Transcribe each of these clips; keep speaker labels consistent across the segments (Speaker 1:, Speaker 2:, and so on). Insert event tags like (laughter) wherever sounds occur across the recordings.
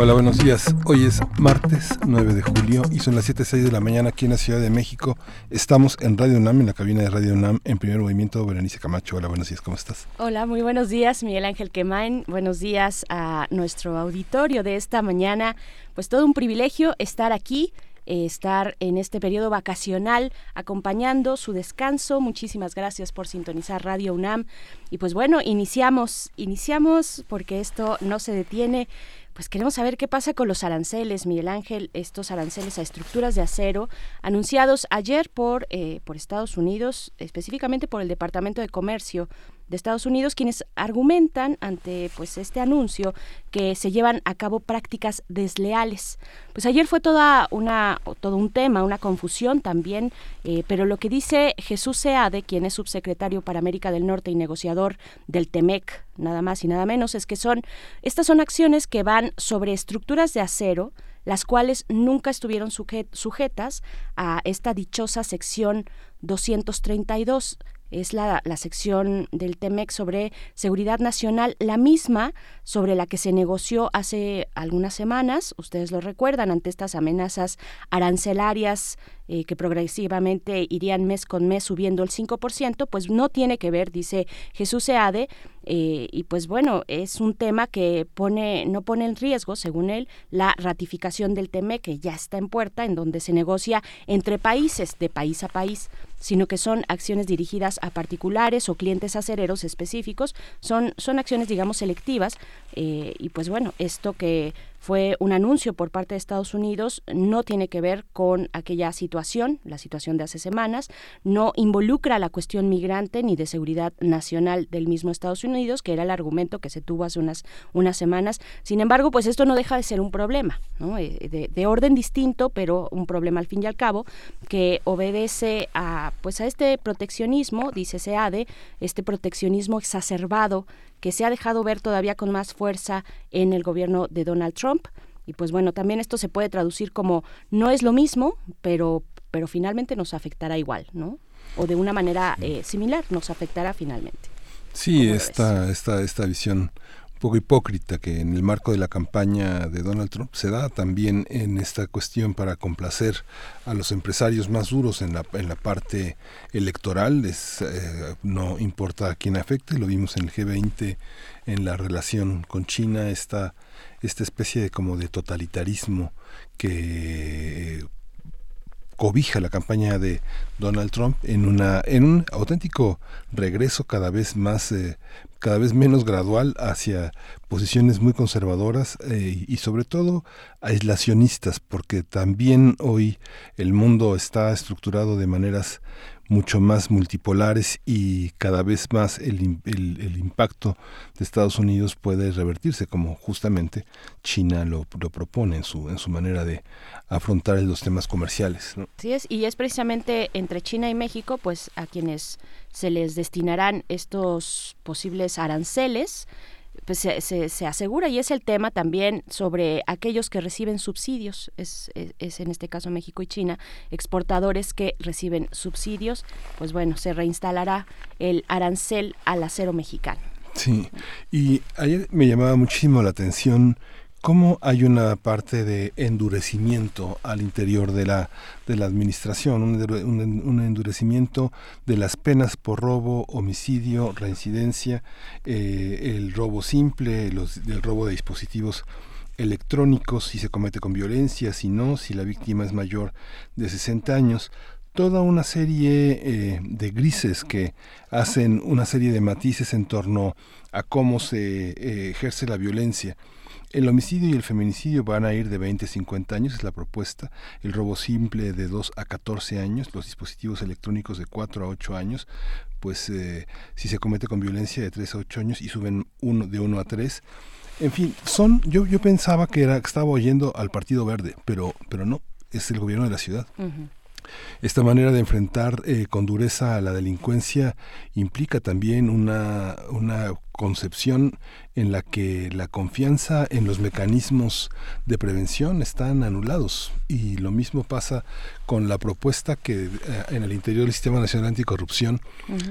Speaker 1: Hola, buenos días. Hoy es martes 9 de julio y son las 7.06 de la mañana aquí en la Ciudad de México. Estamos en Radio UNAM, en la cabina de Radio UNAM, en primer movimiento. Berenice Camacho, hola, buenos días, ¿cómo estás?
Speaker 2: Hola, muy buenos días, Miguel Ángel Quemain. Buenos días a nuestro auditorio de esta mañana. Pues todo un privilegio estar aquí eh, estar en este periodo vacacional acompañando su descanso. Muchísimas gracias por sintonizar Radio UNAM. Y pues bueno, iniciamos, iniciamos porque esto no se detiene pues queremos saber qué pasa con los aranceles, Miguel Ángel, estos aranceles a estructuras de acero anunciados ayer por, eh, por Estados Unidos, específicamente por el Departamento de Comercio de Estados Unidos, quienes argumentan ante pues este anuncio que se llevan a cabo prácticas desleales. Pues ayer fue toda una todo un tema, una confusión también, eh, pero lo que dice Jesús Seade, quien es subsecretario para América del Norte y negociador del TEMEC, nada más y nada menos, es que son estas son acciones que van sobre estructuras de acero las cuales nunca estuvieron sujetas a esta dichosa sección 232 es la, la, sección del TEMEC sobre seguridad nacional, la misma sobre la que se negoció hace algunas semanas, ustedes lo recuerdan, ante estas amenazas arancelarias eh, que progresivamente irían mes con mes subiendo el 5%, pues no tiene que ver, dice Jesús Seade, eh, y pues bueno, es un tema que pone, no pone en riesgo, según él, la ratificación del TEMEC, que ya está en puerta, en donde se negocia entre países, de país a país sino que son acciones dirigidas a particulares o clientes acereros específicos, son, son acciones, digamos, selectivas, eh, y pues bueno, esto que fue un anuncio por parte de Estados Unidos, no tiene que ver con aquella situación, la situación de hace semanas, no involucra la cuestión migrante ni de seguridad nacional del mismo Estados Unidos, que era el argumento que se tuvo hace unas, unas semanas. Sin embargo, pues esto no deja de ser un problema, eh, de, de, orden distinto, pero un problema al fin y al cabo, que obedece a, pues a este proteccionismo, dice SEADE, este proteccionismo exacerbado que se ha dejado ver todavía con más fuerza en el gobierno de Donald Trump. Y pues bueno, también esto se puede traducir como no es lo mismo, pero, pero finalmente nos afectará igual, ¿no? O de una manera eh, similar nos afectará finalmente.
Speaker 1: Sí, esta, esta, esta visión poco hipócrita que en el marco de la campaña de Donald Trump se da también en esta cuestión para complacer a los empresarios más duros en la, en la parte electoral. Es, eh, no importa a quién afecte, lo vimos en el G20 en la relación con China, esta, esta especie de como de totalitarismo que cobija la campaña de Donald Trump en una en un auténtico regreso cada vez más eh, cada vez menos gradual hacia posiciones muy conservadoras eh, y sobre todo aislacionistas porque también hoy el mundo está estructurado de maneras mucho más multipolares y cada vez más el, el, impacto de Estados Unidos puede revertirse, como justamente China lo, lo, propone en su, en su manera de afrontar los temas comerciales.
Speaker 2: Sí es, y es precisamente entre China y México, pues a quienes se les destinarán estos posibles aranceles, pues se, se, asegura y es el tema también sobre aquellos que reciben subsidios, es, es, en este caso México y China, exportadores que reciben subsidios, pues bueno, se reinstalará el arancel al acero mexicano.
Speaker 1: Sí, y ayer me llamaba muchísimo la atención cómo hay una parte de endurecimiento al interior de la, de la administración, un, endurecimiento de las penas por robo, homicidio, reincidencia, eh, el robo simple, los, el robo de dispositivos electrónicos, si se comete con violencia, si no, si la víctima es mayor de 60 años, toda una serie eh, de grises que hacen una serie de matices en torno a cómo se eh, ejerce la violencia. El homicidio y el feminicidio van a ir de 20 a 50 años, es la propuesta. El robo simple de 2 a 14 años, los dispositivos electrónicos de 4 a 8 años, pues eh, si se comete con violencia de 3 a 8 años y suben uno, de 1 a 3. En fin, son, yo, yo pensaba que era estaba oyendo al Partido Verde, pero, pero no, es el gobierno de la ciudad. Esta manera de enfrentar eh, con dureza a la delincuencia implica también una, una concepción en la que la confianza en los mecanismos de prevención están anulados. Y lo mismo pasa con la propuesta que eh, en el interior del Sistema Nacional Anticorrupción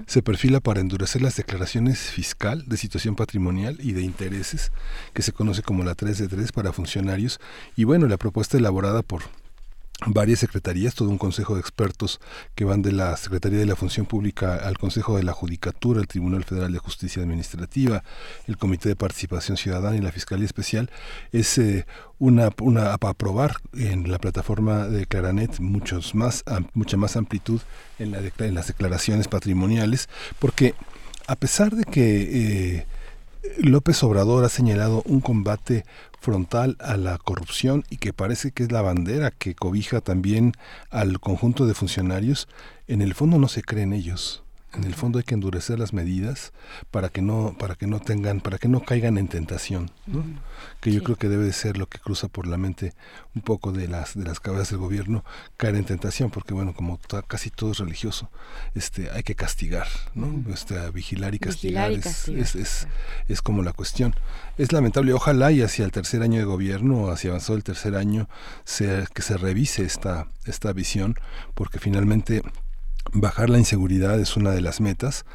Speaker 1: se perfila para endurecer las declaraciones fiscal de situación patrimonial y de intereses, que se conoce como la 3 de 3 para funcionarios. Y bueno, la propuesta elaborada por varias secretarías, todo un consejo de expertos que van de la Secretaría de la Función Pública al Consejo de la Judicatura, el Tribunal Federal de Justicia Administrativa, el Comité de Participación Ciudadana y la Fiscalía Especial, es eh, una, una aprobar en la plataforma de Claranet muchos más, mucha más amplitud en, la en las declaraciones patrimoniales, porque a pesar de que eh, López Obrador ha señalado un combate frontal a la corrupción y que parece que es la bandera que cobija también al conjunto de funcionarios, en el fondo no se creen ellos. En el fondo hay que endurecer las medidas para que no para que no tengan para que no caigan en tentación, que yo creo que debe de ser lo que cruza por la mente un poco de las de las cabezas del gobierno caer en tentación porque bueno como casi todo es religioso este hay que castigar no este, vigilar y castigar, es, es, es, como la cuestión. Es lamentable ojalá y hacia el tercer año de gobierno hacia avanzado el tercer año sea que se revise esta esta visión porque finalmente Bajar la inseguridad es una de las metas,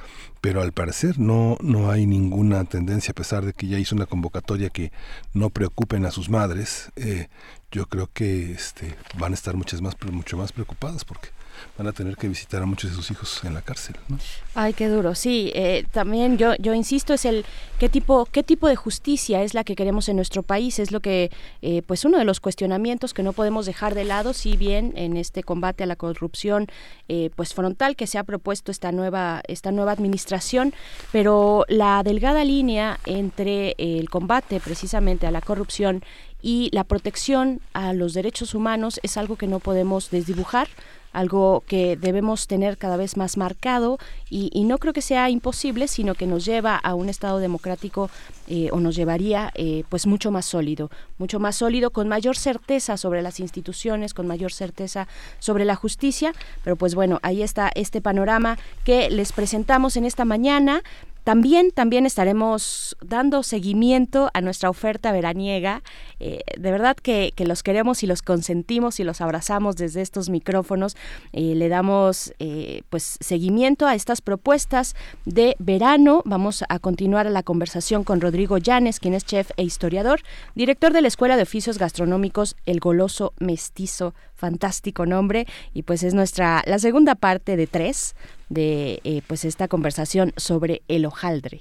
Speaker 1: pero al parecer no, no hay ninguna tendencia, a pesar de que ya hizo una convocatoria que no preocupen a sus madres. Eh, yo creo que este, van a estar muchas más, mucho más preocupadas porque van a tener que visitar a muchos de sus hijos en la cárcel. ¿no?
Speaker 2: Ay, qué duro. Sí, eh, también yo, yo insisto, es el qué tipo, qué tipo de justicia es la que queremos en nuestro país. Es lo que, eh, pues uno de los cuestionamientos que no podemos dejar de lado, si bien en este combate a la corrupción, eh, pues frontal que se ha propuesto esta nueva, esta nueva administración, pero la delgada línea entre el combate precisamente a la corrupción y la protección a los derechos humanos es algo que no podemos desdibujar algo que debemos tener cada vez más marcado y, no creo que sea imposible, sino que nos lleva a un Estado democrático eh, o nos llevaría eh, pues mucho más sólido, mucho más sólido, con mayor certeza sobre las instituciones, con mayor certeza sobre la justicia, pero pues bueno, ahí está este panorama que les presentamos en esta mañana. También, también estaremos dando seguimiento a nuestra oferta veraniega. Eh, de verdad que, los queremos y los consentimos y los abrazamos desde estos micrófonos. Eh, le damos eh, pues seguimiento a estas propuestas de verano. Vamos a continuar la conversación con Rodrigo Llanes, quien es chef e historiador, director de la Escuela de Oficios Gastronómicos El Goloso Mestizo fantástico nombre y pues es nuestra la segunda parte de tres de eh, pues esta conversación sobre el hojaldre.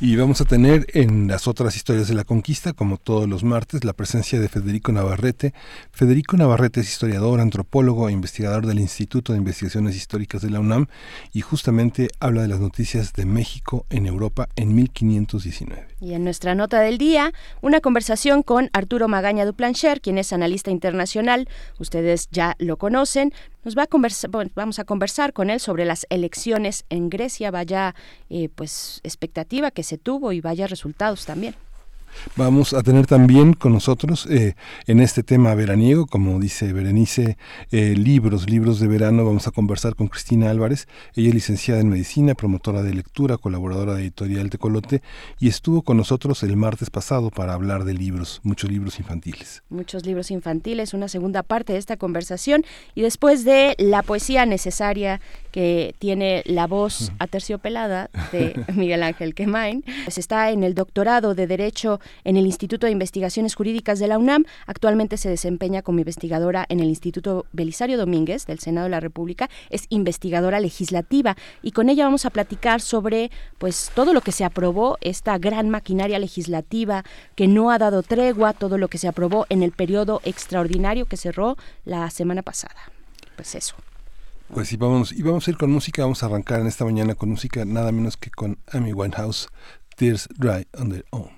Speaker 1: Y vamos a tener en las otras historias de la conquista, como todos los martes, la presencia de Federico Navarrete. Federico Navarrete es historiador, antropólogo e investigador del Instituto de Investigaciones Históricas de la UNAM y justamente habla de las noticias de México en Europa en 1519.
Speaker 2: Y en nuestra nota del día, una conversación con Arturo Magaña Duplancher, quien es analista internacional. Ustedes ya lo conocen, nos va a conversar, vamos a conversar con él sobre las elecciones en Grecia, vaya eh, pues expectativa que se tuvo y vaya resultados también.
Speaker 1: Vamos a tener también con nosotros eh, en este tema veraniego, como dice Berenice, eh, libros, libros de verano. Vamos a conversar con Cristina Álvarez. Ella es licenciada en medicina, promotora de lectura, colaboradora de editorial Tecolote y estuvo con nosotros el martes pasado para hablar de libros, muchos libros infantiles.
Speaker 2: Muchos libros infantiles, una segunda parte de esta conversación y después de la poesía necesaria que tiene la voz aterciopelada de (laughs) Miguel Ángel Quemain, pues está en el doctorado de Derecho en el Instituto de Investigaciones Jurídicas de la UNAM. Actualmente se desempeña como investigadora en el Instituto Belisario Domínguez del Senado de la República. Es investigadora legislativa y con ella vamos a platicar sobre pues todo lo que se aprobó, esta gran maquinaria legislativa que no ha dado tregua, todo lo que se aprobó en el periodo extraordinario que cerró la semana pasada. Pues eso.
Speaker 1: Pues sí, vamos, y vamos a ir con música, vamos a arrancar en esta mañana con música nada menos que con Amy Winehouse, Tears Dry on Their Own.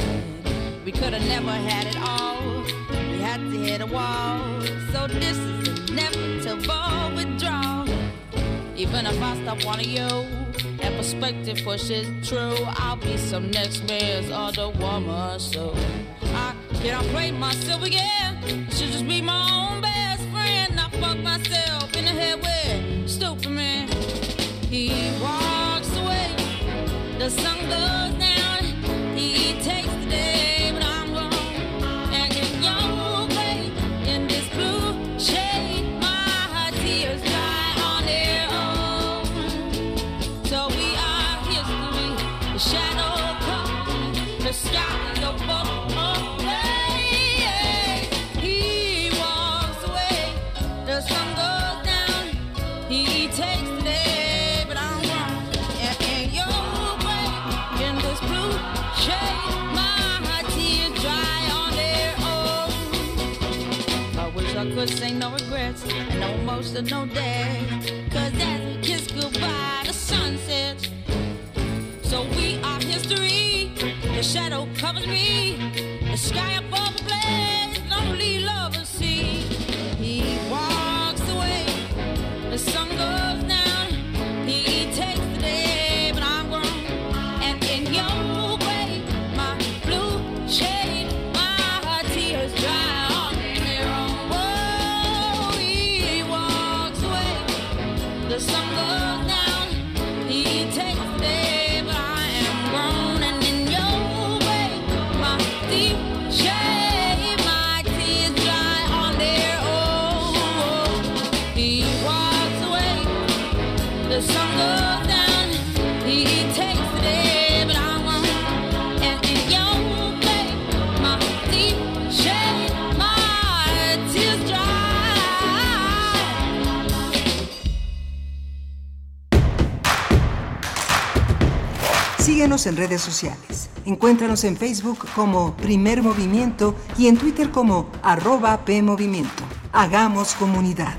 Speaker 3: We could have never had it all. We had to hit a wall. So this is inevitable withdrawal. Even if I stop wanting you, that perspective pushes true. I'll be some next man's other woman. So I cannot play myself again. Should just be my own best friend. I fuck myself in the head with stupid man. He walks away. The sun goes and no emotional day. Cause as we kiss goodbye, the sun sets. So we are history. The shadow covers me. The sky above the blaze,
Speaker 4: Síguenos en redes sociales. Encuéntranos en Facebook como Primer Movimiento y en Twitter como arroba PMovimiento. Hagamos comunidad.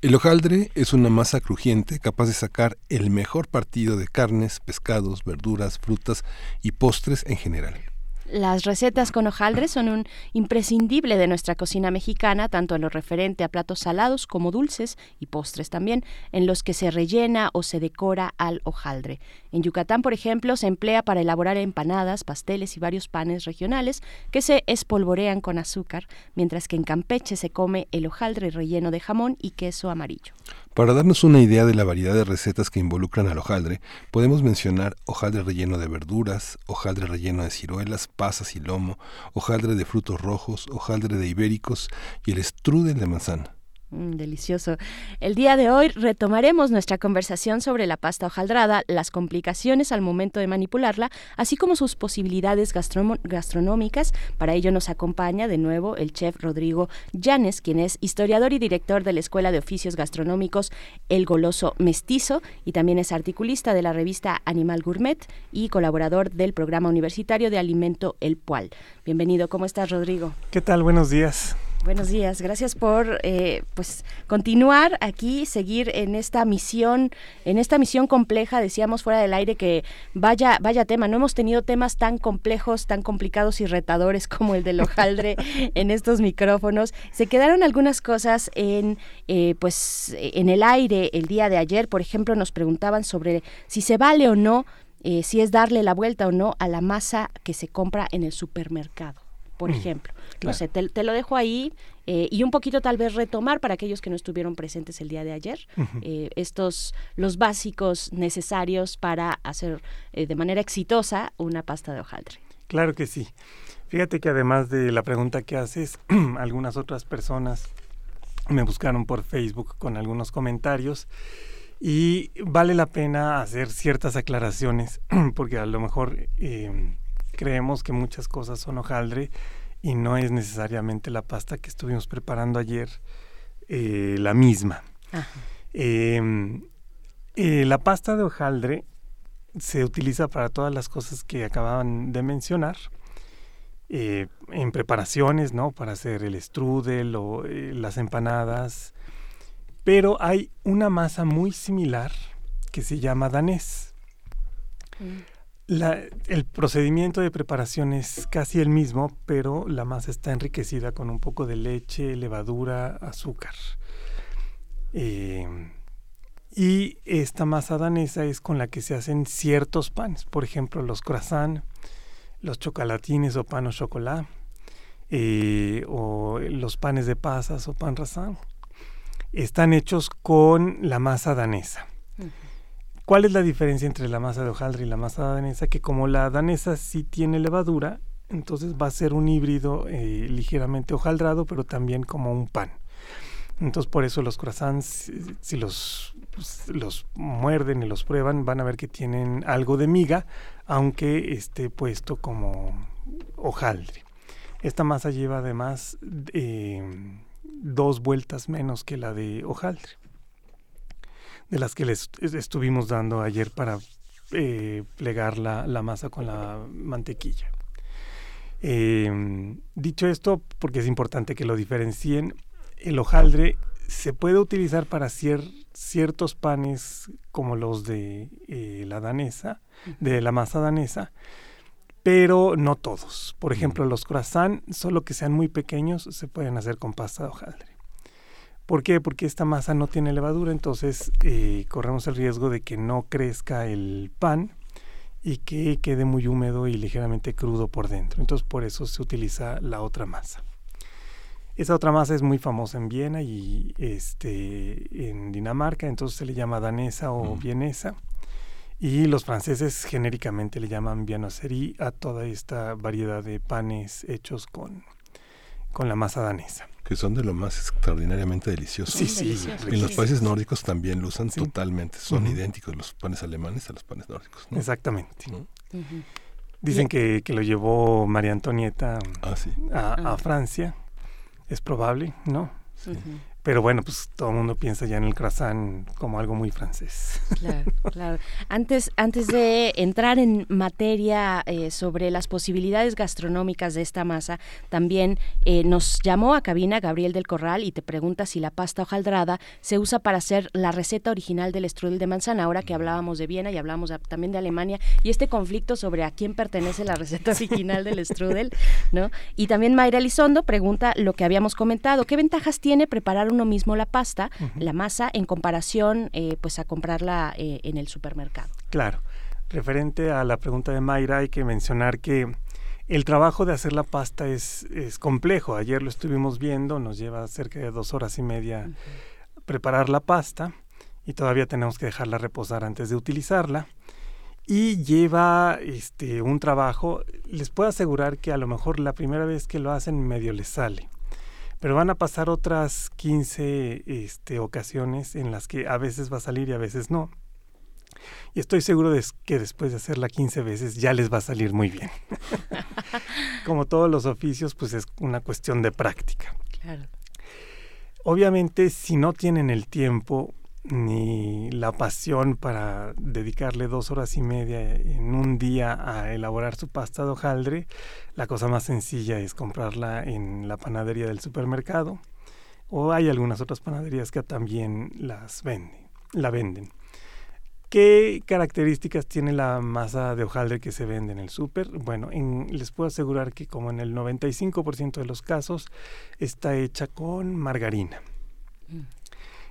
Speaker 1: El hojaldre es una masa crujiente capaz de sacar el mejor partido de carnes, pescados, verduras, frutas y postres en general.
Speaker 2: Las recetas con hojaldre son un imprescindible de nuestra cocina mexicana, tanto en lo referente a platos salados como dulces y postres también, en los que se rellena o se decora al hojaldre. En Yucatán, por ejemplo, se emplea para elaborar empanadas, pasteles y varios panes regionales que se espolvorean con azúcar, mientras que en Campeche se come el hojaldre relleno de jamón y queso amarillo.
Speaker 1: Para darnos una idea de la variedad de recetas que involucran al hojaldre, podemos mencionar hojaldre relleno de verduras, hojaldre relleno de ciruelas, pasas y lomo, hojaldre de frutos rojos, hojaldre de ibéricos y el strudel de manzana.
Speaker 2: Mm, delicioso. El día de hoy retomaremos nuestra conversación sobre la pasta hojaldrada, las complicaciones al momento de manipularla, así como sus posibilidades gastronómicas. Para ello nos acompaña de nuevo el chef Rodrigo Llanes, quien es historiador y director de la Escuela de Oficios Gastronómicos El Goloso Mestizo y también es articulista de la revista Animal Gourmet y colaborador del programa universitario de alimento El Pual. Bienvenido, ¿cómo estás Rodrigo?
Speaker 5: ¿Qué tal? Buenos días.
Speaker 2: Buenos días, gracias por eh, pues continuar aquí, seguir en esta misión, en esta misión compleja. Decíamos fuera del aire que vaya vaya tema. No hemos tenido temas tan complejos, tan complicados y retadores como el del hojaldre (laughs) en estos micrófonos. Se quedaron algunas cosas en eh, pues en el aire el día de ayer. Por ejemplo, nos preguntaban sobre si se vale o no, eh, si es darle la vuelta o no a la masa que se compra en el supermercado por
Speaker 5: Mm,
Speaker 2: ejemplo. No sé, te, te lo dejo ahí eh, y un poquito tal vez retomar para aquellos que no estuvieron presentes el día de ayer, eh, estos, los básicos necesarios para hacer eh, de manera exitosa una pasta de hojaldre.
Speaker 5: Claro que sí. Fíjate que además de la pregunta que haces, (clears throat) algunas otras personas me buscaron por Facebook con algunos comentarios y vale la pena hacer ciertas aclaraciones (clears throat) porque a lo mejor eh, creemos que muchas cosas son hojaldre y no es necesariamente la pasta que estuvimos preparando ayer eh, la misma. Em, eh, la pasta de hojaldre se utiliza para todas las cosas que acababan de mencionar. Eh, en preparaciones, ¿no? Para hacer el strudel o las empanadas. Pero hay una masa muy similar que se llama danés. Mm el procedimiento de preparación es casi el mismo, pero la masa está enriquecida con un poco de leche, levadura, azúcar. Eh, y esta masa danesa es con la que se hacen ciertos panes, por ejemplo los croissants, los chocolatines o pan o chocolate, eh, o los panes de pasas o pan rasán. Están hechos con la masa danesa. ¿Cuál es la diferencia entre la masa de hojaldre y la masa danesa? Que como la danesa sí tiene levadura, entonces va a ser un híbrido eh, ligeramente hojaldrado, pero también como un pan. Entonces por eso los croissants, si los, pues, los muerden y los prueban, van a ver que tienen algo de miga, aunque esté puesto como hojaldre. Esta masa lleva además eh, dos vueltas menos que la de hojaldre de las que les estuvimos dando ayer para eh, plegar la, masa con la mantequilla. Em, dicho esto, porque es importante que lo diferencien, el hojaldre se puede utilizar para ciertos panes como los de eh, la danesa, de la masa danesa, pero no todos. Por ejemplo, los croissants, solo que sean muy pequeños, se pueden hacer con pasta de hojaldre. ¿Por qué? Porque esta masa no tiene levadura, entonces eh, corremos el riesgo de que no crezca el pan y que quede muy húmedo y ligeramente crudo por dentro. Entonces por eso se utiliza la otra masa. Esa otra masa es muy famosa en Viena y este, en Dinamarca, entonces se le llama danesa o vienesa. Y los franceses genéricamente le llaman viennoiserie a toda esta variedad de panes hechos con, con la masa danesa
Speaker 1: que son de lo más extraordinariamente deliciosos.
Speaker 5: Sí, sí.
Speaker 1: En los países nórdicos también lo usan totalmente, son idénticos los panes alemanes a los panes nórdicos.
Speaker 5: Exactamente. Dicen que, que, lo llevó María Antonieta
Speaker 1: ah,
Speaker 5: a, a, Francia, es probable, ¿no? Sí. Pero bueno, pues todo el mundo piensa ya en el croissant como algo muy francés.
Speaker 2: Claro, (laughs) claro. Antes, antes de entrar en materia eh, sobre las posibilidades gastronómicas de esta masa, también eh, nos llamó a cabina Gabriel del Corral y te pregunta si la pasta hojaldrada se usa para hacer la receta original del strudel de manzana, ahora que hablábamos de Viena y hablamos también de Alemania, y este conflicto sobre a quién pertenece la receta original del strudel, ¿no? Y también Mayra Elizondo pregunta lo que habíamos comentado, ¿qué ventajas tiene preparar uno mismo la pasta, la masa, en comparación eh, pues a comprarla eh, en el supermercado.
Speaker 5: Claro. Referente a la pregunta de Mayra, hay que mencionar que el trabajo de hacer la pasta es, es complejo. Ayer lo estuvimos viendo, nos lleva cerca de dos horas y media preparar la pasta y todavía tenemos que dejarla reposar antes de utilizarla. Y lleva este, un trabajo, les puedo asegurar que a lo mejor la primera vez que lo hacen medio les sale pero van a pasar otras 15 este, ocasiones en las que a veces va a salir y a veces no. Y estoy seguro de que después de hacerla 15 veces ya les va a salir muy bien. (laughs) Como todos los oficios, pues es una cuestión de práctica. Claro. Obviamente, si no tienen el tiempo ni la pasión para dedicarle dos horas y media en un día a elaborar su pasta de hojaldre, la cosa más sencilla es comprarla en la panadería del supermercado o hay algunas otras panaderías que también las venden, la venden. ¿Qué características tiene la masa de hojaldre que se vende en el súper? Bueno, les puedo asegurar que como en el 95% de los casos está hecha con margarina.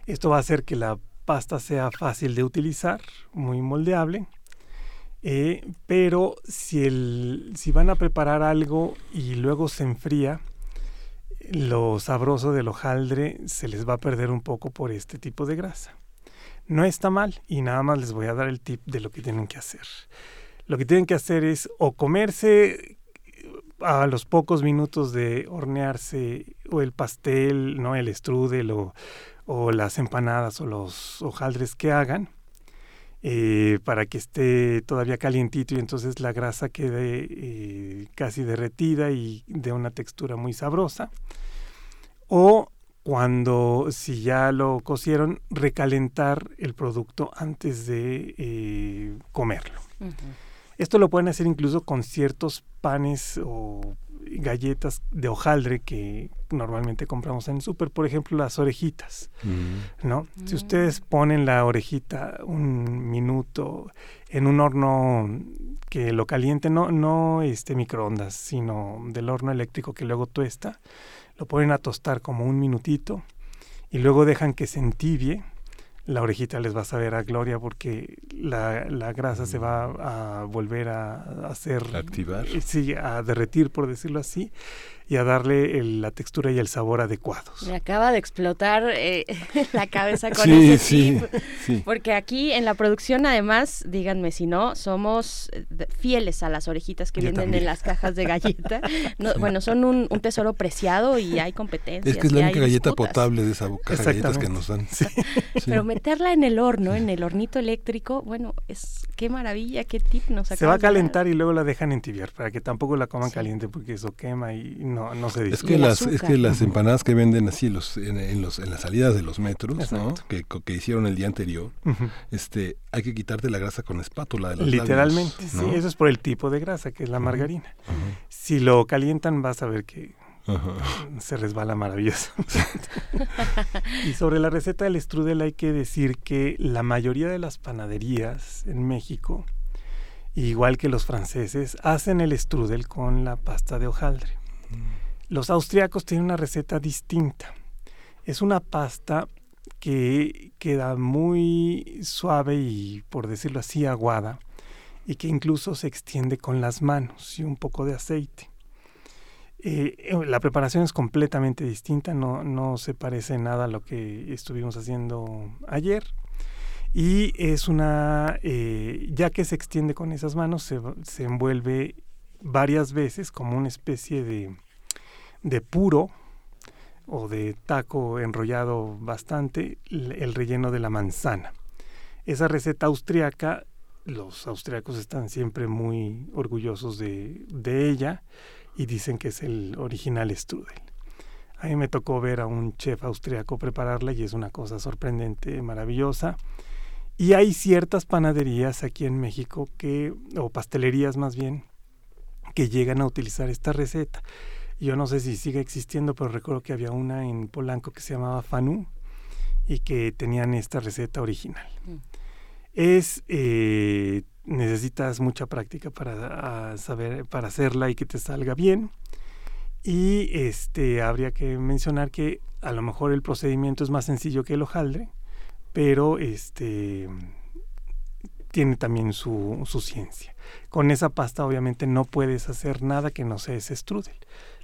Speaker 5: Esto va a hacer que la pasta sea fácil de utilizar, muy moldeable. Eh, pero si, el, si van a preparar algo y luego se enfría, lo sabroso del hojaldre se les va a perder un poco por este tipo de grasa. No está mal y nada más les voy a dar el tip de lo que tienen que hacer. Lo que tienen que hacer es o comerse a los pocos minutos de hornearse o el pastel, no el strudel o, o las empanadas o los hojaldres que hagan, eh, para que esté todavía calientito y entonces la grasa quede eh, casi derretida y de una textura muy sabrosa. O cuando, si ya lo cocieron, recalentar el producto antes de eh, comerlo. Esto lo pueden hacer incluso con ciertos panes o galletas de hojaldre que normalmente compramos en el súper, por ejemplo, las orejitas, mm. ¿no? Si ustedes ponen la orejita un minuto en un horno que lo caliente, no, no este microondas, sino del horno eléctrico que luego tuesta, lo ponen a tostar como un minutito y luego dejan que se entibie la orejita les va a saber a gloria porque la, la grasa se va a volver a, hacer...
Speaker 1: activar.
Speaker 5: Sí, a derretir, por decirlo así y a darle la textura y el sabor adecuados.
Speaker 2: Me acaba de explotar eh, (laughs) la cabeza con ese sí, sí. porque aquí en la producción además, díganme si no, somos eh, fieles a las orejitas que vienen en las cajas de galleta. bueno, son un, tesoro preciado y hay competencia.
Speaker 1: Es que es la única galleta potable de esa de galletas que nos dan. (laughs)
Speaker 2: Pero meterla en el horno, en el hornito eléctrico, bueno, es qué maravilla, qué tip nos
Speaker 5: Se va a calentar y luego la dejan entibiar para que tampoco la coman caliente porque eso quema y no no, se
Speaker 1: dice. Es que, las, es que las empanadas que venden así los, en, los, en las salidas de los metros, ¿no? que, que, hicieron el día anterior, este, hay que quitarte la grasa con espátula de los
Speaker 5: Literalmente, sí, eso es por el tipo de grasa, que es la margarina. Si lo calientan vas a ver que se resbala maravilloso. (laughs) (laughs) y sobre la receta del strudel hay que decir que la mayoría de las panaderías en México, igual que los franceses, hacen el strudel con la pasta de hojaldre. Los austriacos tienen una receta distinta. Es una pasta que queda muy suave y, por decirlo así, aguada, y que incluso se extiende con las manos y un poco de aceite. Eh, eh, la preparación es completamente distinta, no, no se parece nada a lo que estuvimos haciendo ayer. Y es una, eh, ya que se extiende con esas manos, se, se envuelve varias veces como una especie de, de puro o de taco enrollado bastante el relleno de la manzana. Esa receta austriaca, los austriacos están siempre muy orgullosos de, de ella y dicen que es el original strudel. A mí me tocó ver a un chef austriaco prepararla y es una cosa sorprendente, maravillosa. Y hay ciertas panaderías aquí en México que, o pastelerías más bien, que llegan a utilizar esta receta. Yo no sé si sigue existiendo, pero recuerdo que había una en Polanco que se llamaba Fanu y que tenían esta receta original. Mm. Es eh, necesitas mucha práctica para saber para hacerla y que te salga bien. Y este habría que mencionar que a lo mejor el procedimiento es más sencillo que el hojaldre, pero este tiene también su, su ciencia. Con esa pasta obviamente no puedes hacer nada que no sea ese strudel.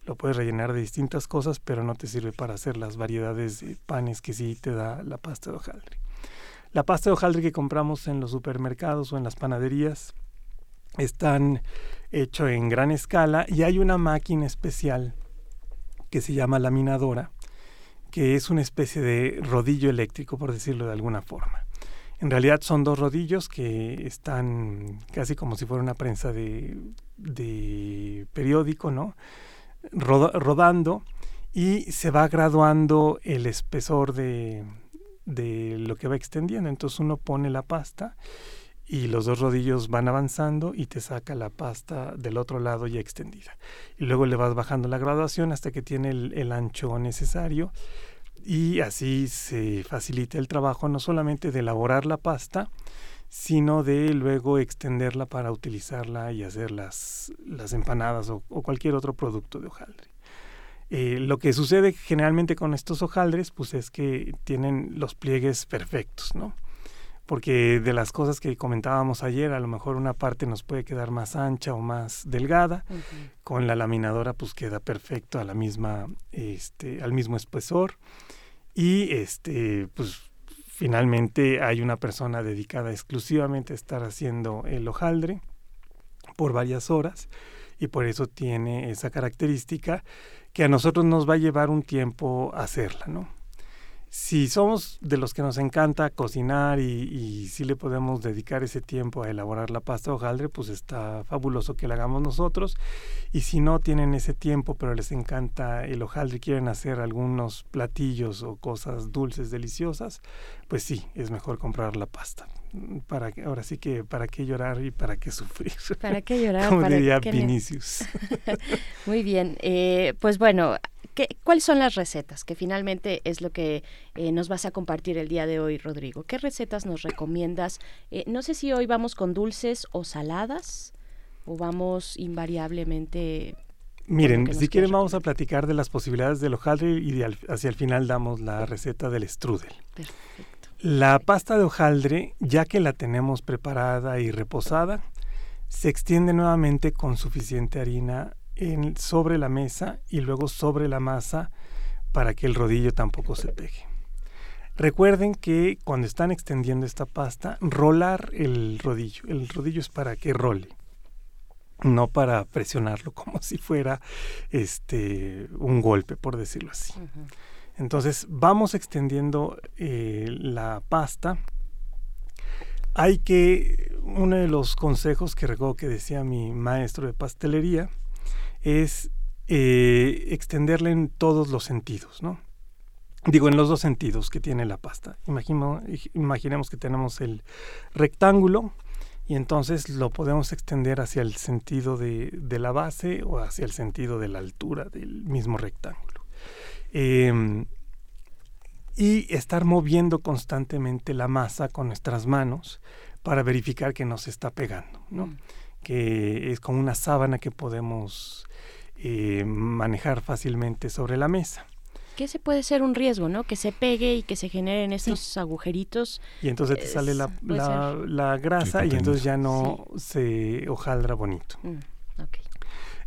Speaker 5: Lo puedes rellenar de distintas cosas, pero no te sirve para hacer las variedades de panes que sí te da la pasta de hojaldre. La pasta de hojaldre que compramos en los supermercados o en las panaderías están hecho en gran escala y hay una máquina especial que se llama laminadora, que es una especie de rodillo eléctrico, por decirlo de alguna forma. En realidad son dos rodillos que están casi como si fuera una prensa de, periódico, ¿no? rodando y se va graduando el espesor de, de lo que va extendiendo. Entonces uno pone la pasta y los dos rodillos van avanzando y te saca la pasta del otro lado ya extendida. Y luego le vas bajando la graduación hasta que tiene el, el ancho necesario y así se facilita el trabajo no solamente de elaborar la pasta, sino de luego extenderla para utilizarla y hacer las, las empanadas o, cualquier otro producto de hojaldre. Eh, lo que sucede generalmente con estos hojaldres, pues es que tienen los pliegues perfectos, ¿no? Porque de las cosas que comentábamos ayer, a lo mejor una parte nos puede quedar más ancha o más delgada. Con la laminadora, pues queda perfecto a la misma, este, al mismo espesor. Y este, pues finalmente hay una persona dedicada exclusivamente a estar haciendo el hojaldre por varias horas y por eso tiene esa característica que a nosotros nos va a llevar un tiempo hacerla, ¿no? Si somos de los que nos encanta cocinar y, si le podemos dedicar ese tiempo a elaborar la pasta de hojaldre, pues está fabuloso que la hagamos nosotros. Y si no tienen ese tiempo, pero les encanta el hojaldre y quieren hacer algunos platillos o cosas dulces, deliciosas, pues sí, es mejor comprar la pasta. Para, ahora sí que, ¿para qué llorar y para qué sufrir?
Speaker 2: ¿Para qué llorar? (laughs)
Speaker 5: Como
Speaker 2: ¿Para
Speaker 5: diría Vinicius. (laughs)
Speaker 2: Muy bien, eh, pues bueno, ¿cuáles son las recetas? Que finalmente es lo que eh, nos vas a compartir el día de hoy, Rodrigo. ¿Qué recetas nos recomiendas? Eh, no sé si hoy vamos con dulces o saladas o vamos invariablemente...
Speaker 5: Miren, si quieren vamos a platicar de las posibilidades del hojaldre y hacia el final damos la receta del strudel. Perfecto. La pasta de hojaldre, ya que la tenemos preparada y reposada, se extiende nuevamente con suficiente harina sobre la mesa y luego sobre la masa para que el rodillo tampoco se pegue. Recuerden que cuando están extendiendo esta pasta, rolar el rodillo. El rodillo es para que role, no para presionarlo (laughs) como si fuera este un golpe, por decirlo así. Entonces vamos extendiendo eh, la pasta. Hay que, uno de los consejos que recuerdo que decía mi maestro de pastelería, es eh, extenderla en todos los sentidos, ¿no? Digo, en los dos sentidos que tiene la pasta. imaginemos que tenemos el rectángulo y entonces lo podemos extender hacia el sentido de, la base o hacia el sentido de la altura del mismo rectángulo. Em, y estar moviendo constantemente la masa con nuestras manos para verificar que no se está pegando, ¿no? Mm. Que es como una sábana que podemos eh, manejar fácilmente sobre la mesa.
Speaker 2: Que ese puede ser un riesgo, ¿no? Que se pegue y que se generen estos agujeritos.
Speaker 5: Y entonces te sale la, la, grasa y entonces ya no se hojaldra bonito. Mm,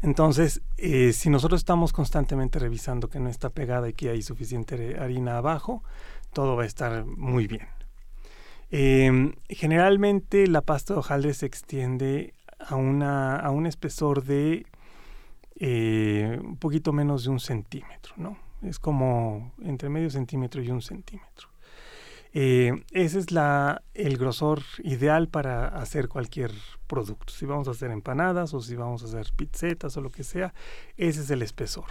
Speaker 5: entonces, eh, si nosotros estamos constantemente revisando que no está pegada y que hay suficiente harina abajo, todo va a estar muy bien. Em, generalmente la pasta de hojaldre se extiende a, una, a un espesor de eh, un poquito menos de un centímetro, ¿no? Es como entre medio centímetro y un centímetro. Eh, ese es la, el grosor ideal para hacer cualquier producto. Si vamos a hacer empanadas o si vamos a hacer pizzetas o lo que sea, ese es el espesor.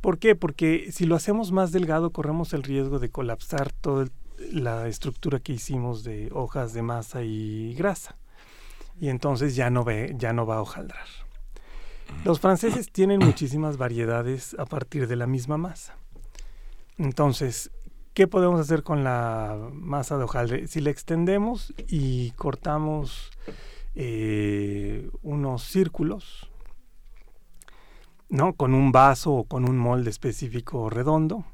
Speaker 5: ¿Por qué? Porque si lo hacemos más delgado corremos el riesgo de colapsar toda la estructura que hicimos de hojas de masa y grasa. Y entonces ya no, ve, ya no va a hojaldrar. Los franceses tienen muchísimas variedades a partir de la misma masa. Entonces, ¿qué podemos hacer con la masa de hojaldre? Si la extendemos y cortamos eh, unos círculos, ¿no? Con un vaso o con un molde específico redondo,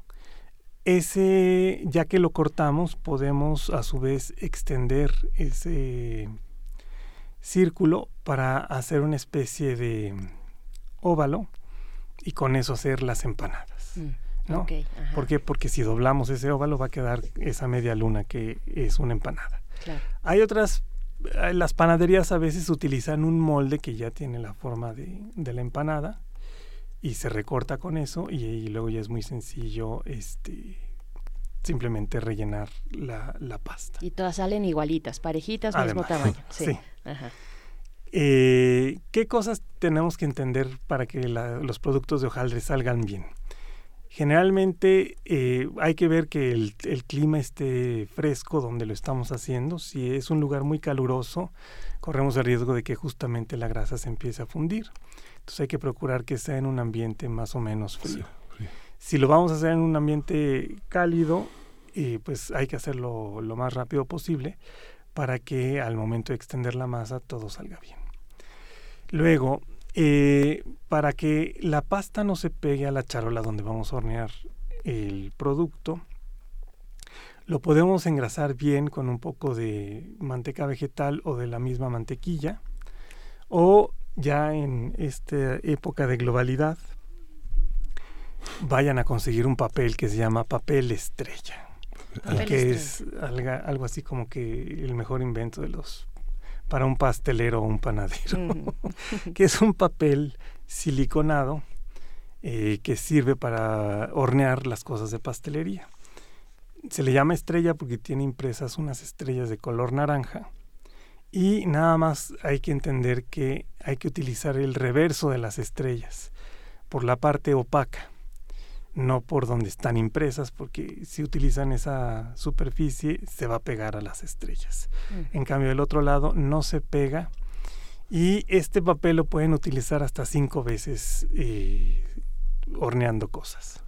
Speaker 5: ese, ya que lo cortamos, podemos a su vez extender ese círculo para hacer una especie de óvalo y con eso hacer las empanadas. Mm, ¿no? ¿Por qué? Porque si doblamos ese óvalo va a quedar esa media luna que es una empanada. Hay otras, eh, las panaderías a veces utilizan un molde que ya tiene la forma de, la empanada y se recorta con eso y, luego ya es muy sencillo este simplemente rellenar la, pasta.
Speaker 2: Y todas salen igualitas, parejitas, mismo tamaño. (laughs) Sí. Ajá.
Speaker 5: Eh, ¿Qué cosas tenemos que entender para que los productos de hojaldre salgan bien? Generalmente eh, hay que ver que el, clima esté fresco donde lo estamos haciendo. Si es un lugar muy caluroso, corremos el riesgo de que justamente la grasa se empiece a fundir. Entonces hay que procurar que sea en un ambiente más o menos frío. Si lo vamos a hacer en un ambiente cálido, eh, pues hay que hacerlo lo más rápido posible para que al momento de extender la masa todo salga bien. Luego, eh, para que la pasta no se pegue a la charola donde vamos a hornear el producto, lo podemos engrasar bien con un poco de manteca vegetal o de la misma mantequilla. O ya en esta época de globalidad, vayan a conseguir un papel que se llama papel estrella. que es algo, algo así como que el mejor invento de los para un pastelero o un panadero, (laughs) que es un papel siliconado eh, que sirve para hornear las cosas de pastelería. Se le llama estrella porque tiene impresas unas estrellas de color naranja y nada más hay que entender que hay que utilizar el reverso de las estrellas por la parte opaca, no por donde están impresas, porque si utilizan esa superficie se va a pegar a las estrellas. En cambio, del otro lado no se pega y este papel lo pueden utilizar hasta cinco veces eh, horneando cosas.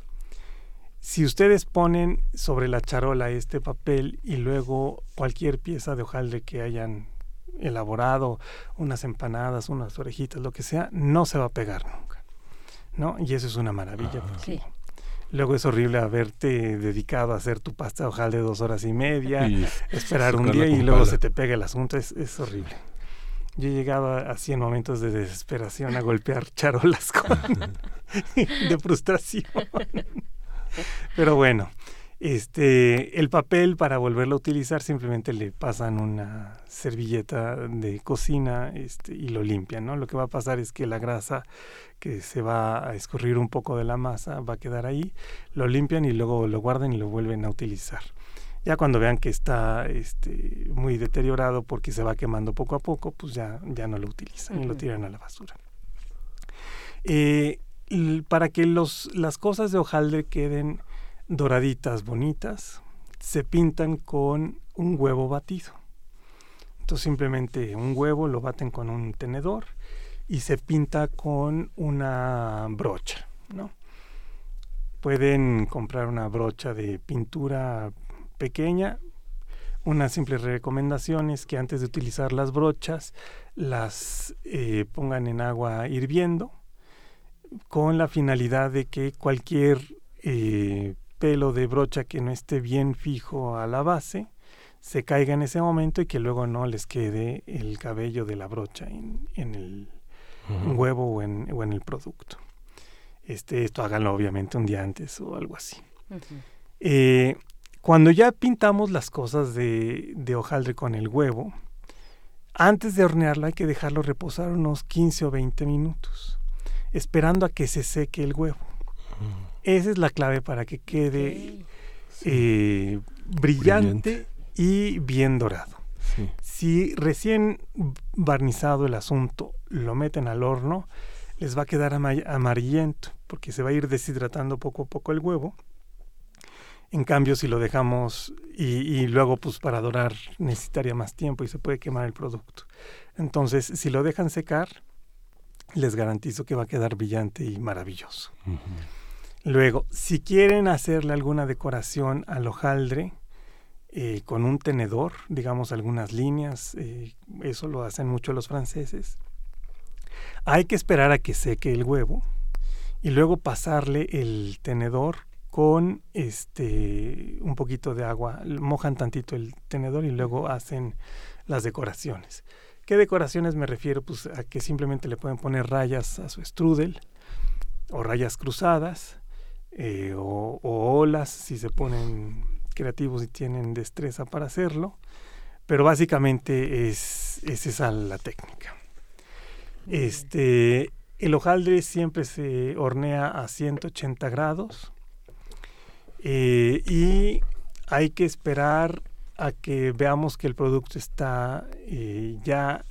Speaker 5: Si ustedes ponen sobre la charola este papel y luego cualquier pieza de hojaldre que hayan elaborado, unas empanadas, unas orejitas, lo que sea, no se va a pegar nunca. ¿No? Y eso es una maravilla. porque Luego es horrible haberte dedicado a hacer tu pasta de hojaldre dos horas y media, esperar un día y luego se te pega el asunto. Es, es horrible. Yo he llegado así en momentos de desesperación a golpear (laughs) charolas (laughs) (laughs) de frustración. Pero bueno, este, el papel para volverlo a utilizar simplemente le pasan una servilleta de cocina este, y lo limpian, ¿no? Lo que va a pasar es que la grasa que se va a escurrir un poco de la masa va a quedar ahí, lo limpian y luego lo guardan y lo vuelven a utilizar. Ya cuando vean que está este, muy deteriorado porque se va quemando poco a poco, pues ya, ya no lo utilizan y lo tiran a la basura. Eh, para que los, las cosas de hojaldre queden doraditas, bonitas, se pintan con un huevo batido. Entonces simplemente un huevo lo baten con un tenedor y se pinta con una brocha, ¿no? Pueden comprar una brocha de pintura pequeña. Una simple recomendación es que antes de utilizar las brochas las eh, pongan en agua hirviendo con la finalidad de que cualquier eh, pelo de brocha que no esté bien fijo a la base se caiga en ese momento y que luego no les quede el cabello de la brocha en, el huevo o en, o en, el producto. Este, esto háganlo obviamente un día antes o algo así. Cuando ya pintamos las cosas de, hojaldre con el huevo, antes de hornearlo hay que dejarlo reposar unos 15 o 20 minutos, esperando a que se seque el huevo. Esa es la clave para que quede eh, brillante, y bien dorado. Si recién barnizado el asunto lo meten al horno, les va a quedar amarillento porque se va a ir deshidratando poco a poco el huevo en cambio, si lo dejamos y, luego, pues para dorar necesitaría más tiempo y se puede quemar el producto. Entonces, si lo dejan secar, les garantizo que va a quedar brillante y maravilloso. Luego, si quieren hacerle alguna decoración al hojaldre eh, con un tenedor, digamos algunas líneas, eh, eso lo hacen mucho los franceses, hay que esperar a que seque el huevo y luego pasarle el tenedor con este un poquito de agua, mojan tantito el tenedor y luego hacen las decoraciones. ¿Qué decoraciones me refiero? Pues a que simplemente le pueden poner rayas a su strudel o rayas cruzadas eh, o, olas si se ponen creativos y tienen destreza para hacerlo. Pero básicamente es, es esa la técnica. Este, el hojaldre siempre se hornea a 180 grados eh, y hay que esperar a que veamos que el producto está eh, ya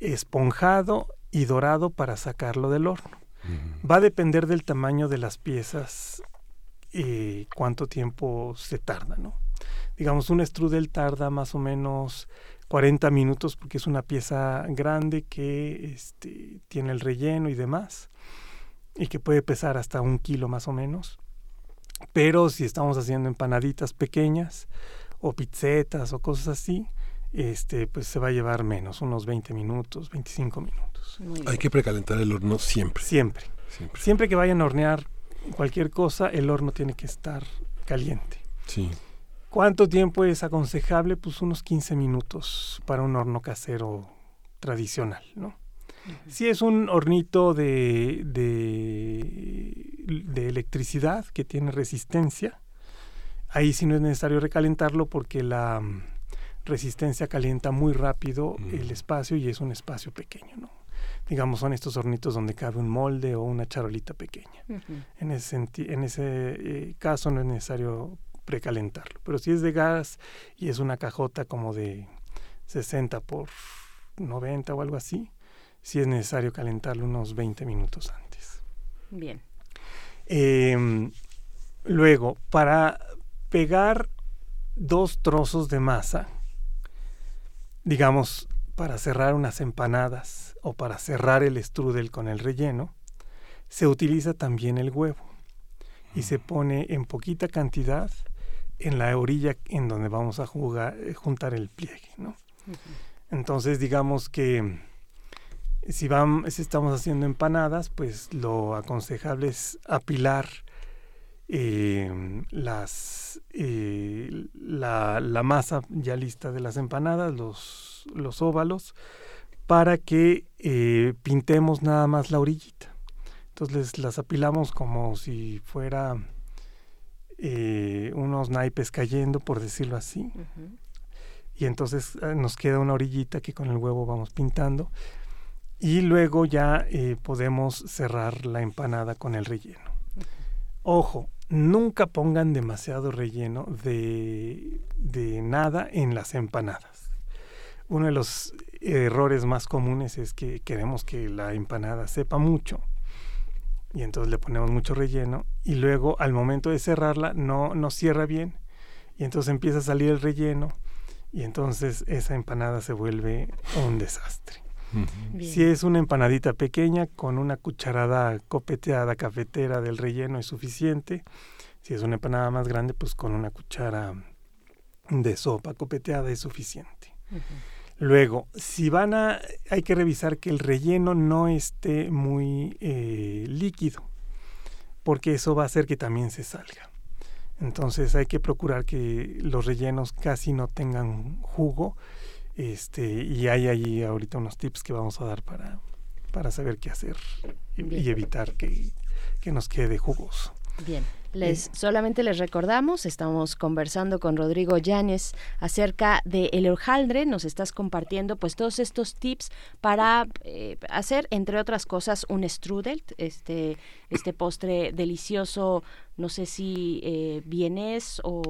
Speaker 5: esponjado y dorado para sacarlo del horno. Va a depender del tamaño de las piezas y cuánto tiempo se tarda, ¿no? Digamos, un strudel tarda más o menos 40 minutos porque es una pieza grande que este, tiene el relleno y demás y que puede pesar hasta un kilo más o menos. Pero si estamos haciendo empanaditas pequeñas o pizzetas o cosas así, este, pues se va a llevar menos, unos 20 minutos, 25 minutos.
Speaker 1: Hay que precalentar el horno siempre.
Speaker 5: Siempre. Siempre. Siempre que vayan a hornear cualquier cosa, el horno tiene que estar caliente.
Speaker 1: Sí.
Speaker 5: ¿Cuánto tiempo es aconsejable? Pues unos 15 minutos para un horno casero tradicional, ¿no? Si es un hornito de, de, electricidad que tiene resistencia, ahí sí no es necesario recalentarlo porque la, resistencia calienta muy rápido el espacio y es un espacio pequeño, ¿no? Digamos, son estos hornitos donde cabe un molde o una charolita pequeña. En ese, en ese eh, caso no es necesario precalentarlo. Pero si es de gas y es una cajota como de 60 por 90 o algo así, sí es necesario calentarlo unos 20 minutos antes.
Speaker 2: Bien.
Speaker 5: Em, luego, para pegar dos trozos de masa, digamos, para cerrar unas empanadas o para cerrar el strudel con el relleno, se utiliza también el huevo y se pone en poquita cantidad en la orilla en donde vamos a jugar, eh, juntar el pliegue, ¿no? Entonces, digamos que si, vamos, si estamos haciendo empanadas, pues lo aconsejable es apilar eh, las, eh, la, la, masa ya lista de las empanadas, los, los óvalos, para que pintemos nada más la orillita. Entonces las apilamos como si fuera eh, unos naipes cayendo, por decirlo así. Y entonces eh, nos queda una orillita que con el huevo vamos pintando. Y luego ya eh, podemos cerrar la empanada con el relleno. Ojo, nunca pongan demasiado relleno de, de nada en las empanadas. Uno de los errores más comunes es que queremos que la empanada sepa mucho y entonces le ponemos mucho relleno y luego al momento de cerrarla no, no cierra bien y entonces empieza a salir el relleno y entonces esa empanada se vuelve un desastre. Si es una empanadita pequeña con una cucharada copeteada cafetera del relleno es suficiente. Si es una empanada más grande, pues con una cuchara de sopa copeteada es suficiente. Luego, si van a, hay que revisar que el relleno no esté muy eh, líquido, porque eso va a hacer que también se salga. Entonces hay que procurar que los rellenos casi no tengan jugo. Este, y hay ahí ahorita unos tips que vamos a dar para, para saber qué hacer y, evitar que, que nos quede jugoso.
Speaker 2: Bien. Les, solamente les recordamos, estamos conversando con Rodrigo Llanes acerca de el hojaldre, nos estás compartiendo pues todos estos tips para eh, hacer, entre otras cosas, un strudel, este, este postre delicioso no sé si eh, vienes o,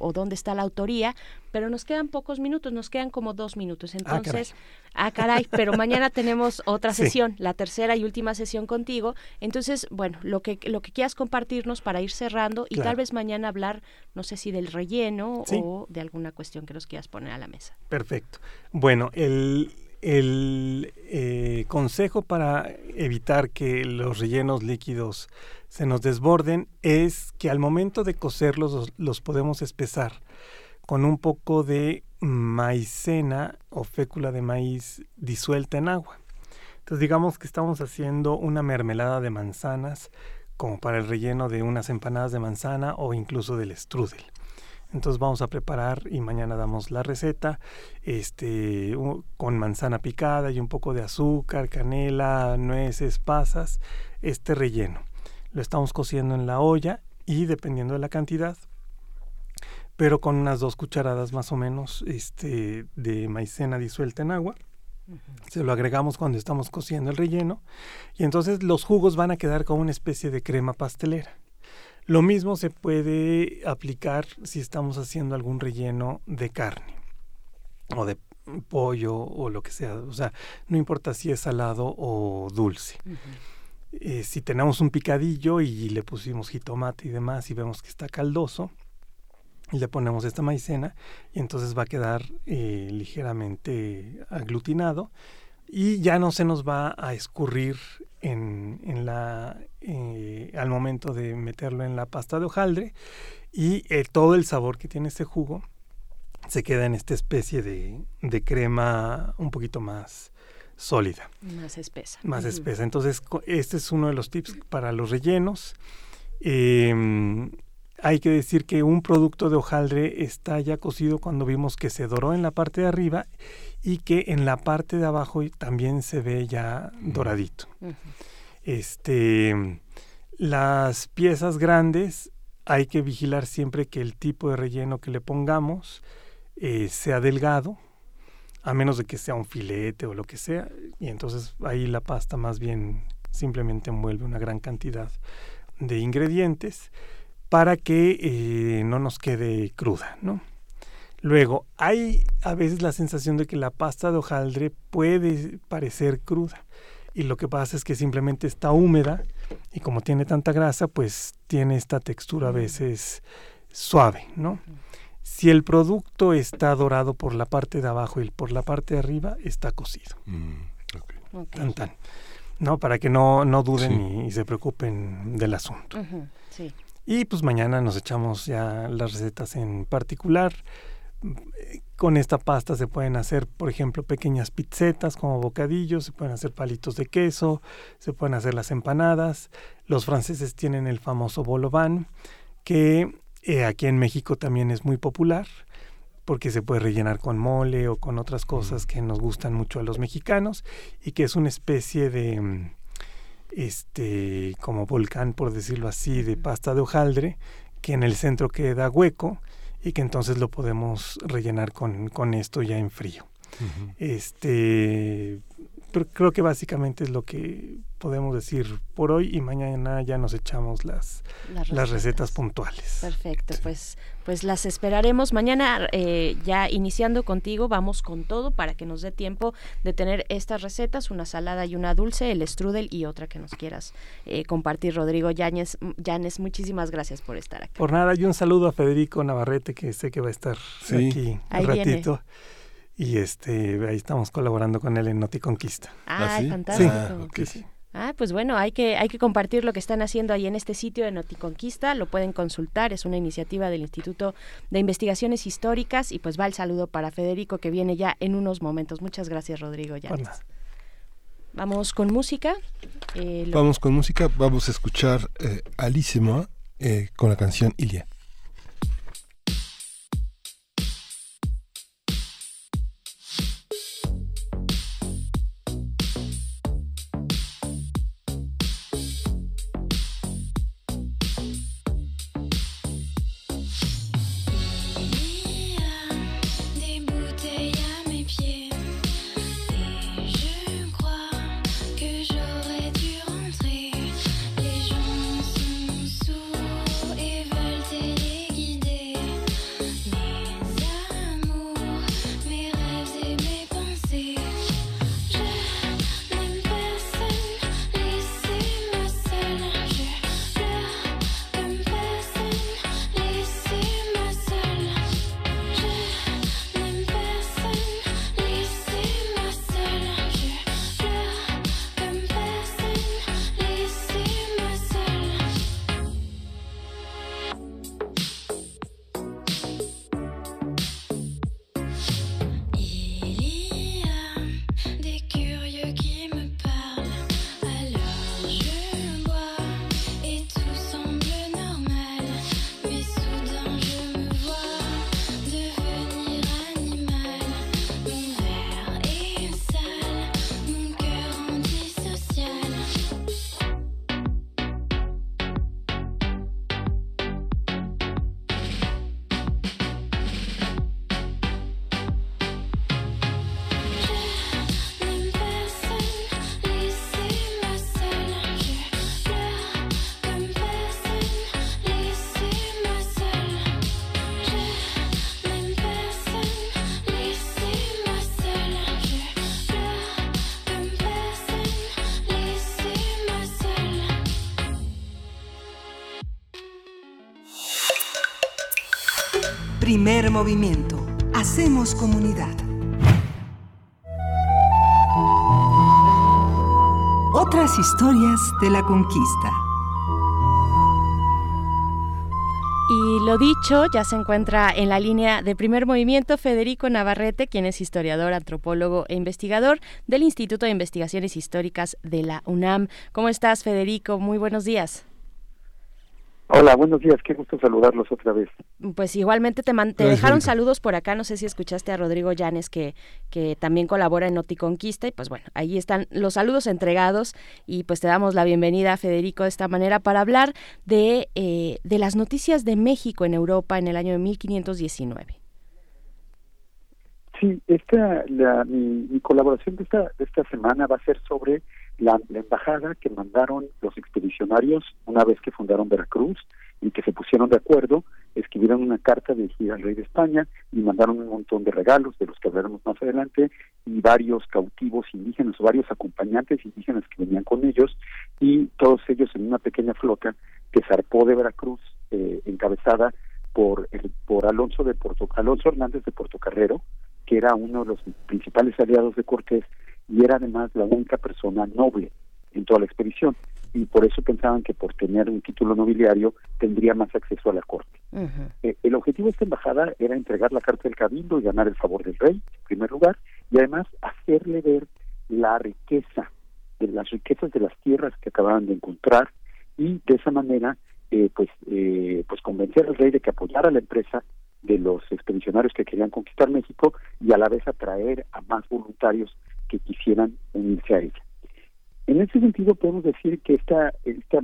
Speaker 2: o, dónde está la autoría, pero nos quedan pocos minutos, nos quedan como dos minutos. Ah, Entonces, ah, caray, pero mañana tenemos otra (laughs) sesión, la tercera y última sesión contigo. Entonces, bueno, lo que, lo que quieras compartirnos para ir cerrando y tal vez mañana hablar, no sé si del relleno o de alguna cuestión que nos quieras poner a la mesa.
Speaker 5: Perfecto. Bueno, el, el eh, consejo para evitar que los rellenos líquidos se nos desborden es que al momento de cocerlos los, podemos espesar con un poco de maicena o fécula de maíz disuelta en agua. Entonces digamos que estamos haciendo una mermelada de manzanas como para el relleno de unas empanadas de manzana o incluso del strudel. Entonces vamos a preparar y mañana damos la receta este, con manzana picada y un poco de azúcar, canela, nueces, pasas, este relleno lo estamos cociendo en la olla y dependiendo de la cantidad, pero con unas dos cucharadas más o menos este, de maicena disuelta en agua. Se lo agregamos cuando estamos cociendo el relleno y entonces los jugos van a quedar como una especie de crema pastelera. Lo mismo se puede aplicar si estamos haciendo algún relleno de carne o de pollo o lo que sea. O sea, no importa si es salado o dulce. Eh, si tenemos un picadillo y le pusimos jitomate y demás y vemos que está caldoso, le ponemos esta maicena y entonces va a quedar eh, ligeramente aglutinado y ya no se nos va a escurrir en, en la, eh, al momento de meterlo en la pasta de hojaldre y todo el sabor que tiene este jugo se queda en esta especie de, de crema un poquito más, sólida.
Speaker 2: Más espesa.
Speaker 5: Más espesa. Entonces, este es uno de los tips para los rellenos. Em, hay que decir que un producto de hojaldre está ya cocido cuando vimos que se doró en la parte de arriba y que en la parte de abajo también se ve ya doradito. Este, las piezas grandes hay que vigilar siempre que el tipo de relleno que le pongamos eh, sea delgado, a menos de que sea un filete o lo que sea, y entonces ahí la pasta más bien simplemente envuelve una gran cantidad de ingredientes para que eh, no nos quede cruda, ¿no? Luego, hay a veces la sensación de que la pasta de hojaldre puede parecer cruda y lo que pasa es que simplemente está húmeda y como tiene tanta grasa, pues tiene esta textura a veces suave, ¿no? Si el producto está dorado por la parte de abajo y por la parte de arriba, está cocido. Mm, tan, tan. No, para que no, no duden y, se preocupen del asunto. Y pues mañana nos echamos ya las recetas en particular. Con esta pasta se pueden hacer, por ejemplo, pequeñas pizzetas como bocadillos, se pueden hacer palitos de queso, se pueden hacer las empanadas. Los franceses tienen el famoso bolovan, que eh, aquí en México también es muy popular porque se puede rellenar con mole o con otras cosas que nos gustan mucho a los mexicanos y que es una especie de mm, este como volcán por decirlo así de pasta de hojaldre que en el centro queda hueco y que entonces lo podemos rellenar con, con esto ya en frío. Este, creo que básicamente es lo que podemos decir por hoy y mañana ya nos echamos las, las, recetas. puntuales.
Speaker 2: Perfecto, pues, pues las esperaremos. Mañana eh, ya iniciando contigo, vamos con todo para que nos dé tiempo de tener estas recetas, una salada y una dulce, el strudel y otra que nos quieras eh, compartir. Rodrigo Yáñez, muchísimas gracias por estar aquí.
Speaker 5: Por nada, y un saludo a Federico Navarrete que sé que va a estar aquí un ratito y este ahí estamos colaborando con él en Noticonquista.
Speaker 2: Ah, fantástico. Ah, pues bueno, hay que, hay que compartir lo que están haciendo ahí en este sitio de Noticonquista, lo pueden consultar, es una iniciativa del Instituto de Investigaciones Históricas y pues va el saludo para Federico que viene ya en unos momentos. Muchas gracias, Rodrigo. Ya. Vamos con música.
Speaker 6: Eh, vamos con música, vamos a escuchar eh, Alísima eh, con la canción Ilia.
Speaker 4: Primer movimiento. Hacemos comunidad. Otras historias de la conquista.
Speaker 2: Y lo dicho, ya se encuentra en la línea de primer movimiento Federico Navarrete, quien es historiador, antropólogo e investigador del Instituto de Investigaciones Históricas de la UNAM. ¿Cómo estás, Federico? Muy buenos días.
Speaker 7: Hola, buenos días, qué gusto saludarlos otra vez.
Speaker 2: Pues igualmente te, te dejaron saludos por acá, no sé si escuchaste a Rodrigo Llanes que, que también colabora en Noticonquista y pues bueno, ahí están los saludos entregados y pues te damos la bienvenida Federico de esta manera para hablar de, eh, de las noticias de México en Europa en el año de 1519.
Speaker 7: Sí, esta, la, mi, colaboración de esta, de esta semana va a ser sobre la, embajada que mandaron los expedicionarios una vez que fundaron Veracruz y que se pusieron de acuerdo, escribieron una carta dirigida al rey de España y mandaron un montón de regalos, de los que hablaremos más adelante, y varios cautivos indígenas, varios acompañantes indígenas que venían con ellos, y todos ellos en una pequeña flota que zarpó de Veracruz, eh, encabezada por, el, por Alonso, de Porto, Alonso Hernández de Portocarrero, que era uno de los principales aliados de Cortés y era además la única persona noble en toda la expedición y por eso pensaban que por tener un título nobiliario tendría más acceso a la corte. Eh, el objetivo de esta embajada era entregar la carta del cabildo y ganar el favor del rey, en primer lugar, y además hacerle ver la riqueza, de las riquezas de las tierras que acababan de encontrar y de esa manera eh, pues eh, pues convencer al rey de que apoyara la empresa de los expedicionarios que querían conquistar México y a la vez atraer a más voluntarios que quisieran unirse a ella. En ese sentido podemos decir que esta, esta,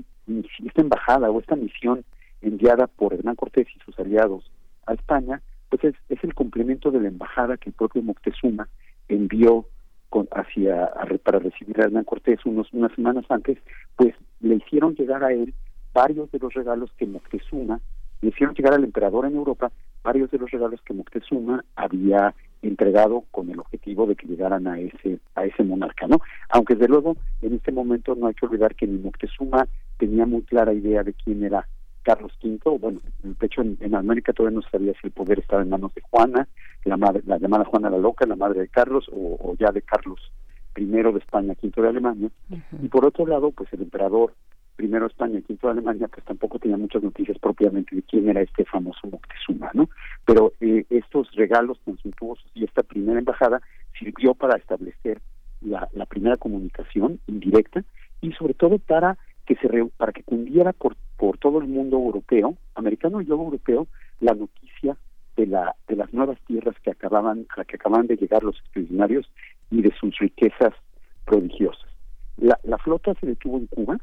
Speaker 7: embajada o esta misión enviada por Hernán Cortés y sus aliados a España, pues es, es el complemento de la embajada que el propio Moctezuma envió con, hacia para recibir a Hernán Cortés unos, unas semanas antes, pues le hicieron llegar a él varios de los regalos que Moctezuma le hicieron llegar al emperador en Europa varios de los regalos que Moctezuma había entregado con el objetivo de que llegaran a ese a ese monarca, ¿no? Aunque desde luego en este momento no hay que olvidar que ni Moctezuma tenía muy clara idea de quién era Carlos V, bueno, de hecho en, América todavía no sabía si el poder estaba en manos de Juana, la madre, la llamada Juana la Loca, la madre de Carlos, o, ya de Carlos I de España, V de Alemania, y por otro lado, pues el emperador primero España y quinto Alemania, pues tampoco tenía muchas noticias propiamente de quién era este famoso Moctezuma, ¿no? Pero eh, estos regalos tan suntuosos y esta primera embajada sirvió para establecer la, primera comunicación indirecta y sobre todo para que se para que cundiera por por todo el mundo europeo, americano y luego europeo, la noticia de la de las nuevas tierras que acababan a que acababan de llegar los expedicionarios y de sus riquezas prodigiosas. La, la flota se detuvo en Cuba,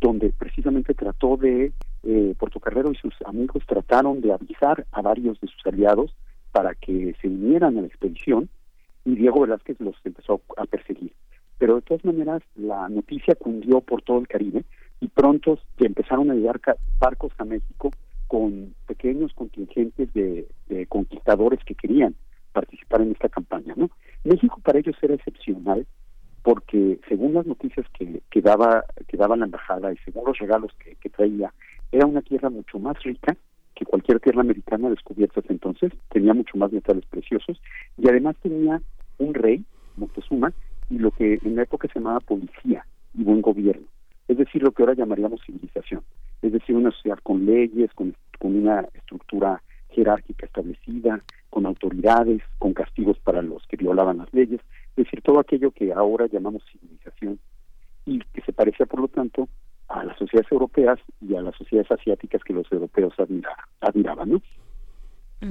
Speaker 7: donde precisamente trató de, eh, Portocarrero y sus amigos trataron de avisar a varios de sus aliados para que se unieran a la expedición y Diego Velázquez los empezó a perseguir. Pero de todas maneras la noticia cundió por todo el Caribe y pronto empezaron a llegar barcos a México con pequeños contingentes de, de conquistadores que querían participar en esta campaña. ¿no? México para ellos era excepcional porque según las noticias que, que, daba, que daba la embajada y según los regalos que, que traía, era una tierra mucho más rica que cualquier tierra americana descubierta hasta entonces, tenía mucho más metales preciosos y además tenía un rey, Moctezuma, y lo que en la época se llamaba policía y buen gobierno, es decir, lo que ahora llamaríamos civilización, es decir, una sociedad con leyes, con, con una estructura jerárquica establecida, con autoridades, con castigos para los que violaban las leyes, es decir, todo aquello que ahora llamamos civilización y que se parecía, por lo tanto, a las sociedades europeas y a las sociedades asiáticas que los europeos admiraban, ¿no?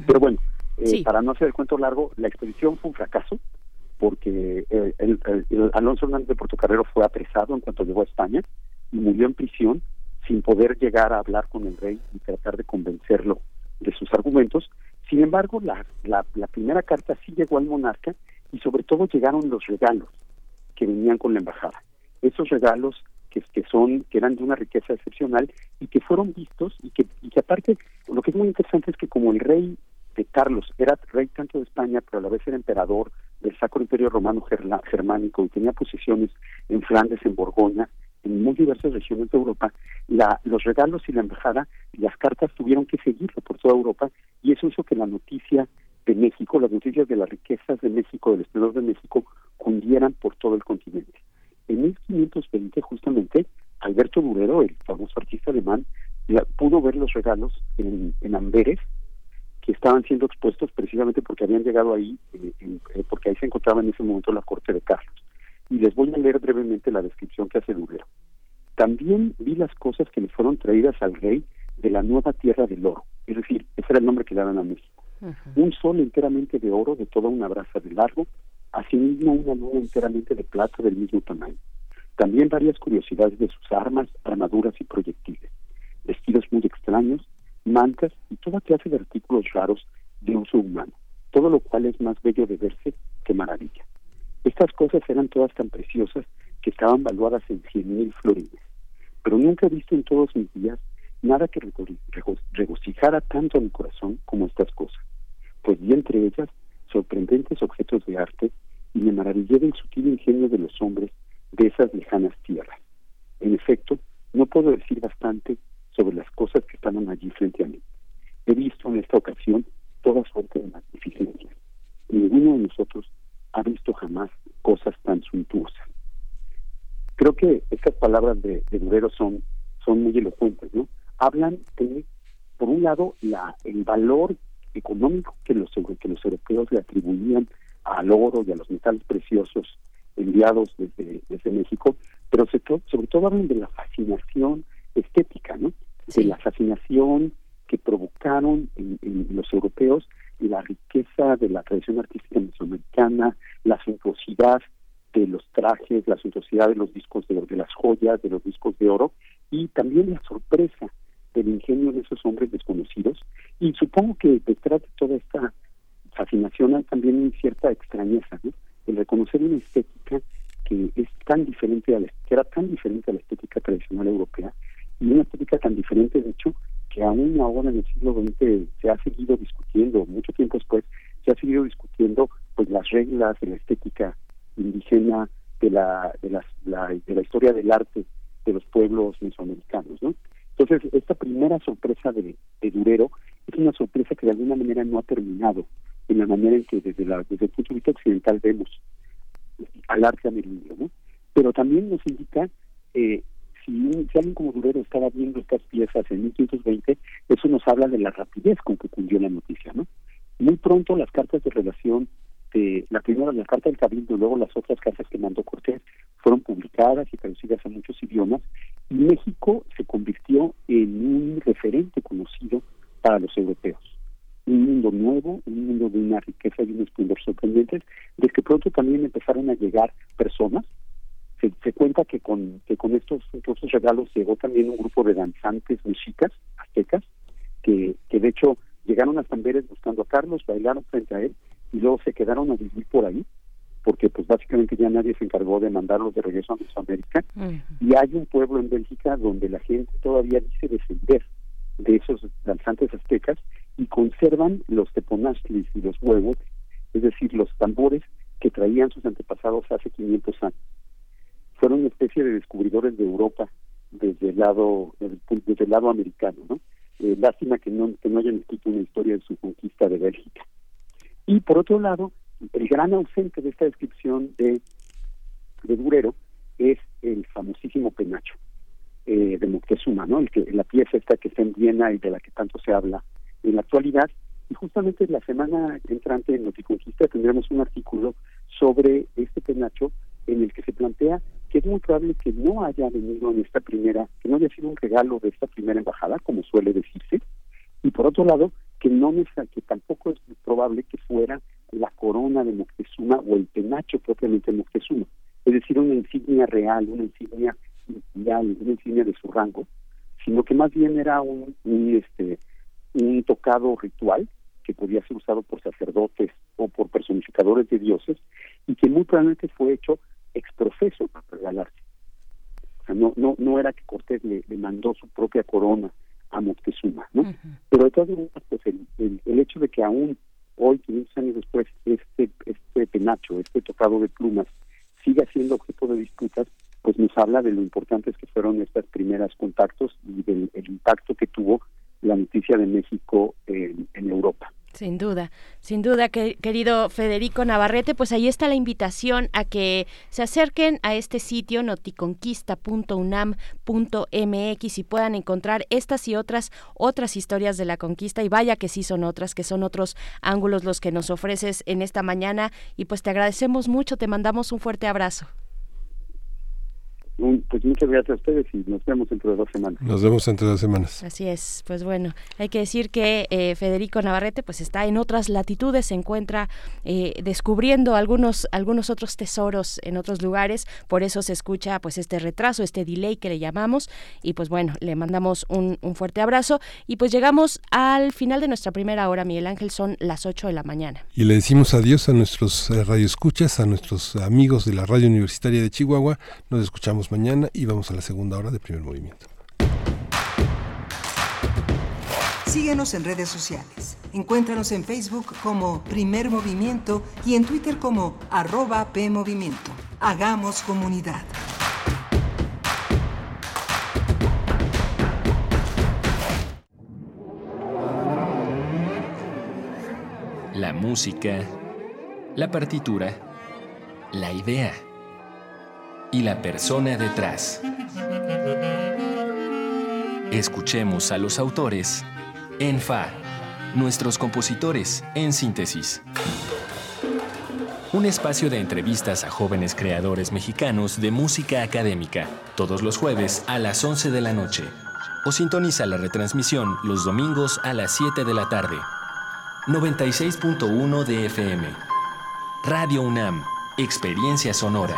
Speaker 7: Pero bueno, eh, para no hacer el cuento largo, la expedición fue un fracaso porque eh, el, Alonso Hernández de Portocarrero fue apresado en cuanto llegó a España y murió en prisión sin poder llegar a hablar con el rey y tratar de convencerlo de sus argumentos. Sin embargo, la, la, la primera carta sí llegó al monarca y sobre todo llegaron los regalos que venían con la embajada. Esos regalos que, que son que eran de una riqueza excepcional y que fueron vistos y que, y que aparte lo que es muy interesante es que como el rey de Carlos era rey tanto de España pero a la vez era emperador del Sacro Imperio Romano Germánico y tenía posiciones en Flandes, en Borgoña, en muy diversas regiones de Europa, la, los regalos y la embajada y las cartas tuvieron que seguirlo por toda Europa y eso hizo que la noticia de México, las noticias de las riquezas de México, del esplendor de México, cundieran por todo el continente. En 1520, justamente, Alberto Durero, el famoso artista alemán, pudo ver los regalos en, Amberes, que estaban siendo expuestos precisamente porque habían llegado ahí, eh, eh, porque ahí se encontraba en ese momento la corte de Carlos. Y les voy a leer brevemente la descripción que hace Durero. También vi las cosas que le fueron traídas al rey de la nueva tierra del oro, es decir, ese era el nombre que le daban a México un sol enteramente de oro de toda una braza de largo, asimismo una luna enteramente de plata del mismo tamaño. También varias curiosidades de sus armas, armaduras y proyectiles, vestidos muy extraños, mantas y toda clase de artículos raros de uso humano. todo lo cual es más bello de verse que maravilla. Estas cosas eran todas tan preciosas que estaban valuadas en cien mil florines, pero nunca he visto en todos mis días nada que regocijara tanto a mi corazón como estas cosas, pues vi entre ellas sorprendentes objetos de arte y me maravillé del sutil ingenio de los hombres de esas lejanas tierras. En efecto, no puedo decir bastante sobre las cosas que estaban allí frente a mí. He visto en esta ocasión toda suerte de magnificencia. Ninguno de nosotros ha visto jamás cosas tan suntuosas. Creo que estas palabras de, de Durero son, son muy elocuentes, ¿no? Hablan de, por un lado, la, el valor económico que los, que los europeos le atribuían al oro y a los metales preciosos enviados desde, desde México, pero sobre todo hablan de la fascinación estética, ¿no? De la fascinación que provocaron en, los europeos la riqueza de la tradición artística mesoamericana, la suntuosidad de los trajes, la suntuosidad de los discos de, de las joyas, de los discos de oro, y también la sorpresa del ingenio de esos hombres desconocidos. Y supongo que detrás de toda esta fascinación hay también cierta extrañeza, ¿no? El reconocer una estética que es tan diferente a la, que era tan diferente a la estética tradicional europea y una estética tan diferente de hecho que aún ahora en el siglo XX se ha seguido discutiendo mucho tiempo después se ha seguido discutiendo pues las reglas de la estética indígena de la de la, de la historia del arte de los pueblos mesoamericanos no entonces esta primera sorpresa de, Durero es una sorpresa que de alguna manera no ha terminado en la manera en que desde la desde el punto de vista occidental vemos al arte ameríndio, ¿no? Pero también nos indica, eh, si, si alguien como Durero estaba viendo estas piezas en 1520, eso nos habla de la rapidez con que cundió la noticia, ¿no? Muy pronto las cartas de relación de la primera la carta del cabildo luego las otras cartas que mandó Cortés fueron publicadas y traducidas a muchos idiomas y México se convirtió en un referente conocido para los europeos un mundo nuevo, un mundo de una riqueza y un esplendor sorprendentes, de que pronto también empezaron a llegar personas. Se, se cuenta que con, que con estos, estos regalos llegó también un grupo de danzantes mexicas, aztecas, que, que de hecho llegaron a Zamberes buscando a Carlos, bailaron frente a él y luego se quedaron a vivir por ahí, porque pues básicamente ya nadie se encargó de mandarlos de regreso a Mesoamérica. Y hay un pueblo en Bélgica donde la gente todavía dice descender de esos danzantes aztecas y conservan los teponazlis y los huevos, es decir, los tambores que traían sus antepasados hace 500 años. Fueron una especie de descubridores de Europa desde el lado desde el lado americano, ¿no? Eh, lástima que no que no hayan escrito una historia de su conquista de Bélgica. Y por otro lado, el gran ausente de esta descripción de de Durero es el famosísimo penacho eh, de Moctezuma, ¿no? El que la pieza esta que está en Viena y de la que tanto se habla en la actualidad. Y justamente la semana entrante en Noticonquista tendremos un artículo sobre este penacho en el que se plantea que es muy probable que no haya venido en esta primera, que no haya sido un regalo de esta primera embajada, como suele decirse, y por otro lado, que no que tampoco es probable que fuera la corona de Moctezuma o el penacho propiamente de Moctezuma, es decir, una insignia real, una insignia imperial, una insignia de su rango, sino que más bien era un, este un tocado ritual que podía ser usado por sacerdotes o por personificadores de dioses y que muy probablemente fue hecho exprofeso para regalarse. O sea, no, no, no era que Cortés le, mandó su propia corona a Moctezuma, ¿no? Pero de todas maneras, pues el, el, hecho de que aún hoy, 500 años después, este, este penacho, este tocado de plumas, siga siendo objeto de disputas, pues nos habla de lo importantes que fueron estos primeros contactos y del impacto que tuvo la noticia de México en, Europa.
Speaker 2: Sin duda, sin duda, que, querido Federico Navarrete, pues ahí está la invitación a que se acerquen a este sitio noticonquista.unam.mx y puedan encontrar estas y otras otras historias de la conquista y vaya que sí son otras, que son otros ángulos los que nos ofreces en esta mañana y pues te agradecemos mucho, te mandamos un fuerte abrazo.
Speaker 7: Pues muchas gracias a ustedes y nos vemos dentro de dos semanas.
Speaker 1: Nos vemos dentro de dos semanas.
Speaker 2: Así es, pues bueno, hay que decir que eh, Federico Navarrete pues está en otras latitudes, se encuentra eh, descubriendo algunos, algunos otros tesoros en otros lugares, por eso se escucha pues este retraso, este delay que le llamamos y pues bueno, le mandamos un, un fuerte abrazo y pues llegamos al final de nuestra primera hora, Miguel Ángel, son las 8 de la mañana.
Speaker 1: Y le decimos adiós a nuestros eh, radioescuchas, a nuestros amigos de la Radio Universitaria de Chihuahua, nos escuchamos mañana y vamos a la segunda hora de primer movimiento.
Speaker 4: Síguenos en redes sociales. Encuéntranos en Facebook como Primer Movimiento y en Twitter como arroba PMovimiento. Hagamos comunidad.
Speaker 8: La música, la partitura, la idea y la persona detrás. Escuchemos a los autores en Fa, nuestros compositores en síntesis. Un espacio de entrevistas a jóvenes creadores mexicanos de música académica, todos los jueves a las 11 de la noche. O sintoniza la retransmisión los domingos a las 7 de la tarde. 96.1 de FM. Radio UNAM, Experiencia Sonora.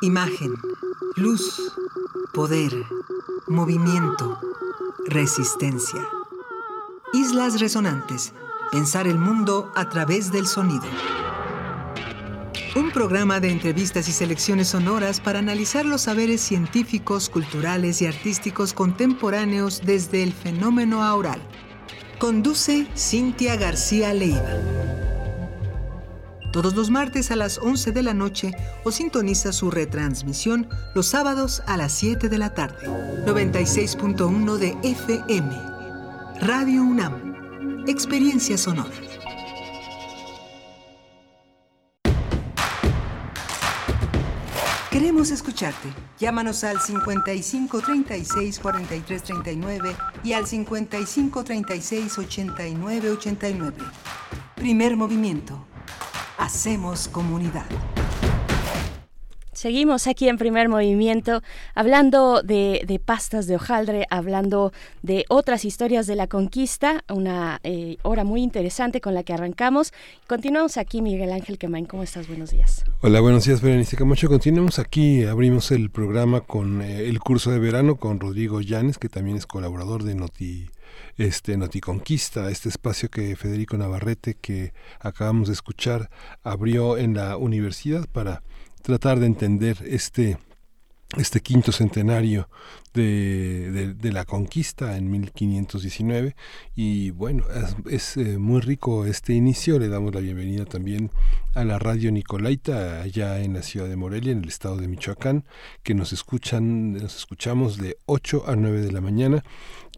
Speaker 4: Imagen, luz, poder, movimiento Resistencia. Islas Resonantes. Pensar el mundo a través del sonido. Un programa de entrevistas y selecciones sonoras para analizar los saberes científicos, culturales y artísticos contemporáneos desde el fenómeno aural. Conduce Cintia García Leiva todos los martes a las 11 de la noche o sintoniza su retransmisión los sábados a las 7 de la tarde. 96.1 de FM. Radio UNAM. Experiencia sonora. Queremos escucharte. Llámanos al 55 36 43 39 y al 55 36 89 89. Primer movimiento Hacemos comunidad.
Speaker 2: Seguimos aquí en primer movimiento hablando de, pastas de hojaldre, hablando de otras historias de la conquista, una eh, hora muy interesante con la que arrancamos. Continuamos aquí, Miguel Ángel Quemain, ¿cómo estás? Buenos días.
Speaker 1: Hola, buenos días, Berenice Camacho. Continuamos aquí, abrimos el programa con eh, el curso de verano con Rodrigo Llanes, que también es colaborador de Noti este Noticonquista, este espacio que Federico Navarrete, que acabamos de escuchar, abrió en la universidad para tratar de entender este este quinto centenario de, la conquista en 1519 y bueno es, eh, muy rico este inicio. Le damos la bienvenida también a la radio Nicolaita allá en la ciudad de Morelia en el estado de Michoacán que nos escuchan nos escuchamos de 8 a 9 de la mañana.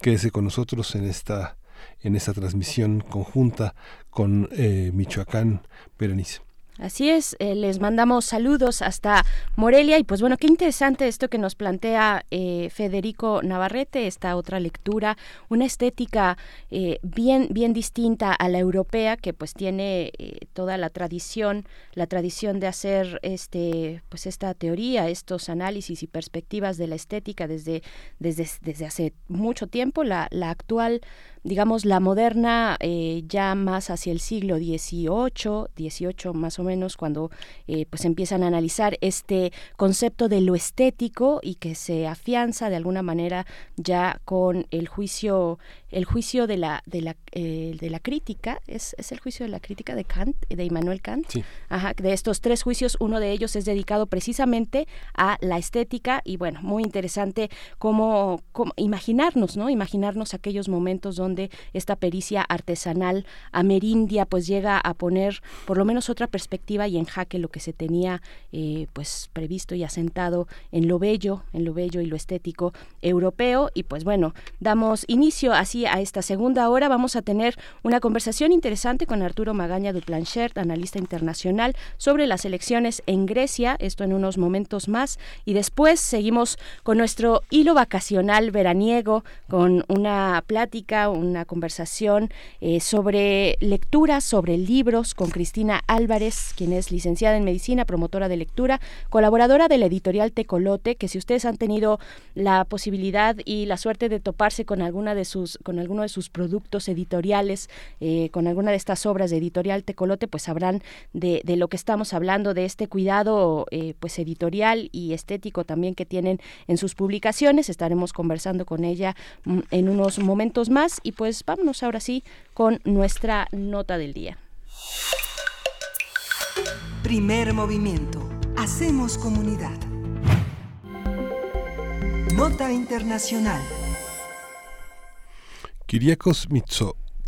Speaker 1: Quédese con nosotros en esta en esta transmisión conjunta con eh, Michoacán. Berenice
Speaker 2: Así es, eh, les mandamos saludos hasta Morelia. Y pues bueno, qué interesante esto que nos plantea eh, Federico Navarrete, esta otra lectura, una estética eh, bien, bien distinta a la europea que pues tiene toda la tradición, la tradición de hacer este, pues esta teoría, estos análisis y perspectivas de la estética desde, desde, desde hace mucho tiempo, la, la actual digamos, la moderna eh, ya más hacia el siglo XVIII, XVIII más o menos, cuando eh, pues empiezan a analizar este concepto de lo estético y que se afianza de alguna manera ya con el juicio el juicio de la de la, eh, de la crítica. Es, es el juicio de la crítica de Kant de Immanuel Kant Ajá, de estos tres juicios uno de ellos es dedicado precisamente a la estética y bueno muy interesante cómo, cómo imaginarnos no imaginarnos aquellos momentos donde esta pericia artesanal amerindia pues llega a poner por lo menos otra perspectiva y en jaque lo que se tenía eh, pues previsto y asentado en lo bello en lo bello y lo estético europeo. Y pues bueno damos inicio así a esta segunda hora. Vamos a tener una conversación interesante con Arturo Magaña de Planchert, analista internacional, sobre las elecciones en Grecia, esto en unos momentos más, y después seguimos con nuestro hilo vacacional veraniego, con una plática, una conversación eh, sobre lecturas, sobre libros, con Cristina Álvarez, quien es licenciada en medicina, promotora de lectura, colaboradora de la editorial Tecolote, que si ustedes han tenido la posibilidad y la suerte de toparse con alguna de sus, con alguno de sus productos editoriales, eh, con alguna de estas obras de editorial Tecolote, pues sabrán de, lo que estamos hablando, de este cuidado eh, pues editorial y estético también que tienen en sus publicaciones. Estaremos conversando con ella mm, en unos momentos más y pues vámonos ahora sí con nuestra nota del día.
Speaker 4: Primer movimiento. Hacemos comunidad. Nota Internacional.
Speaker 1: Kiriakos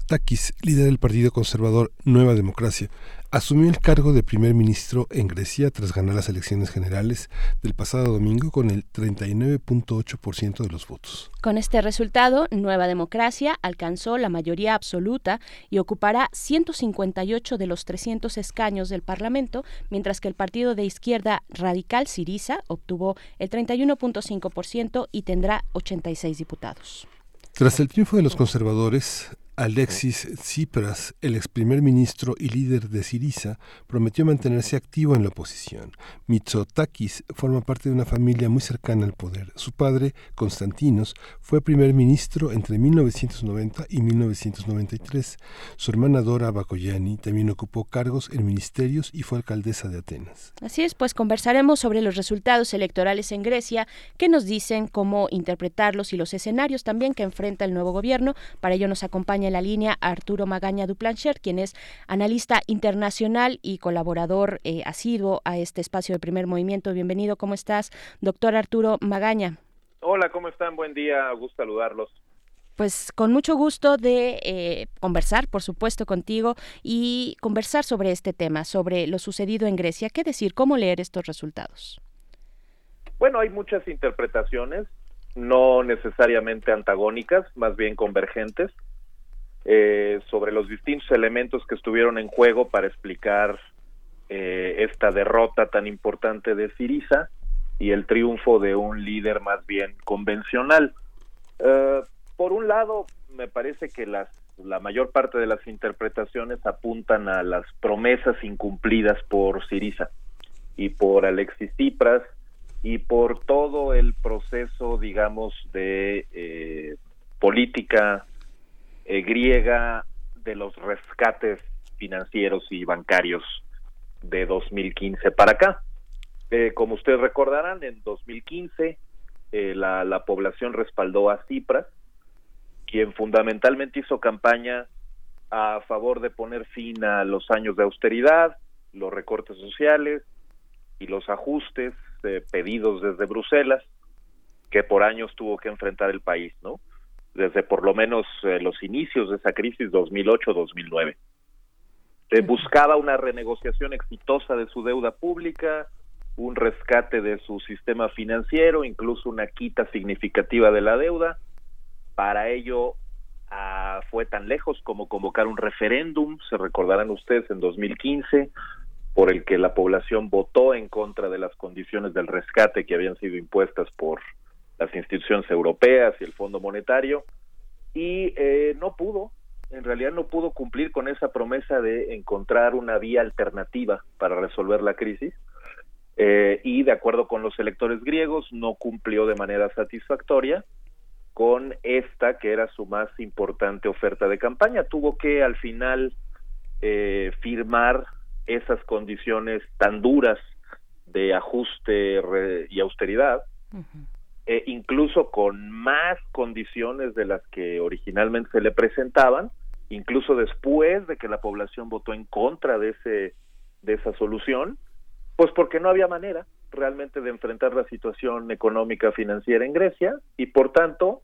Speaker 1: Mitsotakis, líder del Partido Conservador Nueva Democracia, asumió el cargo de primer ministro en Grecia tras ganar las elecciones generales del pasado domingo con el 39.8% de los votos.
Speaker 2: Con este resultado, Nueva Democracia alcanzó la mayoría absoluta y ocupará 158 de los 300 escaños del Parlamento, mientras que el partido de izquierda radical Siriza obtuvo el 31.5% y tendrá 86 diputados.
Speaker 1: Tras el triunfo de los conservadores, Alexis Tsipras, el ex primer ministro y líder de Siriza, prometió mantenerse activo en la oposición. Mitsotakis forma parte de una familia muy cercana al poder. Su padre, Constantinos, fue primer ministro entre 1990 y 1993. Su hermana Dora Bakoyani también ocupó cargos en ministerios y fue alcaldesa de Atenas.
Speaker 2: Así es, pues conversaremos sobre los resultados electorales en Grecia, qué nos dicen, cómo interpretarlos y los escenarios también que enfrenta el nuevo gobierno. Para ello nos acompaña en la línea Arturo Magaña Duplancher, quien es analista internacional y colaborador eh, asiduo a este espacio de primer movimiento. Bienvenido, ¿cómo estás, doctor Arturo Magaña?
Speaker 9: Hola, ¿cómo están? Buen día, gusto saludarlos
Speaker 2: pues con mucho gusto de eh, conversar, por supuesto, contigo y conversar sobre este tema, sobre lo sucedido en Grecia. ¿Qué decir? ¿Cómo leer estos resultados?
Speaker 9: Bueno, hay muchas interpretaciones, no necesariamente antagónicas, más bien convergentes. Eh, sobre los distintos elementos que estuvieron en juego para explicar eh, esta derrota tan importante de Siriza y el triunfo de un líder más bien convencional. Eh, por un lado, me parece que las, la mayor parte de las interpretaciones apuntan a las promesas incumplidas por Siriza y por Alexis Tsipras y por todo el proceso, digamos, de política eh, griega de los rescates financieros y bancarios de 2015 para acá. Eh, como ustedes recordarán, en 2015 eh, la, la, población respaldó a Cipras, quien fundamentalmente hizo campaña a favor de poner fin a los años de austeridad, los recortes sociales y los ajustes eh, pedidos desde Bruselas que por años tuvo que enfrentar el país, ¿no? Desde por lo menos eh, los inicios de esa crisis 2008-2009. buscaba una renegociación exitosa de su deuda pública, un rescate de su sistema financiero, incluso una quita significativa de la deuda. Para ello ah, fue tan lejos como convocar un referéndum, se recordarán ustedes, en 2015, por el que la población votó en contra de las condiciones del rescate que habían sido impuestas por las instituciones europeas y el Fondo Monetario, y eh, no pudo, en realidad no pudo cumplir con esa promesa de encontrar una vía alternativa para resolver la crisis, eh, y de acuerdo con los electores griegos no cumplió de manera satisfactoria con esta que era su más importante oferta de campaña. Tuvo que al final eh, firmar esas condiciones tan duras de ajuste y austeridad, e incluso con más condiciones de las que originalmente se le presentaban, incluso después de que la población votó en contra de ese de esa solución, pues porque no había manera realmente de enfrentar la situación económica financiera en Grecia y por tanto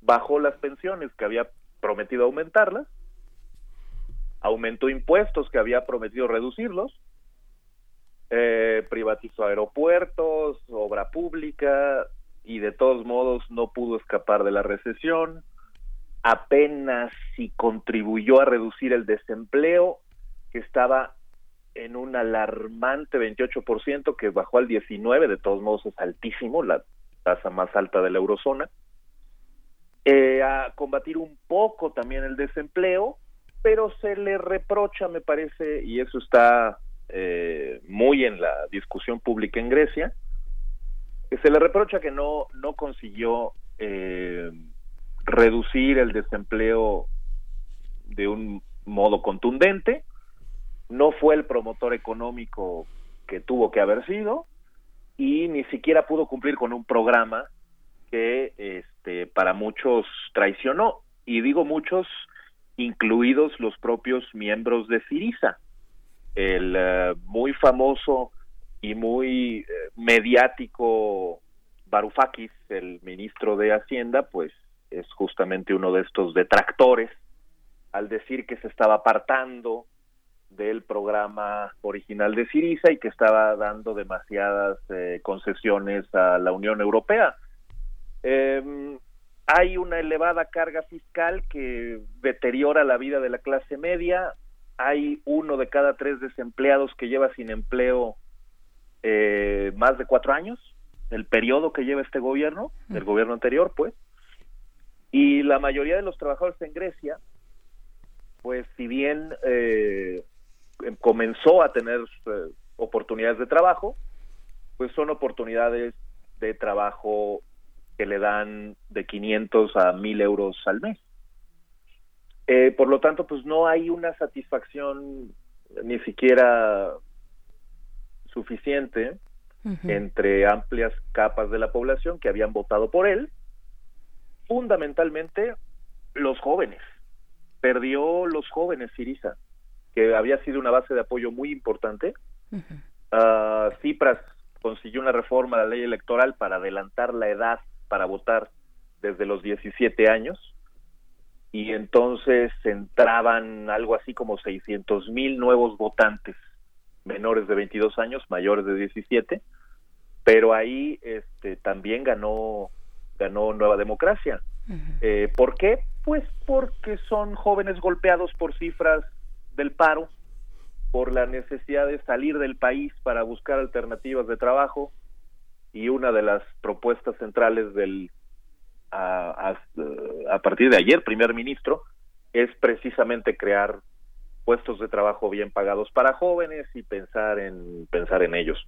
Speaker 9: bajó las pensiones que había prometido aumentarlas, aumentó impuestos que había prometido reducirlos, eh, privatizó aeropuertos, obra pública y de todos modos no pudo escapar de la recesión, apenas si contribuyó a reducir el desempleo que estaba en un alarmante 28% que bajó al 19%, de todos modos es altísimo, la tasa más alta de la eurozona. Eh, a combatir un poco también el desempleo, pero se le reprocha, me parece, y eso está eh, muy en la discusión pública en Grecia, se le reprocha que no, no consiguió eh, reducir el desempleo de un modo contundente, no fue el promotor económico que tuvo que haber sido y ni siquiera pudo cumplir con un programa que este para muchos traicionó. Y digo muchos incluidos los propios miembros de Siriza el eh, muy famoso y muy eh, mediático Varoufakis el ministro de Hacienda pues es justamente uno de estos detractores al decir que se estaba apartando del programa original de Siriza y que estaba dando demasiadas eh, concesiones a la Unión Europea. Em, hay una elevada carga fiscal que deteriora la vida de la clase media. Hay uno de cada tres desempleados que lleva sin empleo eh, más de cuatro años, el periodo que lleva este gobierno, el gobierno anterior, pues. Y la mayoría de los trabajadores en Grecia, pues si bien eh, comenzó a tener eh, oportunidades de trabajo, pues son oportunidades de trabajo que le dan de 500 a 1000 euros al mes. Eh, por lo tanto, pues no hay una satisfacción ni siquiera suficiente entre amplias capas de la población que habían votado por él, fundamentalmente los jóvenes. Perdió los jóvenes Siriza que había sido una base de apoyo muy importante. Uh Cipras consiguió una reforma a la ley electoral para adelantar la edad para votar desde los 17 años y entonces entraban algo así como 600 mil nuevos votantes menores de 22 años, mayores de 17, pero ahí este, también ganó ganó Nueva Democracia. eh, ¿Por qué? Pues porque son jóvenes golpeados por cifras del paro, por la necesidad de salir del país para buscar alternativas de trabajo y una de las propuestas centrales del a, a, partir de ayer primer ministro es precisamente crear puestos de trabajo bien pagados para jóvenes y pensar en pensar en ellos.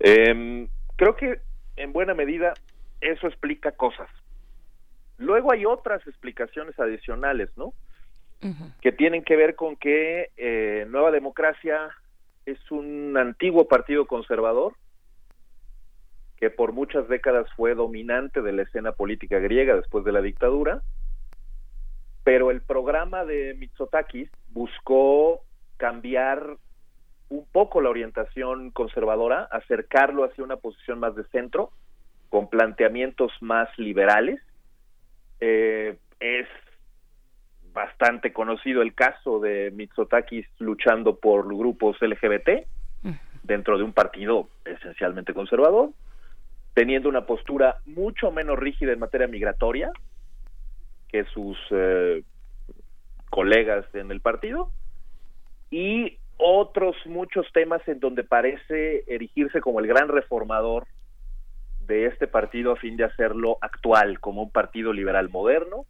Speaker 9: Eh, creo que en buena medida eso explica cosas. Luego hay otras explicaciones adicionales no que tienen que ver con que eh, Nueva Democracia es un antiguo partido conservador que por muchas décadas fue dominante de la escena política griega después de la dictadura, pero el programa de Mitsotakis buscó cambiar un poco la orientación conservadora, acercarlo hacia una posición más de centro, con planteamientos más liberales. Eh, es bastante conocido el caso de Mitsotakis luchando por grupos LGBT dentro de un partido esencialmente conservador, teniendo una postura mucho menos rígida en materia migratoria que sus eh, colegas en el partido y otros muchos temas en donde parece erigirse como el gran reformador de este partido a fin de hacerlo actual como un partido liberal moderno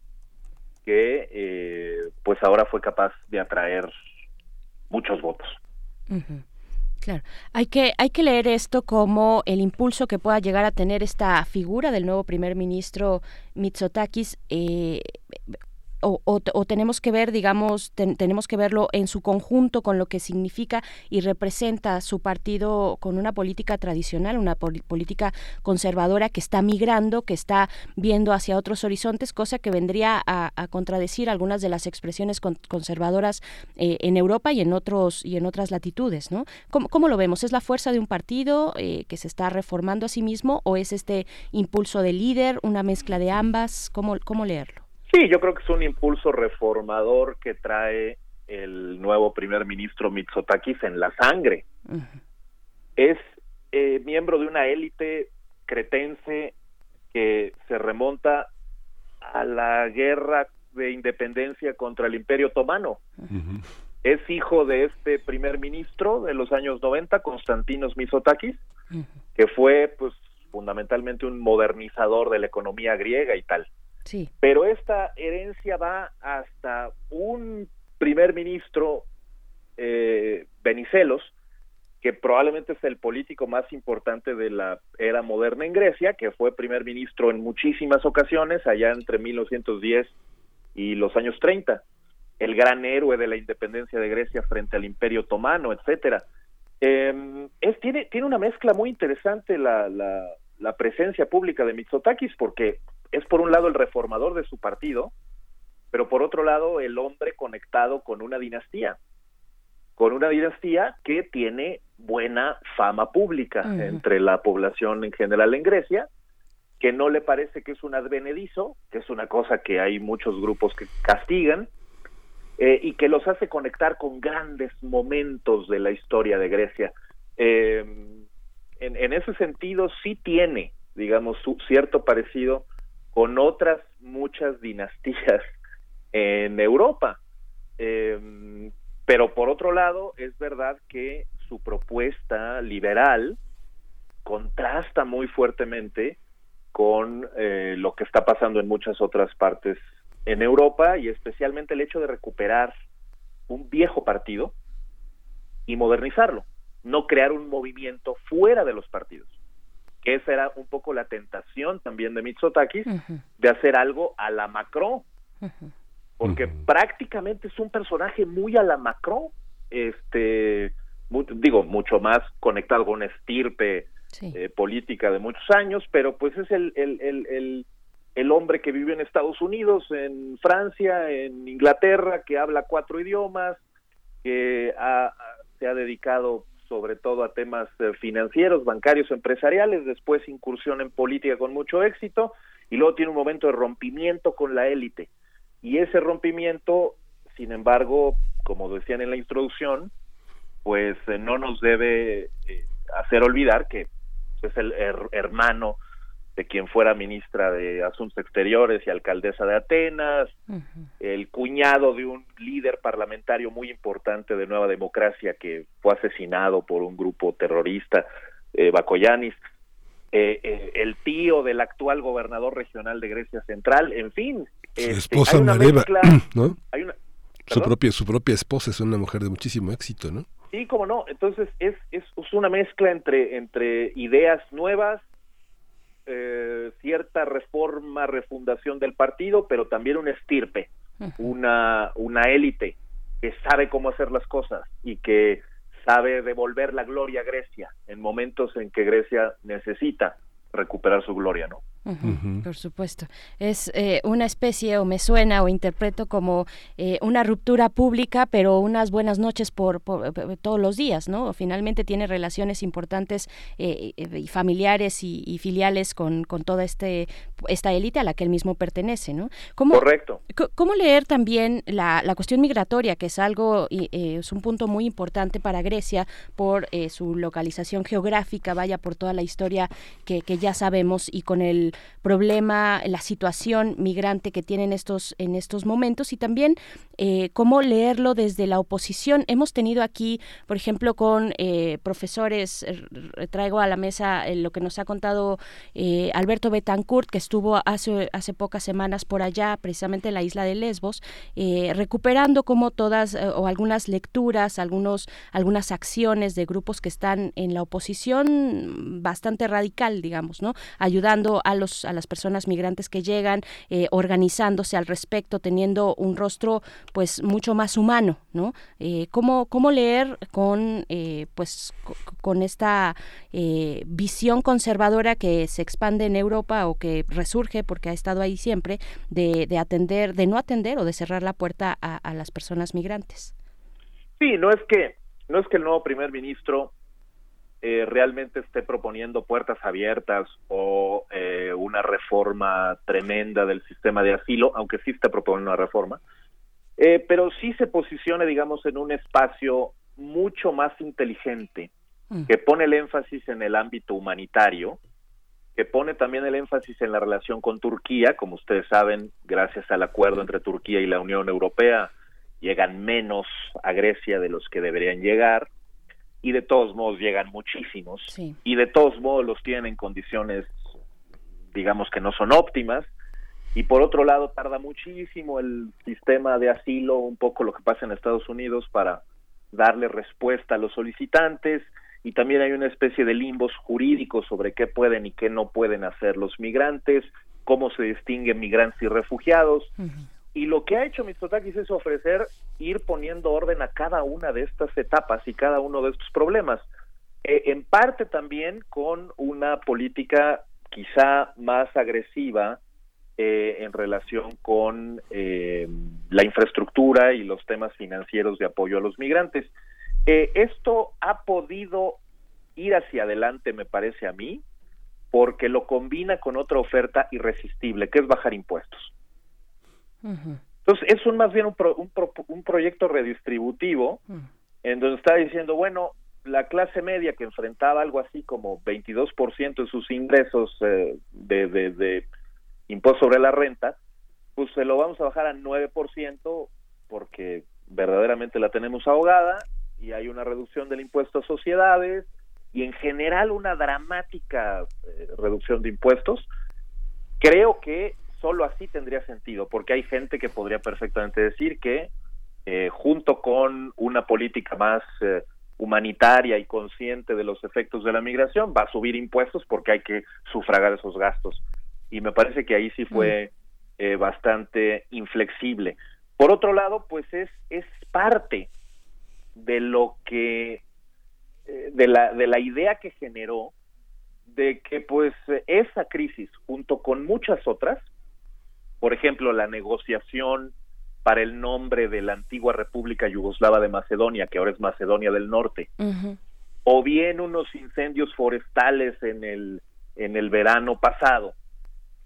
Speaker 9: que eh, pues ahora fue capaz de atraer muchos votos.
Speaker 2: Claro, hay que, hay que leer esto como el impulso que pueda llegar a tener esta figura del nuevo primer ministro Mitsotakis eh, o, tenemos que ver, digamos, tenemos que verlo en su conjunto con lo que significa y representa su partido con una política tradicional, una política conservadora que está migrando, que está viendo hacia otros horizontes, cosa que vendría a, contradecir algunas de las expresiones conservadoras eh, en Europa y en otros y en otras latitudes, ¿no? ¿Cómo, lo vemos? ¿Es la fuerza de un partido eh, que se está reformando a sí mismo o es este impulso de líder, una mezcla de ambas? ¿Cómo, cómo leerlo?
Speaker 9: Sí, yo creo que es un impulso reformador que trae el nuevo primer ministro Mitsotakis en la sangre. Es eh, miembro de una élite cretense que se remonta a la guerra de independencia contra el Imperio Otomano. Es hijo de este primer ministro de los años 90, Constantinos Mitsotakis, que fue pues fundamentalmente un modernizador de la economía griega y tal. Pero esta herencia va hasta un primer ministro, eh, Benicelos, que probablemente es el político más importante de la era moderna en Grecia, que fue primer ministro en muchísimas ocasiones, allá entre 1910 y los años 30, el gran héroe de la independencia de Grecia frente al Imperio Otomano, etcétera. Em, es, tiene, tiene una mezcla muy interesante la, la presencia pública de Mitsotakis, porque es por un lado el reformador de su partido, pero por otro lado el hombre conectado con una dinastía, con una dinastía que tiene buena fama pública entre la población en general en Grecia, que no le parece que es un advenedizo, que es una cosa que hay muchos grupos que castigan, eh, y que los hace conectar con grandes momentos de la historia de Grecia. Eh, en, en, ese sentido sí tiene, digamos, su, cierto parecido con otras muchas dinastías en Europa. Em, pero por otro lado, es verdad que su propuesta liberal contrasta muy fuertemente con eh, lo que está pasando en muchas otras partes en Europa y especialmente el hecho de recuperar un viejo partido y modernizarlo, no crear un movimiento fuera de los partidos que esa era un poco la tentación también de Mitsotakis de hacer algo a la Macron, porque prácticamente es un personaje muy a la Macron, este, digo, mucho más conectado con una estirpe eh, política de muchos años, pero pues es el, el, el, el, hombre que vive en Estados Unidos, en Francia, en Inglaterra, que habla cuatro idiomas, que se ha dedicado sobre todo a temas eh, financieros, bancarios, empresariales, después incursión en política con mucho éxito y luego tiene un momento de rompimiento con la élite. Y ese rompimiento, sin embargo, como decían en la introducción, pues eh, no nos debe eh, hacer olvidar que es el hermano de quien fuera ministra de Asuntos Exteriores y alcaldesa de Atenas, el cuñado de un líder parlamentario muy importante de Nueva Democracia que fue asesinado por un grupo terrorista, eh, Bakoyanis, eh, eh, el tío del actual gobernador regional de Grecia Central, en fin.
Speaker 1: Su este, esposa Mareva, (clears throat) ¿no? su propia, su propia esposa es una mujer de muchísimo éxito, ¿no?
Speaker 9: Sí, cómo no. Entonces es, es, es una mezcla entre, entre ideas nuevas, eh, cierta reforma, refundación del partido, pero también un estirpe, una, una élite que sabe cómo hacer las cosas y que sabe devolver la gloria a Grecia en momentos en que Grecia necesita recuperar su gloria, ¿no?
Speaker 2: Por supuesto. Es eh, una especie, o me suena o interpreto como eh, una ruptura pública, pero unas buenas noches por, eh, todos los días, ¿no? Finalmente tiene relaciones importantes y familiares y, filiales con, con, toda este, esta élite a la que él mismo pertenece, ¿no?
Speaker 9: ¿Cómo, Correcto.
Speaker 2: ¿Cómo leer también la, la cuestión migratoria, que es algo, es un punto muy importante para Grecia por su localización geográfica, vaya por toda la historia que, que ya sabemos y con el problema, la situación migrante que tienen estos en estos momentos y también eh, cómo leerlo desde la oposición. Hemos tenido aquí, por ejemplo, con eh, profesores, traigo a la mesa eh, lo que nos ha contado Alberto Betancourt, que estuvo hace, hace pocas semanas por allá, precisamente en la isla de Lesbos, recuperando como todas o algunas lecturas, algunos, algunas acciones de grupos que están en la oposición bastante radical, digamos, ¿no? Ayudando a los a las personas migrantes que llegan, eh, organizándose al respecto, teniendo un rostro pues mucho más humano, ¿no? Eh, ¿cómo, ¿cómo, leer con eh, pues con esta visión conservadora que se expande en Europa o que resurge porque ha estado ahí siempre de, de atender, de no atender o de cerrar la puerta a, a las personas migrantes?
Speaker 9: Sí, no es que no es que el nuevo primer ministro eh, realmente esté proponiendo puertas abiertas o eh, una reforma tremenda del sistema de asilo, aunque sí está proponiendo una reforma, eh, pero sí se posicione, digamos, en un espacio mucho más inteligente, mm. que pone el énfasis en el ámbito humanitario, que pone también el énfasis en la relación con Turquía, como ustedes saben, gracias al acuerdo entre Turquía y la Unión Europea, llegan menos a Grecia de los que deberían llegar, y de todos modos llegan muchísimos. Y de todos modos los tienen en condiciones digamos que no son óptimas. Y por otro lado tarda muchísimo el sistema de asilo un poco lo que pasa en Estados Unidos para darle respuesta a los solicitantes. Y también hay una especie de limbos jurídicos sobre qué pueden y qué no pueden hacer los migrantes, cómo se distinguen migrantes y refugiados. Y lo que ha hecho Mitsotakis es ofrecer ir poniendo orden a cada una de estas etapas y cada uno de estos problemas. Eh, en parte también con una política quizá más agresiva eh, en relación con eh, la infraestructura y los temas financieros de apoyo a los migrantes. esto ha podido ir hacia adelante, me parece a mí, porque lo combina con otra oferta irresistible, que es bajar impuestos. Entonces, es un, más bien un, un, proyecto redistributivo mm. en donde está diciendo, bueno, la clase media que enfrentaba algo así como 22% de sus ingresos eh, de, de, de, impuesto sobre la renta, pues se lo vamos a bajar a 9% porque verdaderamente la tenemos ahogada y hay una reducción del impuesto a sociedades y en general una dramática eh, reducción de impuestos. Creo que solo así tendría sentido, porque hay gente que podría perfectamente decir que eh, junto con una política más eh, humanitaria y consciente de los efectos de la migración, va a subir impuestos porque hay que sufragar esos gastos. Y me parece que ahí sí fue mm. eh, bastante inflexible. Por otro lado, pues es, es parte de lo que, de, la, de la idea que generó de que pues esa crisis, junto con muchas otras, por ejemplo, la negociación para el nombre de la antigua República Yugoslava de Macedonia, que ahora es Macedonia del Norte, o bien unos incendios forestales en el, en el verano pasado,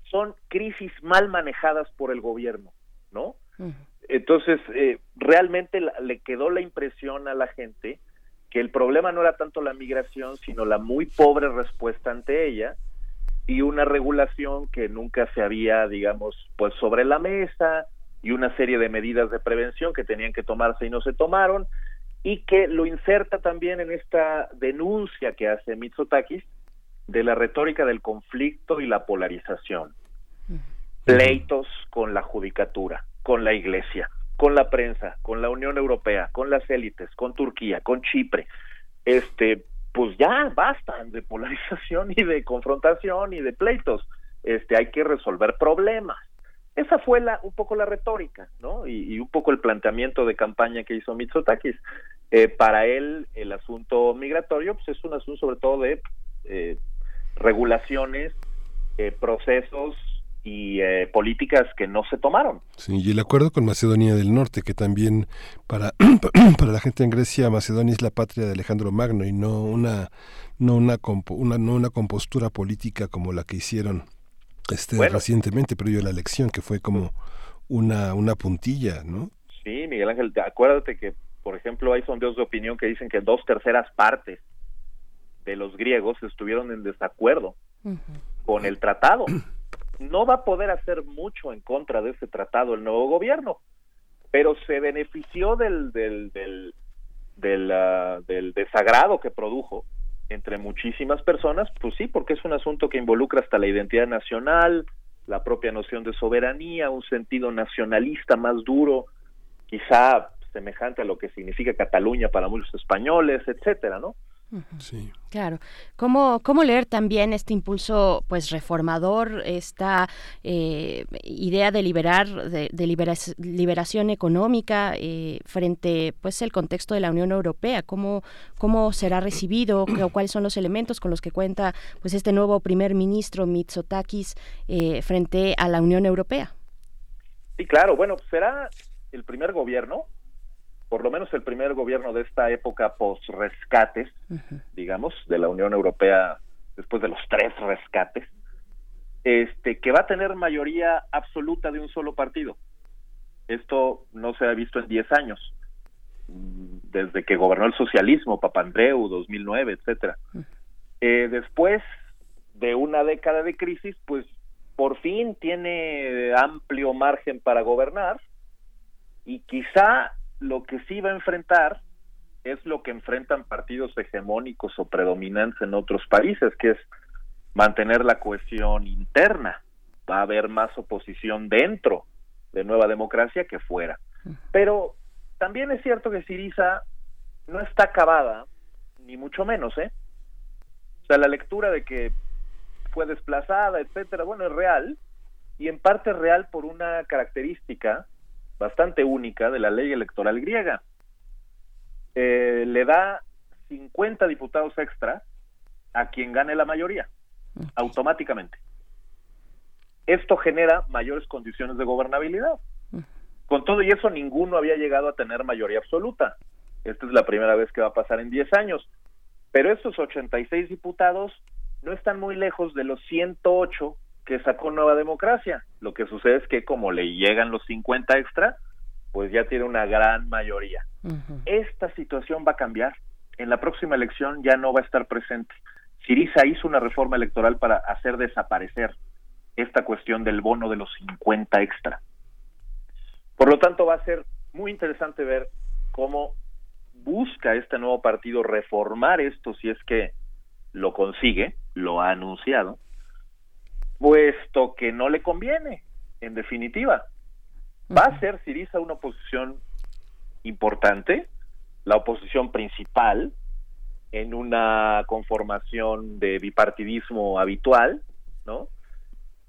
Speaker 9: son crisis mal manejadas por el gobierno, ¿no? Entonces, eh, realmente le quedó la impresión a la gente que el problema no era tanto la migración, sino la muy pobre respuesta ante ella, y una regulación que nunca se había, digamos, pues sobre la mesa y una serie de medidas de prevención que tenían que tomarse y no se tomaron y que lo inserta también en esta denuncia que hace Mitsotakis de la retórica del conflicto y la polarización. Pleitos con la judicatura, con la iglesia, con la prensa, con la Unión Europea, con las élites, con Turquía, con Chipre. Este, pues ya basta de polarización (laughs) y de confrontación y de pleitos. Este, hay que resolver problemas. Esa fue la, un poco la retórica, ¿no? Y, un poco el planteamiento de campaña que hizo Mitsotakis. Eh, para él, el asunto migratorio pues es un asunto sobre todo de eh, regulaciones eh, procesos y eh, políticas que no se tomaron.
Speaker 1: Sí, y el acuerdo con Macedonia del Norte, que también para, (clears throat) para la gente en Grecia, Macedonia es la patria de Alejandro Magno y no una, no una, una, no una compostura política como la que hicieron este recientemente, previo a la elección, que fue como una, una puntilla, ¿no?
Speaker 9: Sí, Miguel Ángel, acuérdate que, por ejemplo, hay sondeos de opinión que dicen que dos terceras partes de los griegos estuvieron en desacuerdo con el tratado. No va a poder hacer mucho en contra de ese tratado el nuevo gobierno, pero se benefició del del del ah, del desagrado que produjo entre muchísimas personas, pues sí, porque es un asunto que involucra hasta la identidad nacional, la propia noción de soberanía, un sentido nacionalista más duro, quizá semejante a lo que significa Cataluña para muchos españoles, etcétera, ¿no?
Speaker 2: Sí. Claro. ¿Cómo, ¿Cómo leer también este impulso pues reformador, esta eh, idea de liberar, de, liberación económica eh, frente pues el contexto de la Unión Europea? ¿Cómo, cómo será recibido? ¿Cuáles son los elementos con los que cuenta pues este nuevo primer ministro Mitsotakis eh, frente a la Unión Europea?
Speaker 9: Sí, claro. Bueno, será el primer gobierno por lo menos el primer gobierno de esta época post-rescates, digamos, de la Unión Europea, después de los tres rescates, este, que va a tener mayoría absoluta de un solo partido. Esto no se ha visto en 10 años, desde que gobernó el socialismo, Papandreou, 2009, etcétera. Eh, después de una década de crisis, pues por fin tiene amplio margen para gobernar y quizá lo que sí va a enfrentar es lo que enfrentan partidos hegemónicos o predominantes en otros países, que es mantener la cohesión interna. Va a haber más oposición dentro de Nueva Democracia que fuera. Pero también es cierto que Siriza no está acabada, ni mucho menos, ¿eh? O sea, la lectura de que fue desplazada, etcétera, bueno, es real, y en parte real por una característica bastante única de la ley electoral griega. Eh, le da 50 diputados extra a quien gane la mayoría, automáticamente. Esto genera mayores condiciones de gobernabilidad. Con todo y eso, ninguno había llegado a tener mayoría absoluta. Esta es la primera vez que va a pasar en 10 años. Pero estos 86 diputados no están muy lejos de los 108 que sacó Nueva Democracia. Lo que sucede es que como le llegan los 50 extra, pues ya tiene una gran mayoría. Esta situación va a cambiar. En la próxima elección ya no va a estar presente. Siriza hizo una reforma electoral para hacer desaparecer esta cuestión del bono de los 50 extra. Por lo tanto, va a ser muy interesante ver cómo busca este nuevo partido reformar esto si es que lo consigue, lo ha anunciado, puesto que no le conviene, en definitiva. Va a ser Siriza una oposición importante, la oposición principal en una conformación de bipartidismo habitual, ¿no?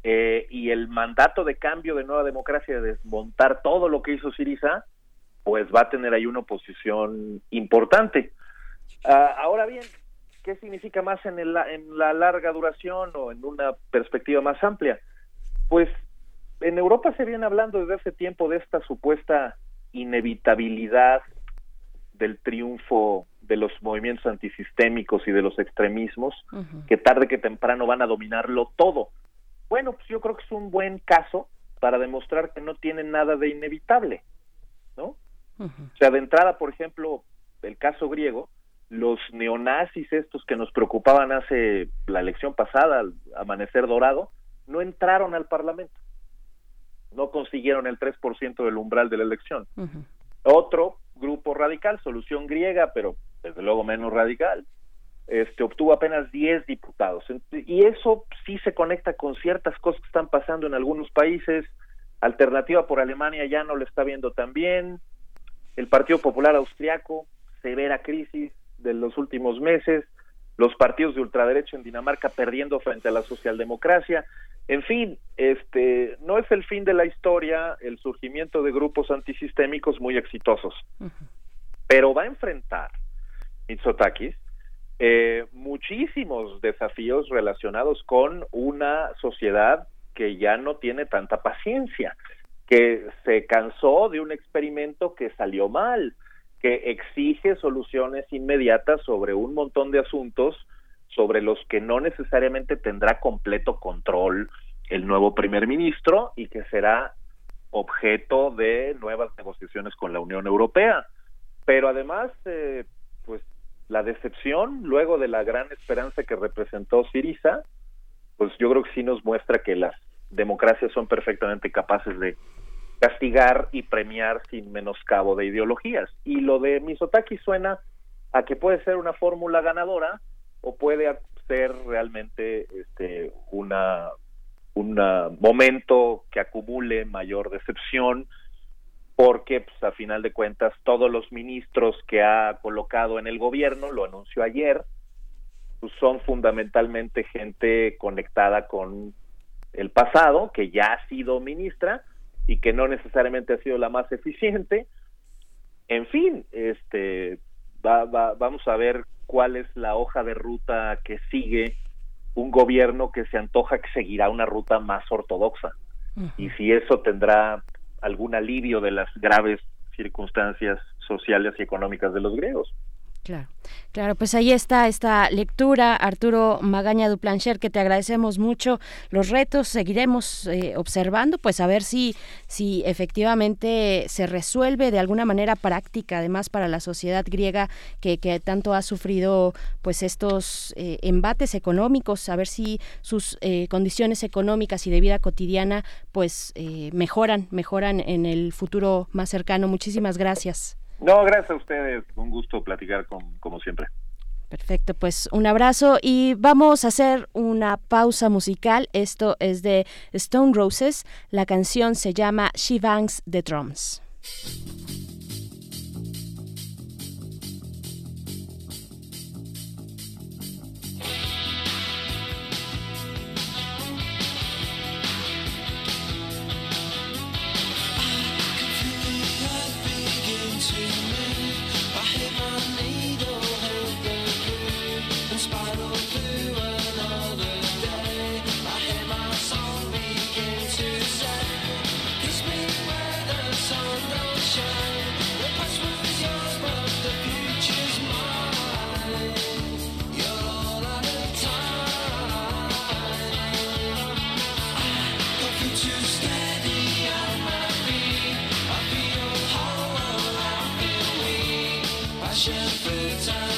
Speaker 9: Eh, y el mandato de cambio de Nueva Democracia de desmontar todo lo que hizo Siriza, pues va a tener ahí una oposición importante. Ah, ahora bien, ¿qué significa más en, en la larga duración o en una perspectiva más amplia? Pues en Europa se viene hablando desde hace tiempo de esta supuesta inevitabilidad del triunfo de los movimientos antisistémicos y de los extremismos, que tarde que temprano van a dominarlo todo. Bueno, pues yo creo que es un buen caso para demostrar que no tiene nada de inevitable, ¿no? O sea, de entrada, por ejemplo, el caso griego, los neonazis estos que nos preocupaban hace la elección pasada, al amanecer dorado, no entraron al Parlamento. No consiguieron el 3% del umbral de la elección. Otro grupo radical, solución griega, pero desde luego menos radical, este, obtuvo apenas 10 diputados. Y eso sí se conecta con ciertas cosas que están pasando en algunos países. Alternativa por Alemania ya no lo está viendo tan bien. El Partido Popular Austriaco, severa crisis de los últimos meses, los partidos de ultraderecha en Dinamarca perdiendo frente a la socialdemocracia. En fin, este no es el fin de la historia el surgimiento de grupos antisistémicos muy exitosos, pero va a enfrentar Mitsotakis eh, muchísimos desafíos relacionados con una sociedad que ya no tiene tanta paciencia, que se cansó de un experimento que salió mal, que exige soluciones inmediatas sobre un montón de asuntos sobre los que no necesariamente tendrá completo control el nuevo primer ministro y que será objeto de nuevas negociaciones con la Unión Europea. Pero además, eh, pues la decepción luego de la gran esperanza que representó Siriza, pues yo creo que sí nos muestra que las democracias son perfectamente capaces de castigar y premiar sin menoscabo de ideologías. Y lo de Misotaki suena a que puede ser una fórmula ganadora o puede ser realmente este, una un momento que acumule mayor decepción porque pues, a final de cuentas todos los ministros que ha colocado en el gobierno, lo anunció ayer, pues, son fundamentalmente gente conectada con el pasado, que ya ha sido ministra y que no necesariamente ha sido la más eficiente. En fin, este va, va, vamos a ver cuál es la hoja de ruta que sigue un gobierno que se antoja que seguirá una ruta más ortodoxa. Y si eso tendrá algún alivio de las graves circunstancias sociales y económicas de los griegos.
Speaker 2: Claro, claro, pues ahí está esta lectura, Arturo Magaña Duplancher, que te agradecemos mucho. Los retos seguiremos eh, observando, pues a ver si, si efectivamente se resuelve de alguna manera práctica, además para la sociedad griega que, que tanto ha sufrido pues estos eh, embates económicos, a ver si sus eh, condiciones económicas y de vida cotidiana pues mejoran, mejoran en el futuro más cercano. Muchísimas gracias.
Speaker 9: No, gracias a ustedes. Un gusto platicar con, como siempre.
Speaker 2: Perfecto, pues un abrazo y vamos a hacer una pausa musical. Esto es de Stone Roses. La canción se llama She Bangs the Drums.
Speaker 4: Flashing through time.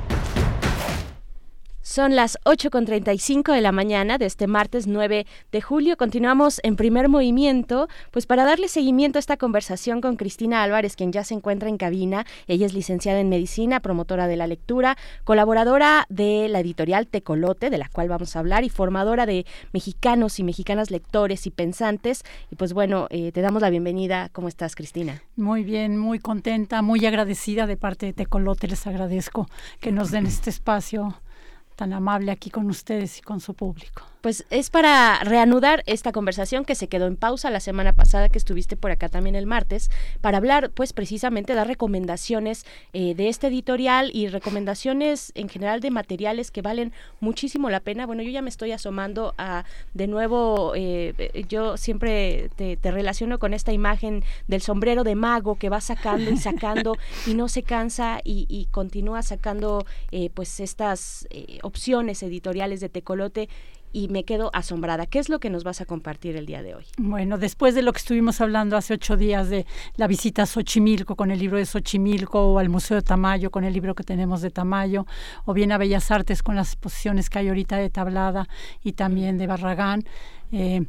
Speaker 2: Son las 8.35 de la mañana de este martes 9 de julio. Continuamos en primer movimiento, pues para darle seguimiento a esta conversación con Cristina Álvarez, quien ya se encuentra en cabina. Ella es licenciada en medicina, promotora de la lectura, colaboradora de la editorial Tecolote, de la cual vamos a hablar, y formadora de mexicanos y mexicanas lectores y pensantes. Y pues bueno, eh, te damos la bienvenida. ¿Cómo estás, Cristina?
Speaker 10: Muy bien, muy contenta, muy agradecida de parte de Tecolote. Les agradezco que nos den este espacio tan amable aquí con ustedes y con su público.
Speaker 2: Pues es para reanudar esta conversación que se quedó en pausa la semana pasada que estuviste por acá también el martes, para hablar pues precisamente, dar recomendaciones eh, de este editorial y recomendaciones en general de materiales que valen muchísimo la pena. Bueno, yo ya me estoy asomando a, de nuevo, eh, yo siempre te, relaciono con esta imagen del sombrero de mago que va sacando y sacando (laughs) y no se cansa y, continúa sacando eh, pues estas opciones editoriales de Tecolote y me quedo asombrada. ¿Qué es lo que nos vas a compartir el día de hoy?
Speaker 10: Bueno, después de lo que estuvimos hablando hace ocho días de la visita a Xochimilco con el libro de Xochimilco o al Museo de Tamayo con el libro que tenemos de Tamayo o bien a Bellas Artes con las exposiciones que hay ahorita de Tablada y también de Barragán. Eh,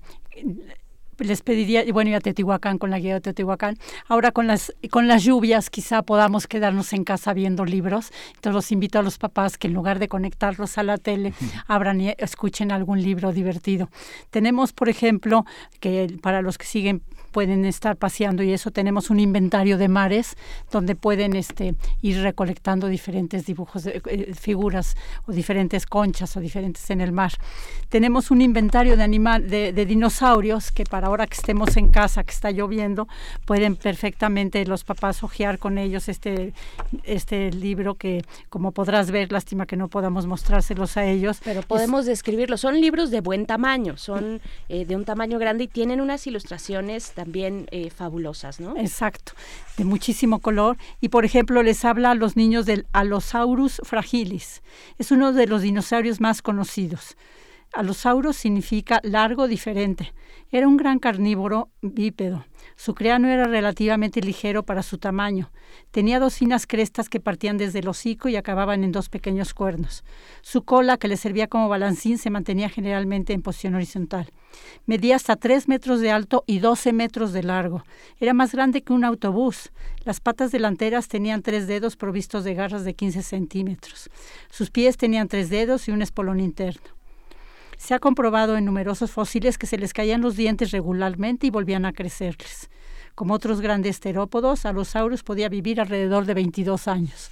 Speaker 10: les pediría, bueno, y a Teotihuacán con la guía de Teotihuacán. Ahora con las, con las lluvias quizá podamos quedarnos en casa viendo libros. Entonces los invito a los papás que en lugar de conectarlos a la tele, abran y escuchen algún libro divertido. Tenemos, por ejemplo, que para los que siguen pueden estar paseando y eso tenemos un inventario de mares donde pueden este, ir recolectando diferentes dibujos, de, eh, figuras o diferentes conchas o diferentes en el mar. Tenemos un inventario de, animal, de, de dinosaurios que para ahora que estemos en casa, que está lloviendo, pueden perfectamente los papás hojear con ellos este, este libro que, como podrás ver, lástima que no podamos mostrárselos a ellos.
Speaker 2: Pero podemos describirlos. Son libros de buen tamaño, son eh, de un tamaño grande y tienen unas ilustraciones también eh, fabulosas, ¿no?
Speaker 10: Exacto, de muchísimo color. Y, por ejemplo, les habla a los niños del Allosaurus fragilis. Es uno de los dinosaurios más conocidos. Allosaurus significa largo diferente. Era un gran carnívoro bípedo. Su cráneo era relativamente ligero para su tamaño. Tenía dos finas crestas que partían desde el hocico y acababan en dos pequeños cuernos. Su cola, que le servía como balancín, se mantenía generalmente en posición horizontal. Medía hasta tres metros de alto y 12 metros de largo. Era más grande que un autobús. Las patas delanteras tenían tres dedos provistos de garras de 15 centímetros. Sus pies tenían tres dedos y un espolón interno. Se ha comprobado en numerosos fósiles que se les caían los dientes regularmente y volvían a crecerles. Como otros grandes terópodos, Allosaurus podía vivir alrededor de 22 años.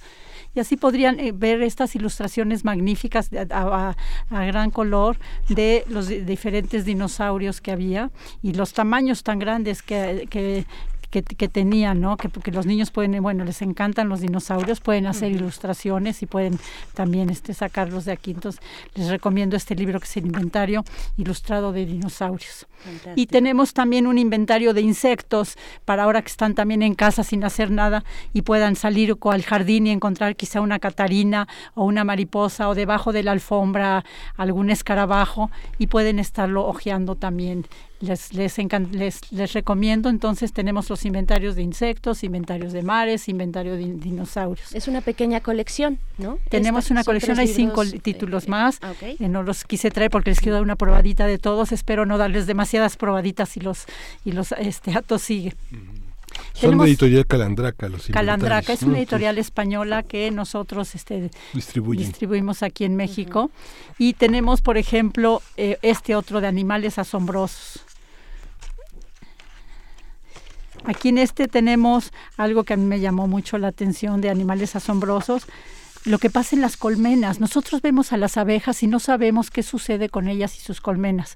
Speaker 10: Y así podrían eh, ver estas ilustraciones magníficas a, gran color de los diferentes dinosaurios que había y los tamaños tan grandes que, que, tenían, ¿no? Que porque los niños pueden, bueno, les encantan los dinosaurios, pueden hacer ilustraciones y pueden también este, sacarlos de aquí. Entonces, les recomiendo este libro que es el inventario ilustrado de dinosaurios. Y tenemos también un inventario de insectos para ahora que están también en casa sin hacer nada y puedan salir al jardín y encontrar quizá una catarina o una mariposa o debajo de la alfombra algún escarabajo y pueden estarlo hojeando también les, les, les, recomiendo, entonces tenemos los inventarios de insectos, inventarios de mares, inventario de dinosaurios.
Speaker 2: Es una pequeña colección, ¿no?
Speaker 10: Tenemos una colección, hay cinco títulos más. Ah, eh, no los quise traer porque les quiero dar una probadita de todos. Espero no darles demasiadas probaditas y los, y los este, atos sigue.
Speaker 1: Son de editorial Calandraca los
Speaker 10: Calandraca es una editorial española que nosotros este, distribuimos aquí en México. Y tenemos, por ejemplo, eh, este otro de animales asombrosos. Aquí en este tenemos algo que a mí me llamó mucho la atención de animales asombrosos. Lo que pasa en las colmenas. Nosotros vemos a las abejas y no sabemos qué sucede con ellas y sus colmenas.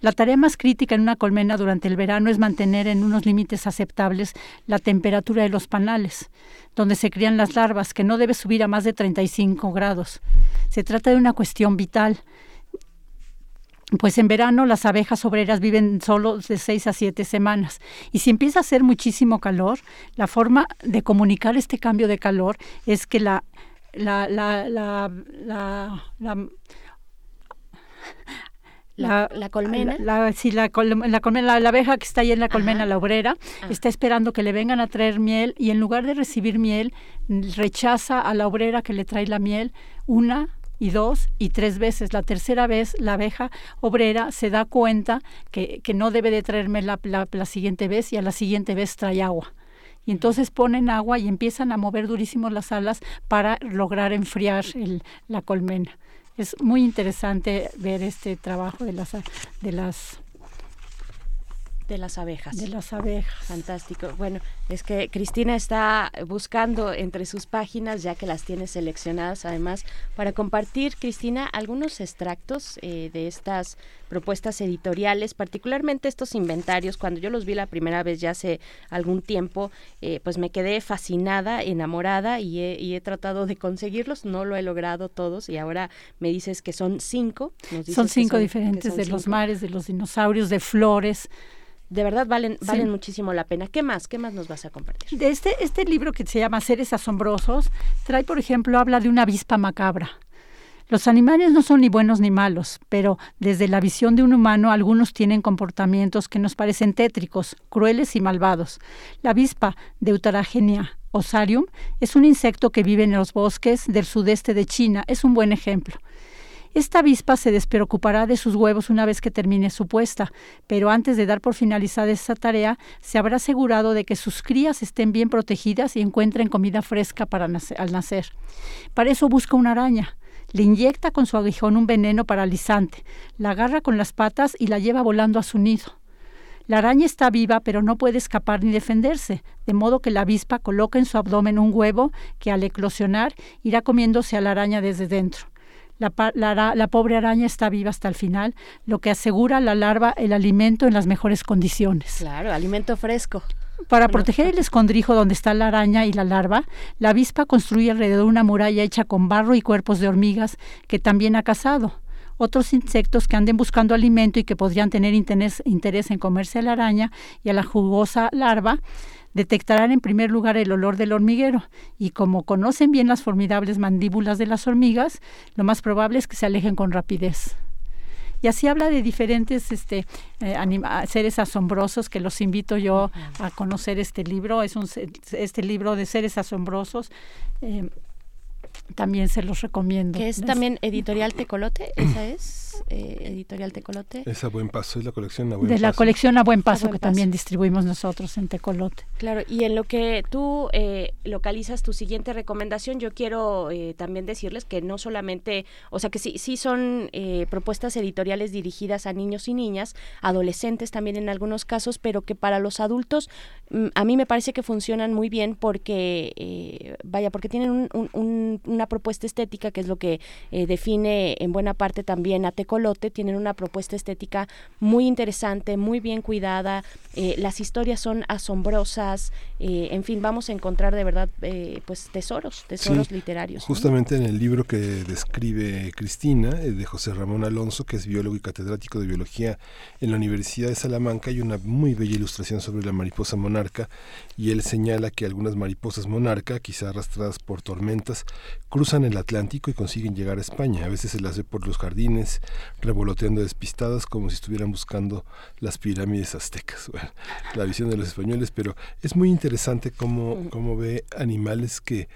Speaker 10: La tarea más crítica en una colmena durante el verano es mantener en unos límites aceptables la temperatura de los panales, donde se crían las larvas, que no debe subir a más de 35 grados. Se trata de una cuestión vital pues en verano las abejas obreras viven solo de seis a siete semanas. Y si empieza a hacer muchísimo calor, la forma de comunicar este cambio de calor es que la, la, la, la, la
Speaker 2: La, la, colmena.
Speaker 10: La, sí, la, la colmena, la, abeja que está ahí en la colmena, la obrera, ah. está esperando que le vengan a traer miel y en lugar de recibir miel, rechaza a la obrera que le trae la miel una y dos y tres veces. La tercera vez la abeja obrera se da cuenta que, que no debe de traerme la, la, siguiente vez y a la siguiente vez trae agua. Y entonces ponen agua y empiezan a mover durísimo las alas para lograr enfriar la colmena es muy interesante ver este trabajo de las de las
Speaker 2: de las abejas.
Speaker 10: De las abejas.
Speaker 2: Fantástico. Bueno, es que Cristina está buscando entre sus páginas, ya que las tiene seleccionadas además, para compartir, Cristina, algunos extractos eh, de estas propuestas editoriales, particularmente estos inventarios. Cuando yo los vi la primera vez ya hace algún tiempo, eh, pues me quedé fascinada, enamorada y he, tratado de conseguirlos. No lo he logrado todos y ahora me dices que son cinco.
Speaker 10: son cinco diferentes de los mares, de los dinosaurios, de flores
Speaker 2: de verdad valen, valen muchísimo la pena. ¿Qué más? ¿Qué más nos vas a compartir?
Speaker 10: De este, este libro que se llama Seres Asombrosos, trae, por ejemplo, habla de una avispa macabra. Los animales no son ni buenos ni malos, pero desde la visión de un humano algunos tienen comportamientos que nos parecen tétricos, crueles y malvados. La avispa Deuteragenia osarium es un insecto que vive en los bosques del sudeste de China. Es un buen ejemplo. Esta avispa se despreocupará de sus huevos una vez que termine su puesta, pero antes de dar por finalizada esa tarea, se habrá asegurado de que sus crías estén bien protegidas y encuentren comida fresca para al nacer. Para eso busca una araña. Le inyecta con su aguijón un veneno paralizante, la agarra con las patas y la lleva volando a su nido. La araña está viva, pero no puede escapar ni defenderse, de modo que la avispa coloca en su abdomen un huevo que al eclosionar irá comiéndose a la araña desde dentro. La, la, pobre araña está viva hasta el final, lo que asegura a la larva el alimento en las mejores condiciones.
Speaker 2: Claro, alimento fresco.
Speaker 10: Para proteger el escondrijo donde está la araña y la larva, la avispa construye alrededor una muralla hecha con barro y cuerpos de hormigas que también ha cazado. Otros insectos que anden buscando alimento y que podrían tener interés, interés en comerse a la araña y a la jugosa larva detectarán en primer lugar el olor del hormiguero y como conocen bien las formidables mandíbulas de las hormigas, lo más probable es que se alejen con rapidez. Y así habla de diferentes este, eh, seres asombrosos que los invito yo a conocer este libro. Es un, este libro de seres asombrosos. Eh, también se los recomiendo.
Speaker 2: Que es también editorial Tecolote, esa es eh, editorial Tecolote.
Speaker 1: Es a buen paso, es la colección a buen
Speaker 10: de
Speaker 1: paso.
Speaker 10: De la colección a buen paso que también distribuimos nosotros en Tecolote.
Speaker 2: Claro, y en lo que tú eh, localizas tu siguiente recomendación, yo quiero eh, también decirles que no solamente, o sea que sí, sí son propuestas editoriales dirigidas a niños y niñas, adolescentes también en algunos casos, pero que para los adultos mm, a mí me parece que funcionan muy bien porque, vaya, porque tienen un una propuesta estética, que es lo que eh, define en buena parte también a Tecolote, tienen una propuesta estética muy interesante, muy bien cuidada, eh, las historias son asombrosas, eh, en fin, vamos a encontrar de verdad pues tesoros, tesoros literarios.
Speaker 1: Justamente en el libro que describe Cristina, de José Ramón Alonso, que es biólogo y catedrático de biología en la Universidad de Salamanca, hay una muy bella ilustración sobre la mariposa monarca y él señala que algunas mariposas monarca, quizá arrastradas por tormentas, cruzan el Atlántico y consiguen llegar a España. A veces se las ve por los jardines, revoloteando despistadas como si estuvieran buscando las pirámides aztecas. (laughs) la visión de los españoles, pero es muy interesante cómo, cómo ve animales que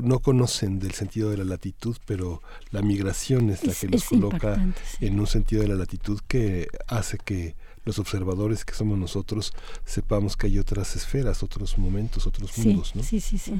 Speaker 1: no conocen del sentido de la latitud, pero la migración es la que los coloca en un sentido de la latitud que hace que los observadores que somos nosotros sepamos que hay otras esferas, otros momentos, otros mundos. ¿no?
Speaker 10: Sí, sí, sí.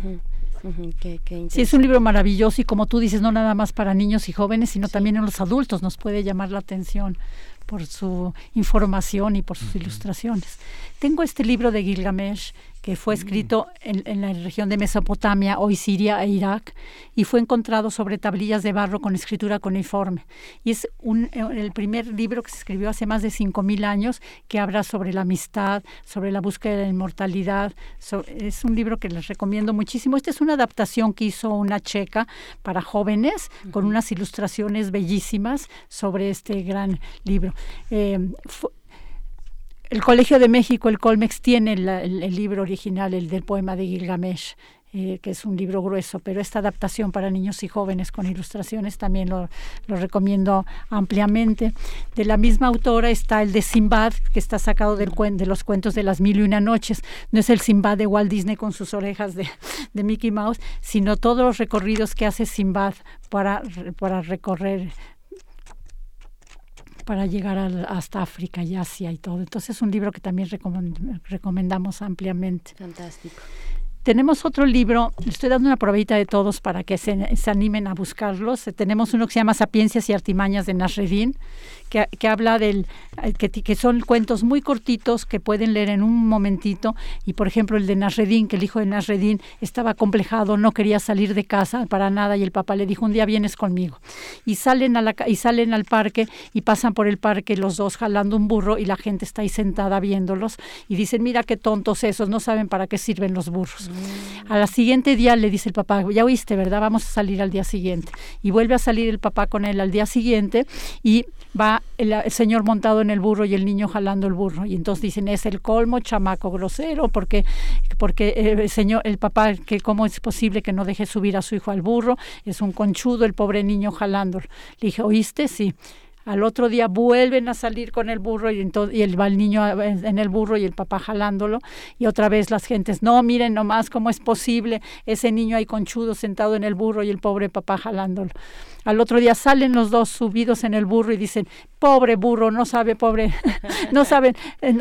Speaker 10: Sí, es un libro maravilloso y como tú dices, no nada más para niños y jóvenes, sino también en los adultos nos puede llamar la atención por su información y por sus ilustraciones. Tengo este libro de Gilgamesh que fue escrito en, la región de Mesopotamia, hoy Siria e Irak, y fue encontrado sobre tablillas de barro con escritura cuneiforme. Y es un, el primer libro que se escribió hace más de 5.000 años que habla sobre la amistad, sobre la búsqueda de la inmortalidad. es un libro que les recomiendo muchísimo. Esta es una adaptación que hizo una checa para jóvenes con unas ilustraciones bellísimas sobre este gran libro. Eh, el Colegio de México, el Colmex, tiene el, libro original, el del poema de Gilgamesh. eh, que es un libro grueso, pero esta adaptación para niños y jóvenes con ilustraciones también lo, recomiendo ampliamente. De la misma autora está el de Simbad, que está sacado de los cuentos de las mil y una noches. No es el Simbad de Walt Disney con sus orejas de, de Mickey Mouse, sino todos los recorridos que hace Simbad para, para recorrer para llegar hasta África y Asia y todo. Entonces es un libro que también recomendamos ampliamente.
Speaker 2: Fantástico.
Speaker 10: Tenemos otro libro, estoy dando una probadita de todos para que se, se, animen a buscarlos. Tenemos uno que se llama Sapiencias y Artimañas de Nasreddin, que, habla del, eh, que, que, son cuentos muy cortitos que pueden leer en un momentito. Y por ejemplo el de Nasreddin, que el hijo de Nasreddin estaba complejado, no quería salir de casa para nada y el papá le dijo, un día vienes conmigo. Y salen, a la, y salen al parque y pasan por el parque los dos jalando un burro y la gente está ahí sentada viéndolos y dicen, mira qué tontos esos, no saben para qué sirven los burros. A la siguiente día le dice el papá, ya oíste, ¿verdad? Vamos a salir al día siguiente. Y vuelve a salir el papá con él al día siguiente y va el, señor montado en el burro y el niño jalando el burro. Y entonces dicen, es el colmo, chamaco grosero, porque, porque eh, el señor, el papá, que cómo es posible que no deje subir a su hijo al burro, es un conchudo el pobre niño jalando. Le dije, ¿oíste? Sí. Al otro día vuelven a salir con el burro y, y el, va el niño en el burro y el papá jalándolo. Y otra vez las gentes, no, miren nomás cómo es posible ese niño ahí conchudo sentado en el burro y el pobre papá jalándolo. Al otro día salen los dos subidos en el burro y dicen, pobre burro, no sabe, pobre, (laughs) no saben, eh,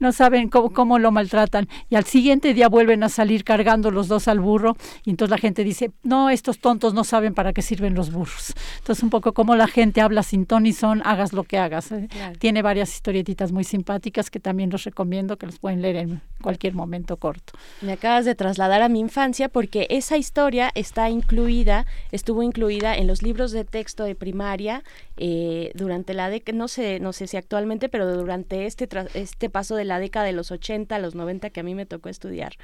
Speaker 10: no (laughs) saben cómo, lo maltratan. Y al siguiente día vuelven a salir cargando los dos al burro y entonces la gente dice, no, estos tontos no saben para qué sirven los burros. Entonces un poco como la gente habla sin ton y son, hagas lo que hagas. ¿eh? Tiene varias historietitas muy simpáticas que también los recomiendo, que los pueden leer en cualquier momento corto.
Speaker 2: Me acabas de trasladar a mi infancia porque esa historia está incluida, estuvo incluida en los libros de texto de primaria eh, durante la década, no sé, no sé si actualmente, pero durante este, este paso de la década de los 80 a los 90 que a mí me tocó estudiar,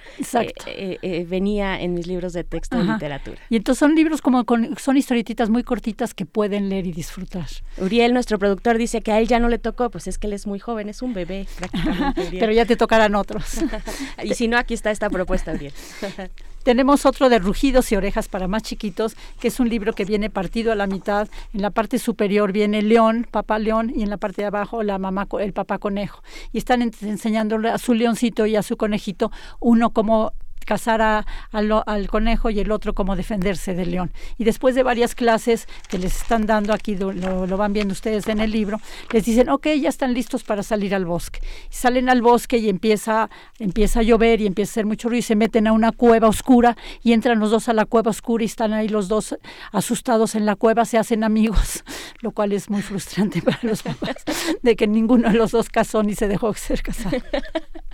Speaker 2: eh, eh, venía en mis libros de texto de literatura.
Speaker 10: Y entonces son libros como con, son historietitas muy cortitas que pueden leer y disfrutar.
Speaker 2: Uriel, nuestro productor, dice que a él ya no le tocó, pues es que él es muy joven, es un bebé prácticamente.
Speaker 10: pero ya te tocarán otros. (laughs)
Speaker 2: y si no, aquí está esta propuesta, Uriel. (laughs)
Speaker 10: Tenemos otro de Rugidos y Orejas para más chiquitos, que es un libro que viene partido a la mitad. En la parte superior viene león, papá león, y en la parte de abajo la mamá, el papá conejo. Y están enseñándole a su leoncito y a su conejito uno como cazar al conejo y el otro cómo defenderse del león. Y después de varias clases que les están dando aquí, lo, lo, van viendo ustedes en el libro, les dicen, ok, ya están listos para salir al bosque. salen al bosque y empieza, empieza a llover y empieza a hacer mucho ruido y se meten a una cueva oscura y entran los dos a la cueva oscura y están ahí los dos asustados en la cueva, se hacen amigos, (laughs) lo cual es muy frustrante (laughs) para los papás, de que ninguno de los dos casó ni se dejó ser casado. (laughs)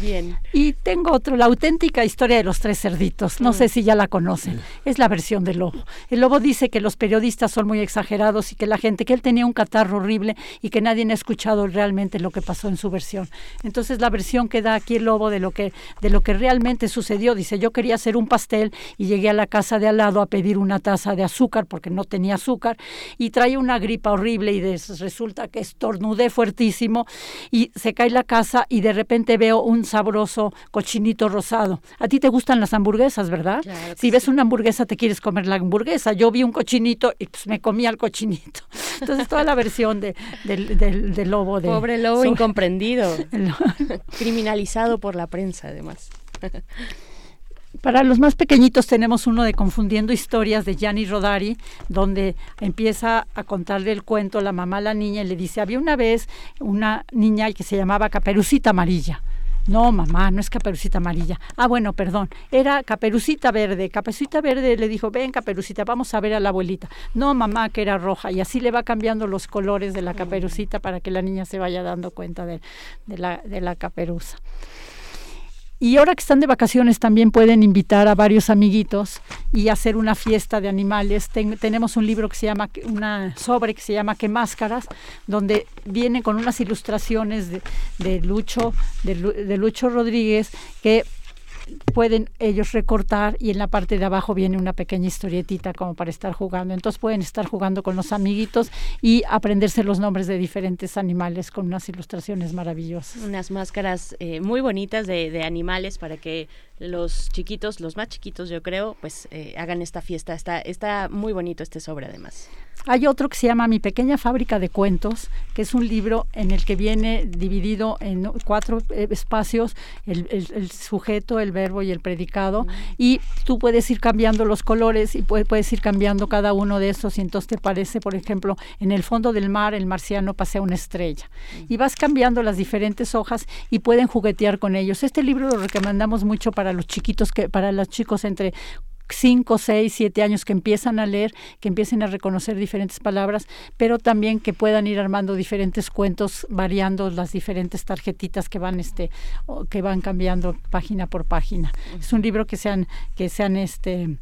Speaker 2: Bien.
Speaker 10: Y tengo otro, la auténtica historia de los tres cerditos. No sé mm. si ya la conocen. Es la versión del lobo. El lobo dice que los periodistas son muy exagerados y que la gente, que él tenía un catarro horrible y que nadie ha escuchado realmente lo que pasó en su versión. Entonces la versión que da aquí el lobo de lo que, de lo que realmente sucedió, dice, yo quería hacer un pastel y llegué a la casa de al lado a pedir una taza de azúcar porque no tenía azúcar y traía una gripa horrible y resulta que estornudé fuertísimo y se cae la casa y de repente veo un sabroso cochinito rosado a ti te gustan las hamburguesas, ¿verdad? si ves una hamburguesa, te quieres comer la hamburguesa. Yo vi un cochinito y pues me comí al cochinito. Entonces, toda la versión de, del, lobo. De,
Speaker 2: Pobre lobo incomprendido. (laughs) Criminalizado por la prensa, además. (laughs)
Speaker 10: Para los más pequeñitos tenemos uno de Confundiendo Historias de Gianni Rodari, donde empieza a contarle el cuento la mamá a la niña y le dice, había una vez una niña que se llamaba Caperucita Amarilla. No, mamá, no es caperucita amarilla. Ah, bueno, perdón. Era caperucita verde. Caperucita verde le dijo, ven, caperucita, vamos a ver a la abuelita. No, mamá, que era roja. Y así le va cambiando los colores de la caperucita para que la niña se vaya dando cuenta de, la, de la caperuza. Y ahora que están de vacaciones también pueden invitar a varios amiguitos y hacer una fiesta de animales. tenemos un libro que se llama, una sobre que se llama ¿Qué máscaras? donde viene con unas ilustraciones de, Lucho, de, Lucho Rodríguez que pueden ellos recortar y en la parte de abajo viene una pequeña historietita como para estar jugando. Entonces pueden estar jugando con los amiguitos y aprenderse los nombres de diferentes animales con unas ilustraciones maravillosas.
Speaker 2: Unas máscaras eh, muy bonitas de, de animales para que los chiquitos, los más chiquitos yo creo, pues eh, hagan esta fiesta. Está, está muy bonito este sobre además.
Speaker 10: Hay otro que se llama Mi pequeña fábrica de cuentos, que es un libro en el que viene dividido en cuatro eh, espacios, el, sujeto, el verbo y el predicado, y tú puedes ir cambiando los colores y puedes, ir cambiando cada uno de esos y entonces te parece, por ejemplo, en el fondo del mar el marciano pasea una estrella. Y vas cambiando las diferentes hojas y pueden juguetear con ellos. Este libro lo recomendamos mucho para los chiquitos, que para los chicos entre 5, 6, 7 años que empiezan a leer, que empiecen a reconocer diferentes palabras, pero también que puedan ir armando diferentes cuentos, variando las diferentes tarjetitas que van este que van cambiando página por página. Es un libro que sean que sean este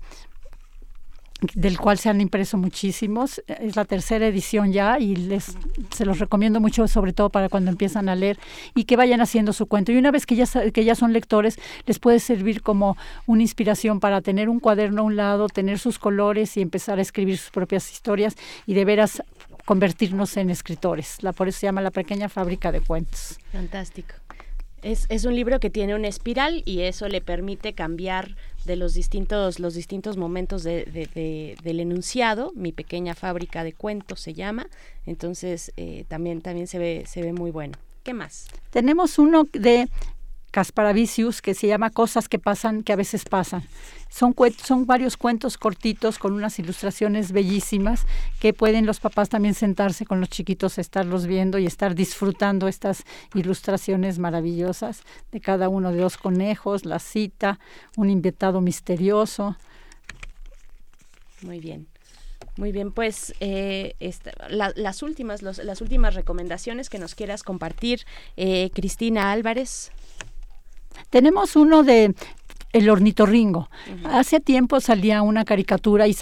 Speaker 10: del cual se han impreso muchísimos. Es la tercera edición ya y les se los recomiendo mucho, sobre todo para cuando empiezan a leer y que vayan haciendo su cuento. Y una vez que ya, que ya son lectores, les puede servir como una inspiración para tener un cuaderno a un lado, tener sus colores y empezar a escribir sus propias historias y de veras convertirnos en escritores. La, por eso se llama La Pequeña Fábrica de Cuentos.
Speaker 2: Fantástico. Es, es un libro que tiene una espiral y eso le permite cambiar de los distintos, los distintos momentos de, del enunciado. Mi pequeña fábrica de cuentos se llama. Entonces eh, también, también se ve, se ve muy bueno. ¿Qué más?
Speaker 10: Tenemos uno de Casparavicius que se llama Cosas que pasan, que a veces pasan. Son, son varios cuentos cortitos con unas ilustraciones bellísimas que pueden los papás también sentarse con los chiquitos, estarlos viendo y estar disfrutando estas ilustraciones maravillosas de cada uno de los conejos, la cita, un invitado misterioso.
Speaker 2: Muy bien. Muy bien, pues eh, las últimas las últimas recomendaciones que nos quieras compartir, eh, Cristina Álvarez.
Speaker 10: Tenemos uno de el ornitorringo. Hace tiempo salía una caricatura y,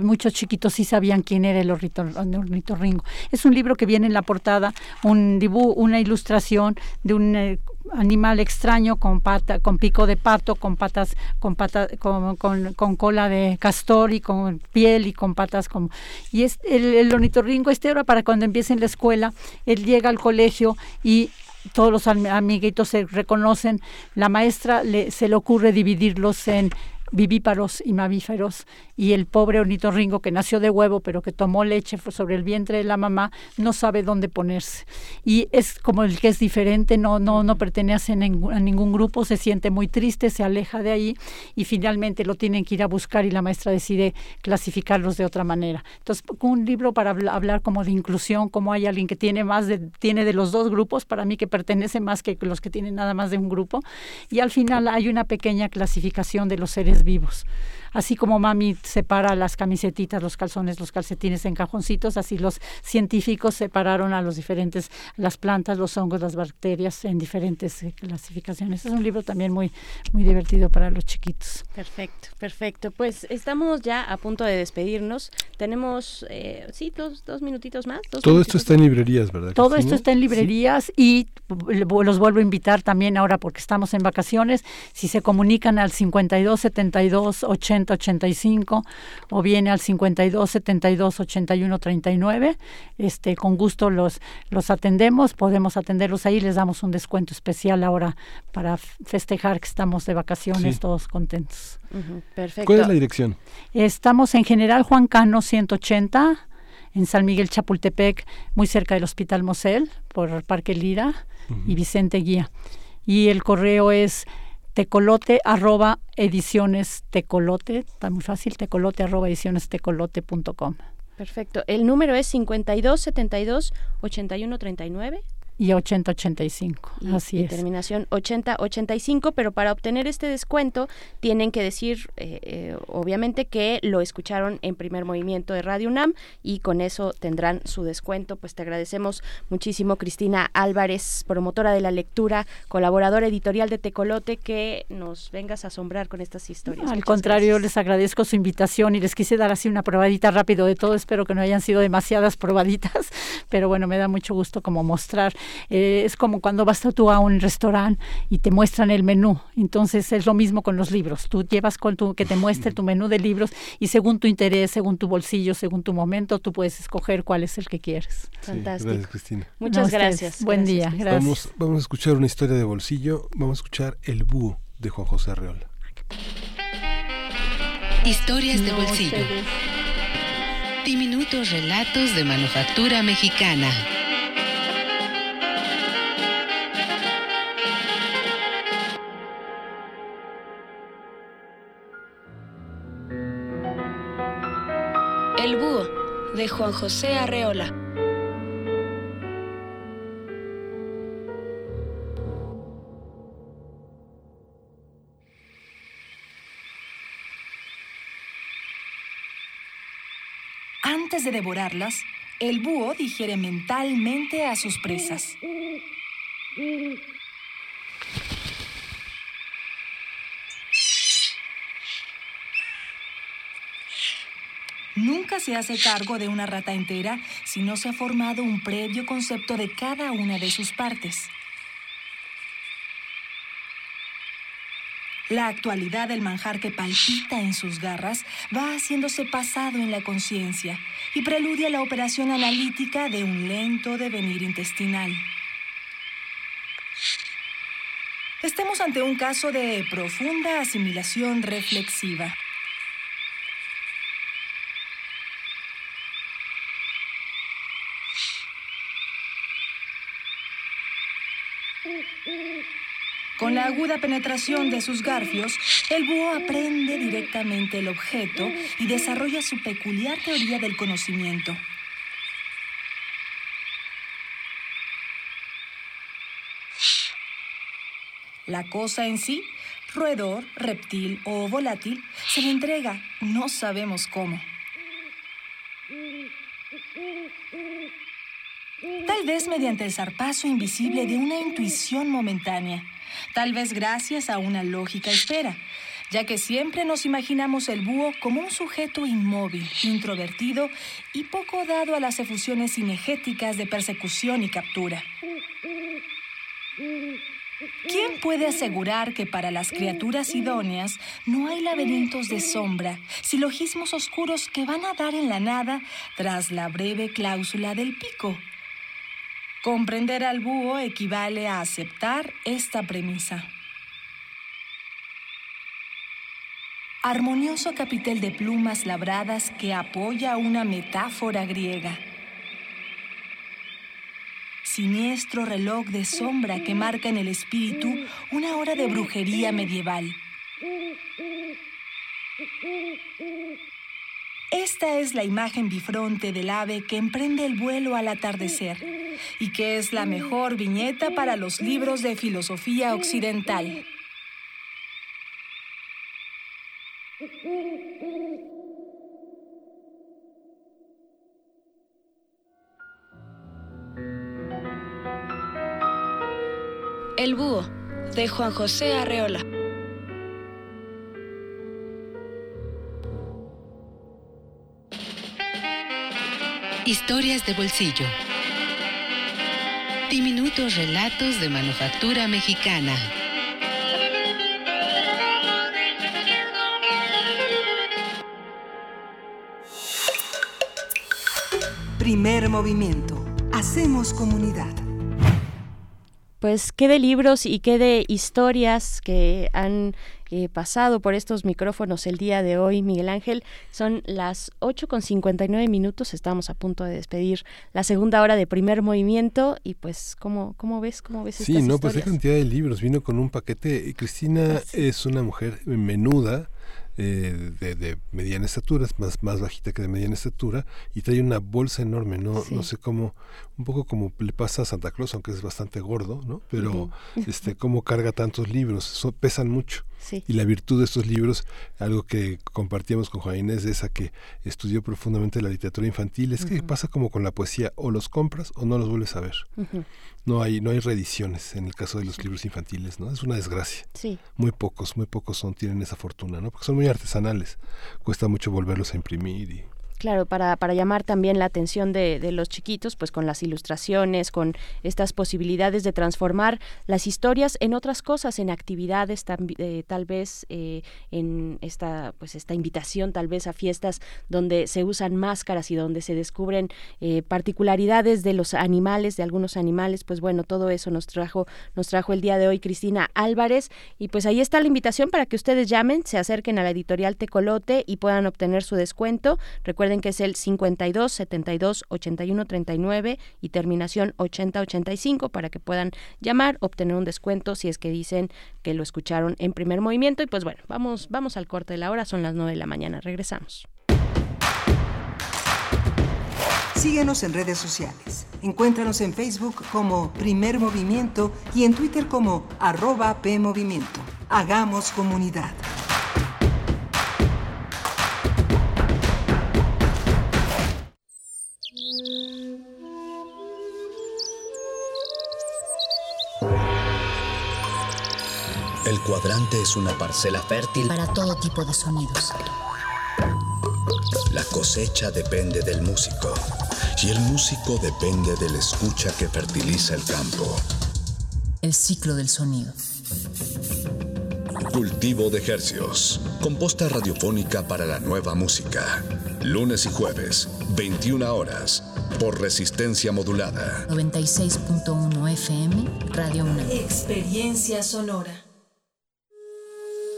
Speaker 10: muchos chiquitos sí sabían quién era el, ornitorringo. Es un libro que viene en la portada, un dibujo, una ilustración de un eh, animal extraño con pata, con pico de pato, con patas, con pata, con, con, cola de castor y con piel y con patas como y es el, el ornitorringo este era para cuando empiece en la escuela, él llega al colegio y todos los amiguitos se reconocen, la maestra le, se le ocurre dividirlos en vivíparos y mamíferos y el pobre ornitorrinco que nació de huevo pero que tomó leche sobre el vientre de la mamá no sabe dónde ponerse. Y es como el que es diferente no no no pertenece a ningún, grupo se siente muy triste se aleja de ahí y finalmente lo tienen que ir a buscar y la maestra decide clasificarlos de otra manera. Entonces un libro para hablar como de inclusión como hay alguien que tiene más tiene de los dos grupos para mí que pertenece más que los que tienen nada más de un grupo y al final hay una pequeña clasificación de los seres vivos así como mami separa las camisetitas, los calzones, los calcetines en cajoncitos, así los científicos separaron a los diferentes, las plantas, los hongos, las bacterias en diferentes eh, clasificaciones. Es un libro también muy, muy divertido para los chiquitos.
Speaker 2: Perfecto, perfecto. Pues estamos ya a punto de despedirnos. Tenemos, eh, sí, dos, dos minutitos más.
Speaker 1: Todo esto está en librerías, ¿verdad?
Speaker 10: Todo esto está en librerías y los vuelvo a invitar también ahora porque estamos en vacaciones. Si se comunican al 52 72 80 85 o viene al 52 72 81 39. Este, con gusto los, los atendemos, podemos atenderlos ahí, les damos un descuento especial ahora para festejar que estamos de vacaciones todos contentos.
Speaker 2: perfecto.
Speaker 1: ¿Cuál es la dirección?
Speaker 10: Estamos en General Juan Cano 180 en San Miguel Chapultepec, muy cerca del Hospital Mosel, por Parque Lira y Vicente Guía. Y el correo es tecolote arroba ediciones tecolote, está muy fácil, tecolote arroba ediciones tecolote.com.
Speaker 2: Perfecto. El número es 52 72 81 39
Speaker 10: y 8085. Así es.
Speaker 2: Terminación 8085, pero para obtener este descuento tienen que decir, eh, eh, obviamente, que lo escucharon en primer movimiento de Radio UNAM y con eso tendrán su descuento. Pues te agradecemos muchísimo, Cristina Álvarez, promotora de la lectura, colaboradora editorial de Tecolote, que nos vengas a asombrar con estas historias.
Speaker 10: al contrario, les agradezco su invitación y les quise dar así una probadita rápido de todo. Espero que no hayan sido demasiadas probaditas, (laughs) pero bueno, me da mucho gusto como mostrar Eh, es como cuando vas tú a un restaurante y te muestran el menú. Entonces es lo mismo con los libros. Tú llevas con tu, que te muestre tu menú de libros y según tu interés, según tu bolsillo, según tu momento, tú puedes escoger cuál es el que quieres.
Speaker 2: Fantástico.
Speaker 1: gracias, Cristina.
Speaker 2: Muchas gracias.
Speaker 10: Buen día. Gracias.
Speaker 1: Vamos, vamos a escuchar una historia de bolsillo. Vamos a escuchar El Búho de Juan José Arreola.
Speaker 11: Historias de bolsillo. Diminutos relatos de manufactura mexicana.
Speaker 12: El búho de Juan José Arreola.
Speaker 13: Antes de devorarlas, el búho digiere mentalmente a sus presas. Nunca se hace cargo de una rata entera si no se ha formado un previo concepto de cada una de sus partes. La actualidad del manjar que palpita en sus garras va haciéndose pasado en la conciencia y preludia la operación analítica de un lento devenir intestinal. Estemos ante un caso de profunda asimilación reflexiva. Con la aguda penetración de sus garfios, el búho aprende directamente el objeto y desarrolla su peculiar teoría del conocimiento. La cosa en sí, roedor, reptil o volátil, se le entrega, no sabemos cómo. Tal vez mediante el zarpazo invisible de una intuición momentánea, tal vez gracias a una lógica espera, ya que siempre nos imaginamos el búho como un sujeto inmóvil, introvertido y poco dado a las efusiones cinegéticas de persecución y captura. ¿Quién puede asegurar que para las criaturas idóneas no hay laberintos de sombra, silogismos oscuros que van a dar en la nada tras la breve cláusula del pico? Comprender al búho equivale a aceptar esta premisa. Armonioso capitel de plumas labradas que apoya una metáfora griega. Siniestro reloj de sombra que marca en el espíritu una hora de brujería medieval. Esta es la imagen bifronte del ave que emprende el vuelo al atardecer y que es la mejor viñeta para los libros de filosofía occidental.
Speaker 12: El búho de Juan José Arreola.
Speaker 11: Historias de bolsillo. Diminutos relatos de manufactura mexicana.
Speaker 4: Primer movimiento. Hacemos comunidad.
Speaker 2: Pues qué de libros y qué de historias que han eh, pasado por estos micrófonos el día de hoy, Miguel Ángel. Son las 8 con 59 minutos, estamos a punto de despedir la segunda hora de primer movimiento y pues, ¿cómo, cómo ves? ¿Cómo ves
Speaker 1: Sí, no, pues hay cantidad de libros, vino con un paquete. Cristina es una mujer menuda, eh, de, de, mediana estatura, es más, más bajita que de mediana estatura, y trae una bolsa enorme, no, no sé cómo, un poco como le pasa a Santa Claus, aunque es bastante gordo, ¿no? Pero este, cómo carga tantos libros, pesan mucho. Y la virtud de estos libros, algo que compartíamos con Juan Inés, de esa que estudió profundamente la literatura infantil, es que pasa como con la poesía, o los compras o no los vuelves a ver. No hay, no hay reediciones en el caso de los libros infantiles, ¿no? Es una desgracia.
Speaker 2: Sí.
Speaker 1: Muy pocos, muy pocos son, tienen esa fortuna, ¿no? Porque son muy artesanales. Cuesta mucho volverlos a imprimir y
Speaker 2: Claro, para, para llamar también la atención de, de, los chiquitos, pues con las ilustraciones, con estas posibilidades de transformar las historias en otras cosas, en actividades eh, tal vez, eh, en esta, pues esta invitación tal vez a fiestas donde se usan máscaras y donde se descubren eh, particularidades de los animales, de algunos animales, pues bueno, todo eso nos trajo, nos trajo el día de hoy Cristina Álvarez y pues ahí está la invitación para que ustedes llamen, se acerquen a la editorial Tecolote y puedan obtener su descuento. Recuerden que es el 52 72 81 39 y terminación 80 85 para que puedan llamar, obtener un descuento si es que dicen que lo escucharon en primer movimiento. Y pues bueno, vamos, vamos al corte de la hora, son las 9 de la mañana. Regresamos.
Speaker 4: Síguenos en redes sociales. Encuéntranos en Facebook como Primer Movimiento y en Twitter como arroba PMovimiento. Hagamos comunidad.
Speaker 14: El cuadrante es una parcela fértil
Speaker 15: para todo tipo de sonidos.
Speaker 14: La cosecha depende del músico y el músico depende de la escucha que fertiliza el campo.
Speaker 15: El ciclo del sonido.
Speaker 14: Cultivo de hercios. Composta radiofónica para la nueva música. Lunes y jueves, 21 horas, por resistencia modulada.
Speaker 15: 96.1 FM, Radio 1.
Speaker 13: Experiencia sonora.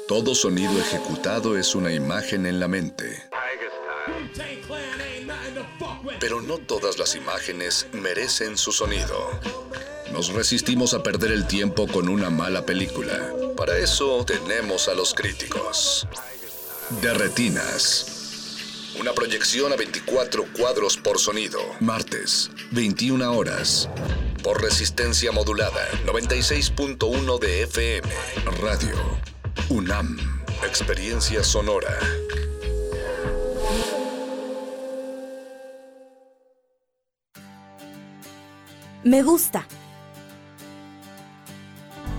Speaker 14: Todo sonido ejecutado es una imagen en la mente. Pero no todas las imágenes merecen su sonido. Nos resistimos a perder el tiempo con una mala película. Para eso tenemos a los críticos. De Retinas. Una proyección a 24 cuadros por sonido. Martes, 21 horas. Por resistencia modulada, 96.1 de FM. Radio. UNAM. Experiencia sonora.
Speaker 16: Me gusta.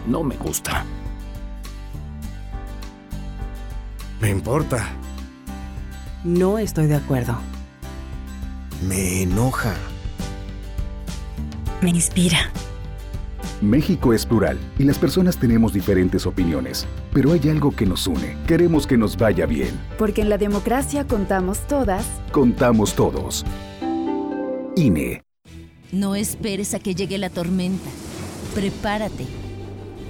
Speaker 17: No me gusta.
Speaker 18: Me importa.
Speaker 16: No estoy de acuerdo.
Speaker 18: Me enoja.
Speaker 16: Me inspira.
Speaker 19: México es plural y las personas tenemos diferentes opiniones, pero hay algo que nos une. Queremos que nos vaya bien.
Speaker 16: Porque en la democracia contamos todas.
Speaker 19: Contamos todos. INE.
Speaker 20: No esperes a que llegue la tormenta. Prepárate.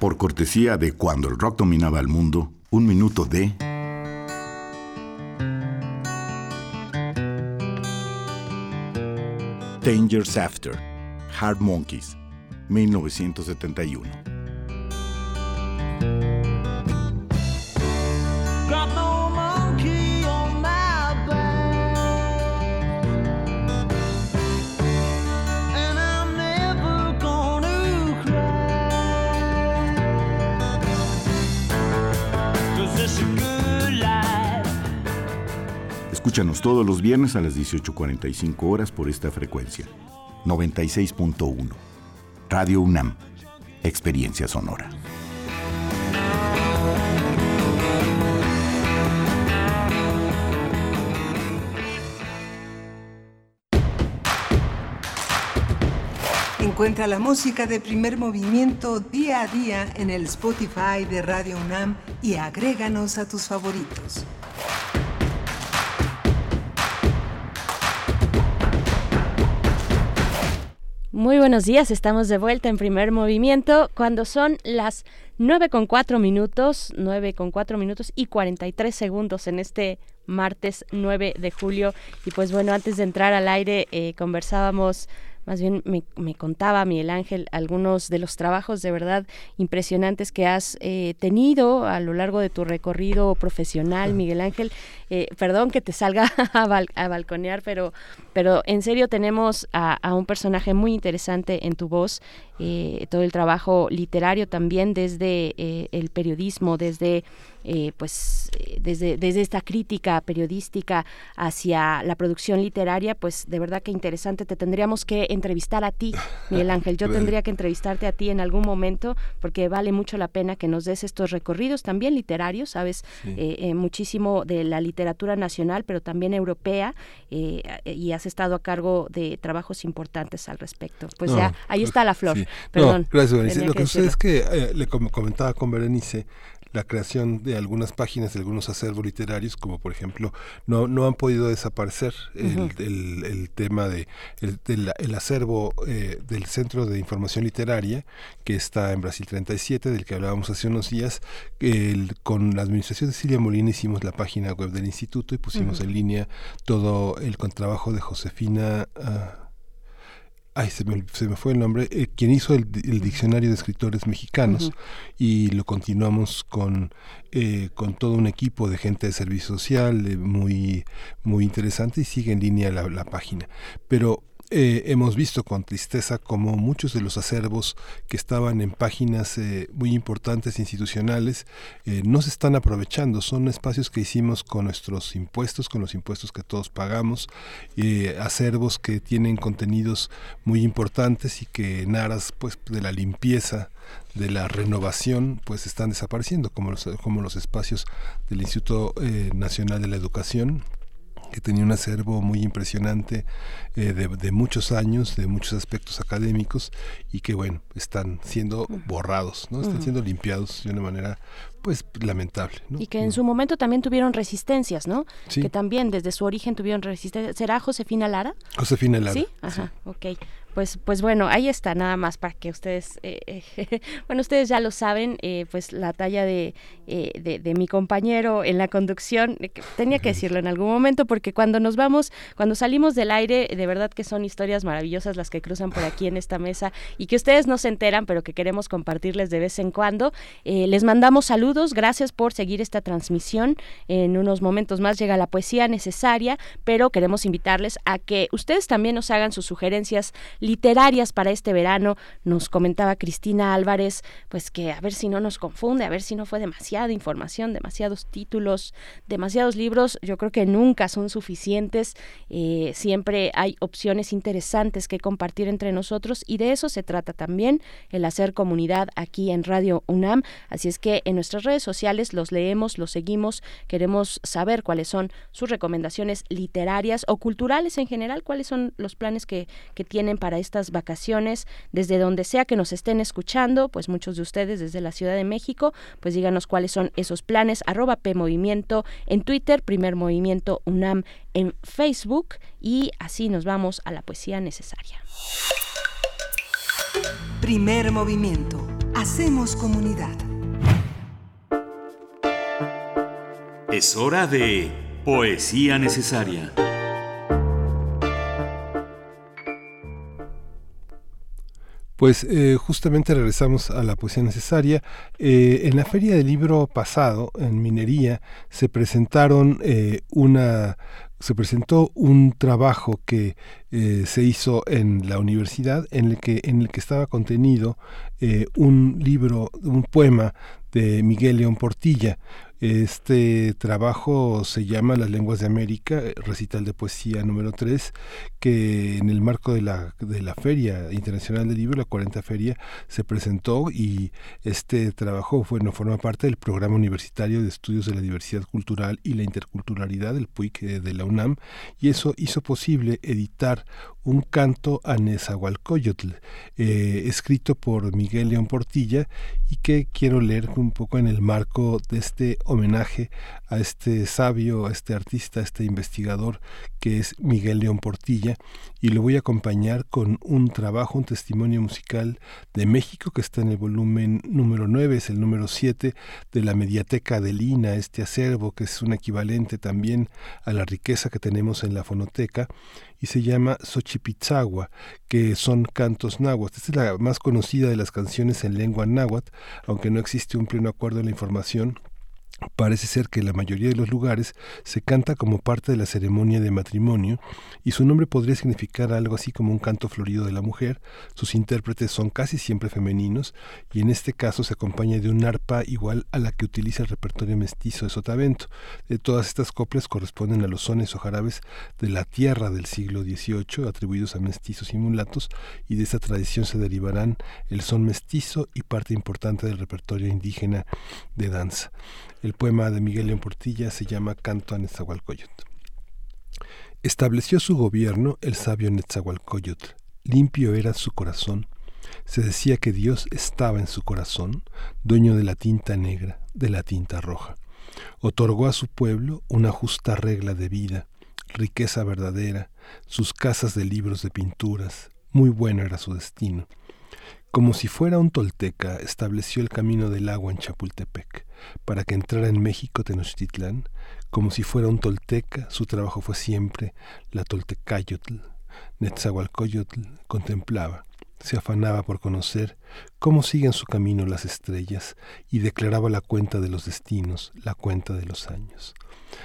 Speaker 19: Por cortesía de cuando el rock dominaba el mundo, un minuto de... Dangers After, Hard Monkeys, 1971. Escúchanos todos los viernes a las 18.45 horas por esta frecuencia. 96.1. Radio UNAM. Experiencia sonora.
Speaker 4: Encuentra la música de primer movimiento día a día en el Spotify de Radio UNAM y agréganos a tus favoritos.
Speaker 2: Muy buenos días, estamos de vuelta en primer movimiento cuando son las 9 con 4 minutos, 9 con 4 minutos y 43 segundos en este martes 9 de julio. Y pues bueno, antes de entrar al aire eh, conversábamos más bien me, me, contaba Miguel Ángel algunos de los trabajos de verdad impresionantes que has eh, tenido a lo largo de tu recorrido profesional, Miguel Ángel. Eh, perdón que te salga (laughs) a, balconear, pero, pero en serio tenemos a, un personaje muy interesante en tu voz, eh, todo el trabajo literario también desde el periodismo, desde eh, pues eh, desde, desde esta crítica periodística hacia la producción literaria, pues de verdad que interesante. Te tendríamos que entrevistar a ti, Miguel Ángel. Yo (laughs) tendría que entrevistarte a ti en algún momento porque vale mucho la pena que nos des estos recorridos también literarios, sabes, eh, muchísimo de la literatura nacional, pero también europea, y has estado a cargo de trabajos importantes al respecto. Pues ya, ahí está la flor. Perdón.
Speaker 1: gracias, Berenice. Lo que sucede es que le comentaba con Berenice, la creación de algunas páginas de algunos acervos literarios, como por ejemplo, no, no han podido desaparecer el, el, tema de el, acervo eh, del Centro de Información Literaria, que está en Brasil 37, del que hablábamos hace unos días. con la administración de Silvia Molina hicimos la página web del instituto y pusimos en línea todo el contrabajo de Josefina. Ah, ay, se me, se me fue el nombre, eh, quien hizo el, diccionario de escritores mexicanos y lo continuamos con, eh, con todo un equipo de gente de servicio social eh, muy, muy interesante y sigue en línea la, la página. Pero eh, hemos visto con tristeza como muchos de los acervos que estaban en páginas eh, muy importantes institucionales eh, no se están aprovechando. Son espacios que hicimos con nuestros impuestos, con los impuestos que todos pagamos, acervos que tienen contenidos muy importantes y que en aras pues, de la limpieza de la renovación pues están desapareciendo como los, como los espacios del Instituto Nacional de la Educación que tenía un acervo muy impresionante eh, de, muchos años, de muchos aspectos académicos y que bueno, están siendo borrados, ¿no? Están siendo limpiados de una manera pues lamentable.
Speaker 2: Y que en su momento también tuvieron resistencias, ¿no? Que también desde su origen tuvieron resistencia. ¿Será Josefina Lara?
Speaker 1: Josefina Lara.
Speaker 2: Sí, ajá, ok pues, pues bueno, ahí está nada más para que ustedes, eh, eh, (laughs) bueno, ustedes ya lo saben, eh, pues la talla de, de, mi compañero en la conducción, tenía que decirlo en algún momento, porque cuando nos vamos, cuando salimos del aire, de verdad que son historias maravillosas las que cruzan por aquí en esta mesa y que ustedes no se enteran, pero que queremos compartirles de vez en cuando. les mandamos saludos, gracias por seguir esta transmisión. En unos momentos más llega la poesía necesaria, pero queremos invitarles a que ustedes también nos hagan sus sugerencias literarias para este verano. Nos comentaba Cristina Álvarez, pues que a ver si no nos confunde, a ver si no fue demasiada información, demasiados títulos, demasiados libros. Yo creo que nunca son suficientes. Eh, siempre hay opciones interesantes que compartir entre nosotros y de eso se trata también el hacer comunidad aquí en Radio UNAM. Así es que en nuestras redes sociales los leemos, los seguimos, queremos saber cuáles son sus recomendaciones literarias o culturales en general, cuáles son los planes que, que tienen para estas vacaciones, desde donde sea que nos estén escuchando, pues muchos de ustedes desde la Ciudad de México, pues díganos cuáles son esos planes, arroba P Movimiento en Twitter, Primer Movimiento UNAM en Facebook y así nos vamos a la poesía necesaria.
Speaker 4: Primer movimiento. Hacemos comunidad.
Speaker 21: Es hora de poesía necesaria.
Speaker 1: Pues eh, justamente regresamos a la poesía necesaria. Eh, en la feria del libro pasado, en Minería, se presentaron eh, una se presentó un trabajo que se hizo en la universidad en el que en el que estaba contenido un libro un poema de Miguel León Portilla este trabajo se llama Las lenguas de América, recital de poesía número 3, que en el marco de la, de la Feria Internacional del Libro, la 40 Feria, se presentó y este trabajo bueno, forma parte del Programa Universitario de Estudios de la Diversidad Cultural y la Interculturalidad del PUIC eh, de la UNAM y eso hizo posible editar un canto a Nezahualcóyotl, eh, escrito por Miguel León Portilla y que quiero leer un poco en el marco de este homenaje a este sabio, a este artista, a este investigador que es Miguel León Portilla y lo voy a acompañar con un trabajo, un testimonio musical de México que está en el volumen número 9, es el número 7 de la Mediateca de Lina, este acervo que es un equivalente también a la riqueza que tenemos en la fonoteca y se llama Xochipitzagua, que son cantos náhuatl. Esta es la más conocida de las canciones en lengua náhuatl, aunque no existe un pleno acuerdo en la información Parece ser que en la mayoría de los lugares se canta como parte de la ceremonia de matrimonio y su nombre podría significar algo así como un canto florido de la mujer. Sus intérpretes son casi siempre femeninos y en este caso se acompaña de un arpa igual a la que utiliza el repertorio mestizo de Sotavento. De todas estas coplas corresponden a los sones o jarabes de la tierra del siglo XVIII atribuidos a mestizos y mulatos y de esta tradición se derivarán el son mestizo y parte importante del repertorio indígena de danza. El poema de Miguel León Portilla se llama Canto a Netzahualcoyotl. Estableció su gobierno el sabio Netzahualcoyotl. Limpio era su corazón. Se decía que Dios estaba en su corazón, dueño de la tinta negra, de la tinta roja. Otorgó a su pueblo una justa regla de vida, riqueza verdadera, sus casas de libros de pinturas. Muy bueno era su destino. Como si fuera un tolteca, estableció el camino del agua en Chapultepec para que entrara en México Tenochtitlán, como si fuera un tolteca, su trabajo fue siempre la toltecayotl. Netzahualcoyotl contemplaba, se afanaba por conocer cómo siguen su camino las estrellas y declaraba la cuenta de los destinos, la cuenta de los años.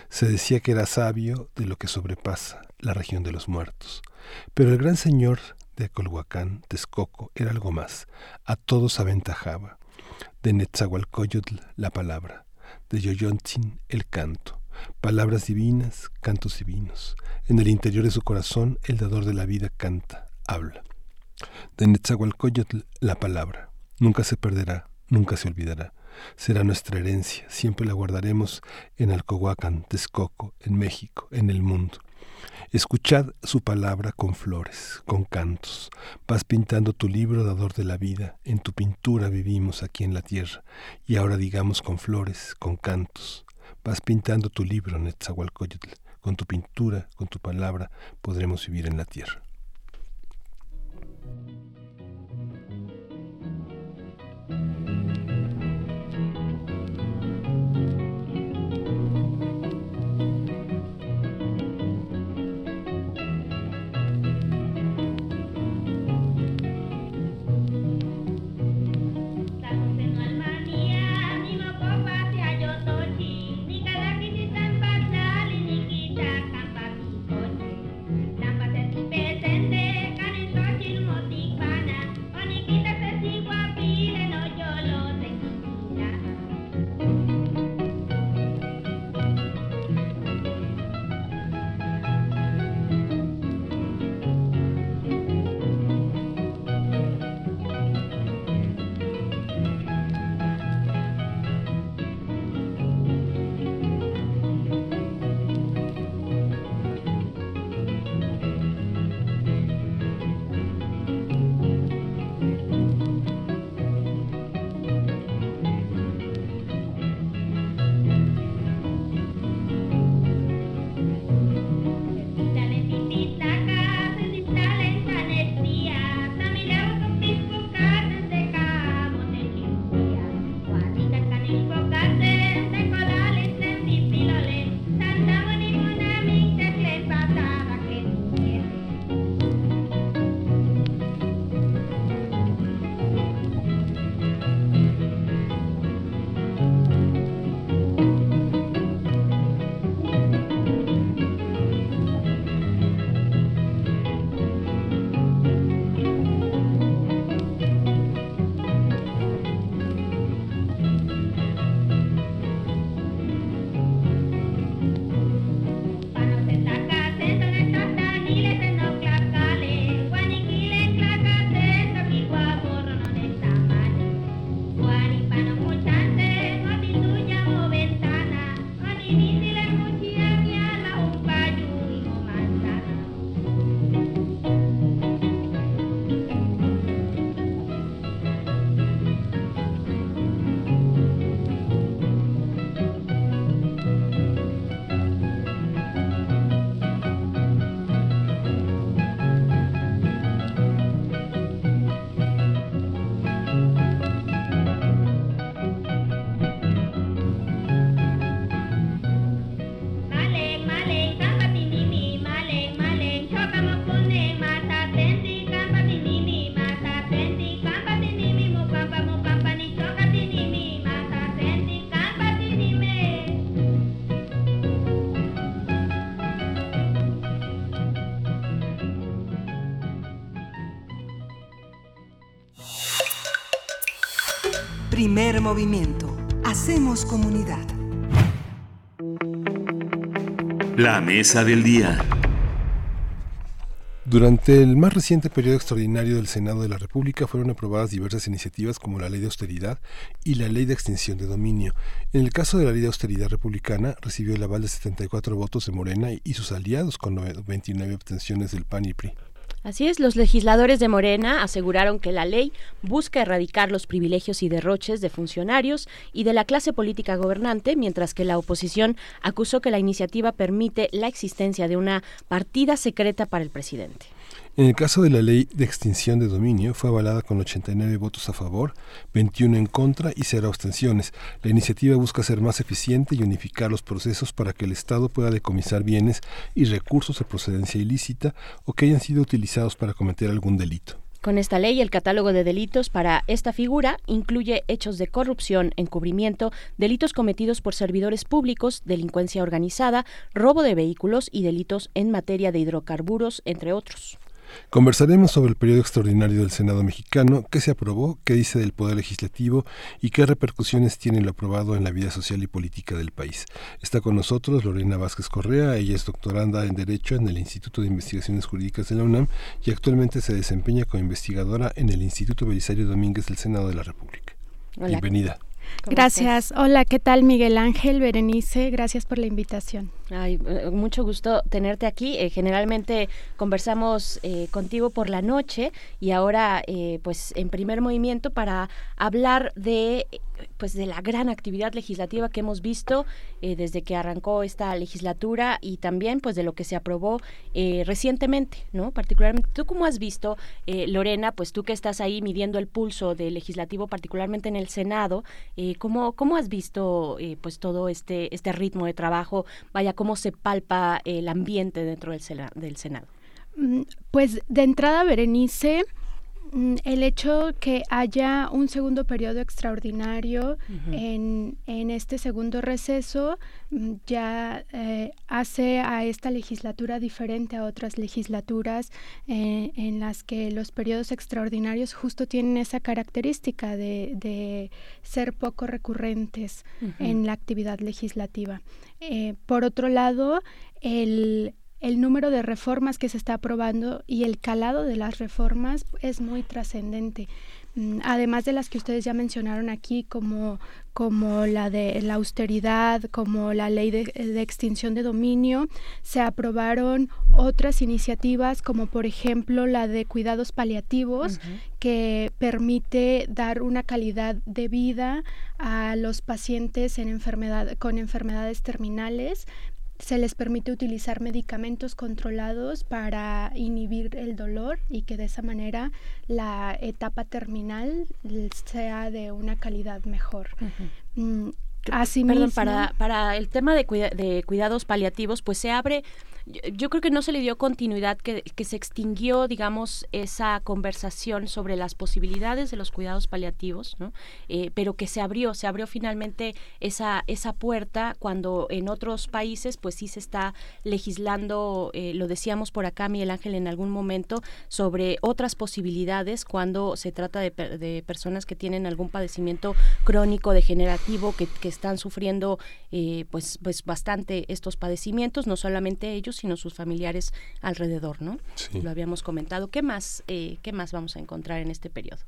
Speaker 1: Se decía que era sabio de lo que sobrepasa la región de los muertos. Pero el gran señor de Colhuacán, Texcoco, era algo más. A todos aventajaba de Netzahualcoyotl la palabra, de Yoyontzin el canto, palabras divinas, cantos divinos. En el interior de su corazón el dador de la vida canta, habla. De Netzahualcoyotl la palabra, nunca se perderá, nunca se olvidará. Será nuestra herencia, siempre la guardaremos en Alcohuacán, Texcoco, en México, en el mundo. Escuchad su palabra con flores, con cantos. Vas pintando tu libro, dador de la vida. En tu pintura vivimos aquí en la tierra. Y ahora digamos con flores, con cantos. Vas pintando tu libro, Netzahualcoyotl. Con tu pintura, con tu palabra, podremos vivir en la tierra.
Speaker 4: Movimiento. Hacemos comunidad.
Speaker 21: La mesa del día.
Speaker 1: Durante el más reciente periodo extraordinario del Senado de la República fueron aprobadas diversas iniciativas como la Ley de Austeridad y la Ley de Extinción de Dominio. En el caso de la Ley de Austeridad Republicana recibió el aval de 74 votos de Morena y sus aliados con 29 abstenciones del PAN y PRI.
Speaker 2: Así es, los legisladores de Morena aseguraron que la ley busca erradicar los privilegios y derroches de funcionarios y de la clase política gobernante, mientras que la oposición acusó que la iniciativa permite la existencia de una partida secreta para el presidente.
Speaker 1: En el caso de la ley de extinción de dominio, fue avalada con 89 votos a favor, 21 en contra y 0 abstenciones. La iniciativa busca ser más eficiente y unificar los procesos para que el Estado pueda decomisar bienes y recursos de procedencia ilícita o que hayan sido utilizados para cometer algún delito.
Speaker 2: Con esta ley, el catálogo de delitos para esta figura incluye hechos de corrupción, encubrimiento, delitos cometidos por servidores públicos, delincuencia organizada, robo de vehículos y delitos en materia de hidrocarburos, entre otros.
Speaker 1: Conversaremos sobre el periodo extraordinario del Senado mexicano, qué se aprobó, qué dice del Poder Legislativo y qué repercusiones tiene lo aprobado en la vida social y política del país. Está con nosotros Lorena Vázquez Correa, ella es doctoranda en Derecho en el Instituto de Investigaciones Jurídicas de la UNAM y actualmente se desempeña como investigadora en el Instituto Belisario Domínguez del Senado de la República. Bienvenida.
Speaker 22: Gracias. Hola, ¿qué tal Miguel Ángel, Berenice? Gracias por la invitación.
Speaker 2: Ay, eh, mucho gusto tenerte aquí. Eh, generalmente conversamos eh, contigo por la noche y ahora, pues, en primer movimiento para hablar de, pues, de la gran actividad legislativa que hemos visto desde que arrancó esta legislatura y también, pues, de lo que se aprobó recientemente, ¿no? Particularmente, ¿tú cómo has visto, Lorena? Pues tú que estás ahí midiendo el pulso del legislativo, particularmente en el Senado, ¿cómo, ¿cómo has visto, pues, todo este este ritmo de trabajo? Vaya cómo se palpa el ambiente dentro del, Senado.
Speaker 22: Mm, pues de entrada, Berenice, el hecho que haya un segundo periodo extraordinario en, este segundo receso mm, ya eh, hace a esta legislatura diferente a otras legislaturas eh, en las que los periodos extraordinarios justo tienen esa característica de, ser poco recurrentes en la actividad legislativa. Eh, por otro lado, el, número de reformas que se está aprobando y el calado de las reformas es muy trascendente. Mm, además de las que ustedes ya mencionaron aquí, como, como la de la austeridad, como la ley de, extinción de dominio, se aprobaron otras iniciativas, como por ejemplo la de cuidados paliativos, que permite dar una calidad de vida a los pacientes en enfermedad, con enfermedades terminales se les permite utilizar medicamentos controlados para inhibir el dolor y que de esa manera la etapa terminal sea de una calidad mejor.
Speaker 2: Mm, Perdón, para, para el tema de, de cuidados paliativos, pues se abre yo, creo que no se le dio continuidad, que, se extinguió, digamos, esa conversación sobre las posibilidades de los cuidados paliativos, ¿no? Eh, pero que se abrió, se abrió finalmente esa, esa puerta cuando en otros países, pues sí se está legislando, eh, lo decíamos por acá, Miguel Ángel, en algún momento, sobre otras posibilidades cuando se trata de, de personas que tienen algún padecimiento crónico degenerativo, que, que están sufriendo eh, pues, pues bastante estos padecimientos, no solamente ellos, sino sus familiares alrededor, ¿no? Lo habíamos comentado. ¿Qué más, eh, ¿Qué más vamos a encontrar en este periodo?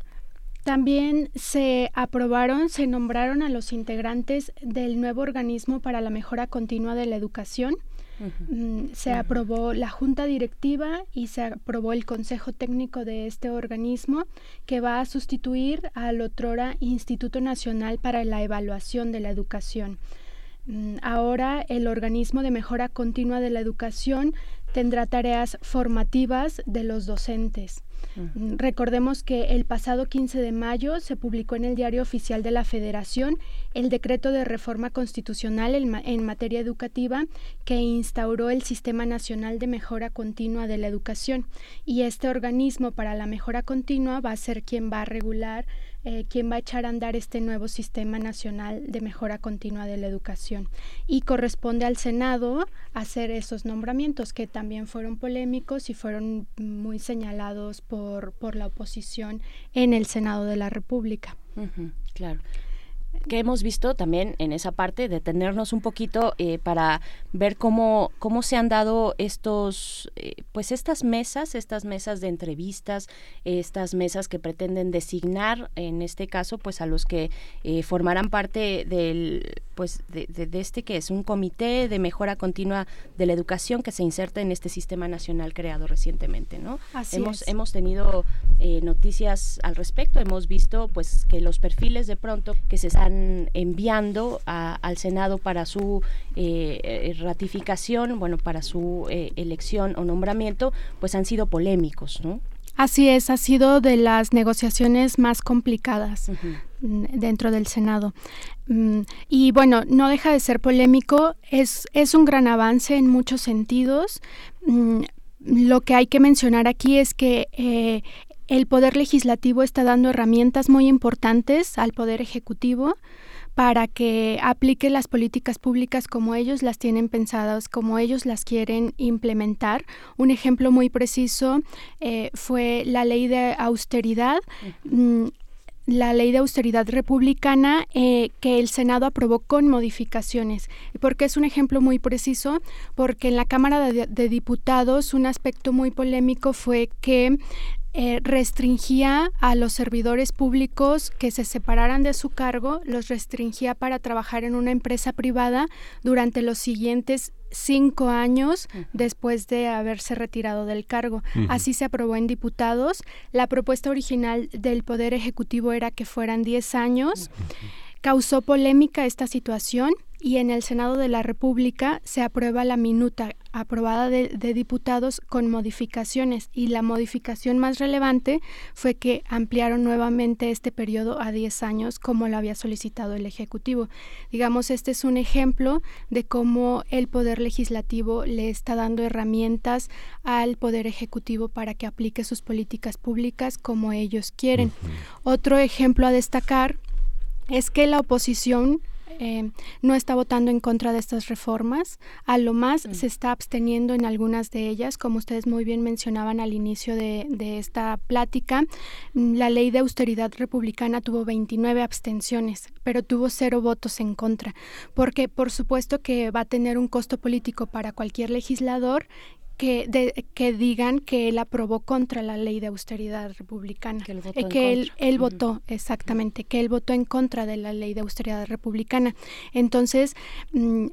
Speaker 22: También se aprobaron, se nombraron a los integrantes del nuevo organismo para la mejora continua de la educación. Mm, se aprobó la junta directiva y se aprobó el consejo técnico de este organismo que va a sustituir al otrora Instituto Nacional para la Evaluación de la Educación. Mm, ahora el organismo de mejora continua de la educación tendrá tareas formativas de los docentes. Mm, recordemos que el pasado 15 de mayo se publicó en el Diario Oficial de la Federación el decreto de reforma constitucional en, materia educativa que instauró el Sistema Nacional de Mejora Continua de la Educación. Y este organismo para la mejora continua va a ser quien va a regular eh, quien va a echar a andar este nuevo sistema nacional de mejora continua de la educación. Y corresponde al Senado hacer esos nombramientos que también fueron polémicos y fueron muy señalados por, por la oposición en el Senado de la República.
Speaker 2: claro que hemos visto también en esa parte, detenernos un poquito eh, para ver cómo, cómo se han dado estos, eh, pues estas mesas, estas mesas de entrevistas, estas mesas que pretenden designar, en este caso, pues a los que eh, formarán parte del, pues de, este que es un comité de mejora continua de la educación que se inserta en este sistema nacional creado recientemente, ¿no?
Speaker 22: Así
Speaker 2: hemos,
Speaker 22: es.
Speaker 2: hemos tenido noticias al respecto, hemos visto pues que los perfiles de pronto que se están enviando al Senado para su eh, eh, ratificación, bueno, para su eh, elección o nombramiento, pues han sido polémicos, ¿no?
Speaker 22: Así es, ha sido de las negociaciones más complicadas dentro del Senado. Mm, y bueno, no deja de ser polémico, es, es un gran avance en muchos sentidos. Mm, lo que hay que mencionar aquí es que el Poder Legislativo está dando herramientas muy importantes al Poder Ejecutivo para que aplique las políticas públicas como ellos las tienen pensadas, como ellos las quieren implementar. Un ejemplo muy preciso eh, fue la ley de austeridad. Mm, la ley de austeridad republicana eh, que el Senado aprobó con modificaciones. ¿Por qué es un ejemplo muy preciso? Porque en la Cámara de Diputados un aspecto muy polémico fue que eh, restringía a los servidores públicos que se separaran de su cargo, los restringía para trabajar en una empresa privada durante los siguientes cinco años después de haberse retirado del cargo. Así se aprobó en diputados. La propuesta original del Poder Ejecutivo era que fueran diez años. Causó polémica esta situación y en el Senado de la República se aprueba la minuta aprobada de, diputados con modificaciones y la modificación más relevante fue que ampliaron nuevamente este periodo a 10 años como lo había solicitado el Ejecutivo. Digamos, este es un ejemplo de cómo el Poder Legislativo le está dando herramientas al Poder Ejecutivo para que aplique sus políticas públicas como ellos quieren. Otro ejemplo a destacar es que la oposición eh, no está votando en contra de estas reformas. A lo más mm. se está absteniendo en algunas de ellas, como ustedes muy bien mencionaban al inicio de, de esta plática. Mm, la ley de austeridad republicana tuvo 29 abstenciones, pero tuvo cero votos en contra, porque por supuesto que va a tener un costo político para cualquier legislador que, de, que digan que él aprobó contra la ley de austeridad republicana. Que él votó, eh, que él, él votó exactamente, que él votó en contra de la ley de austeridad republicana. Entonces, mm,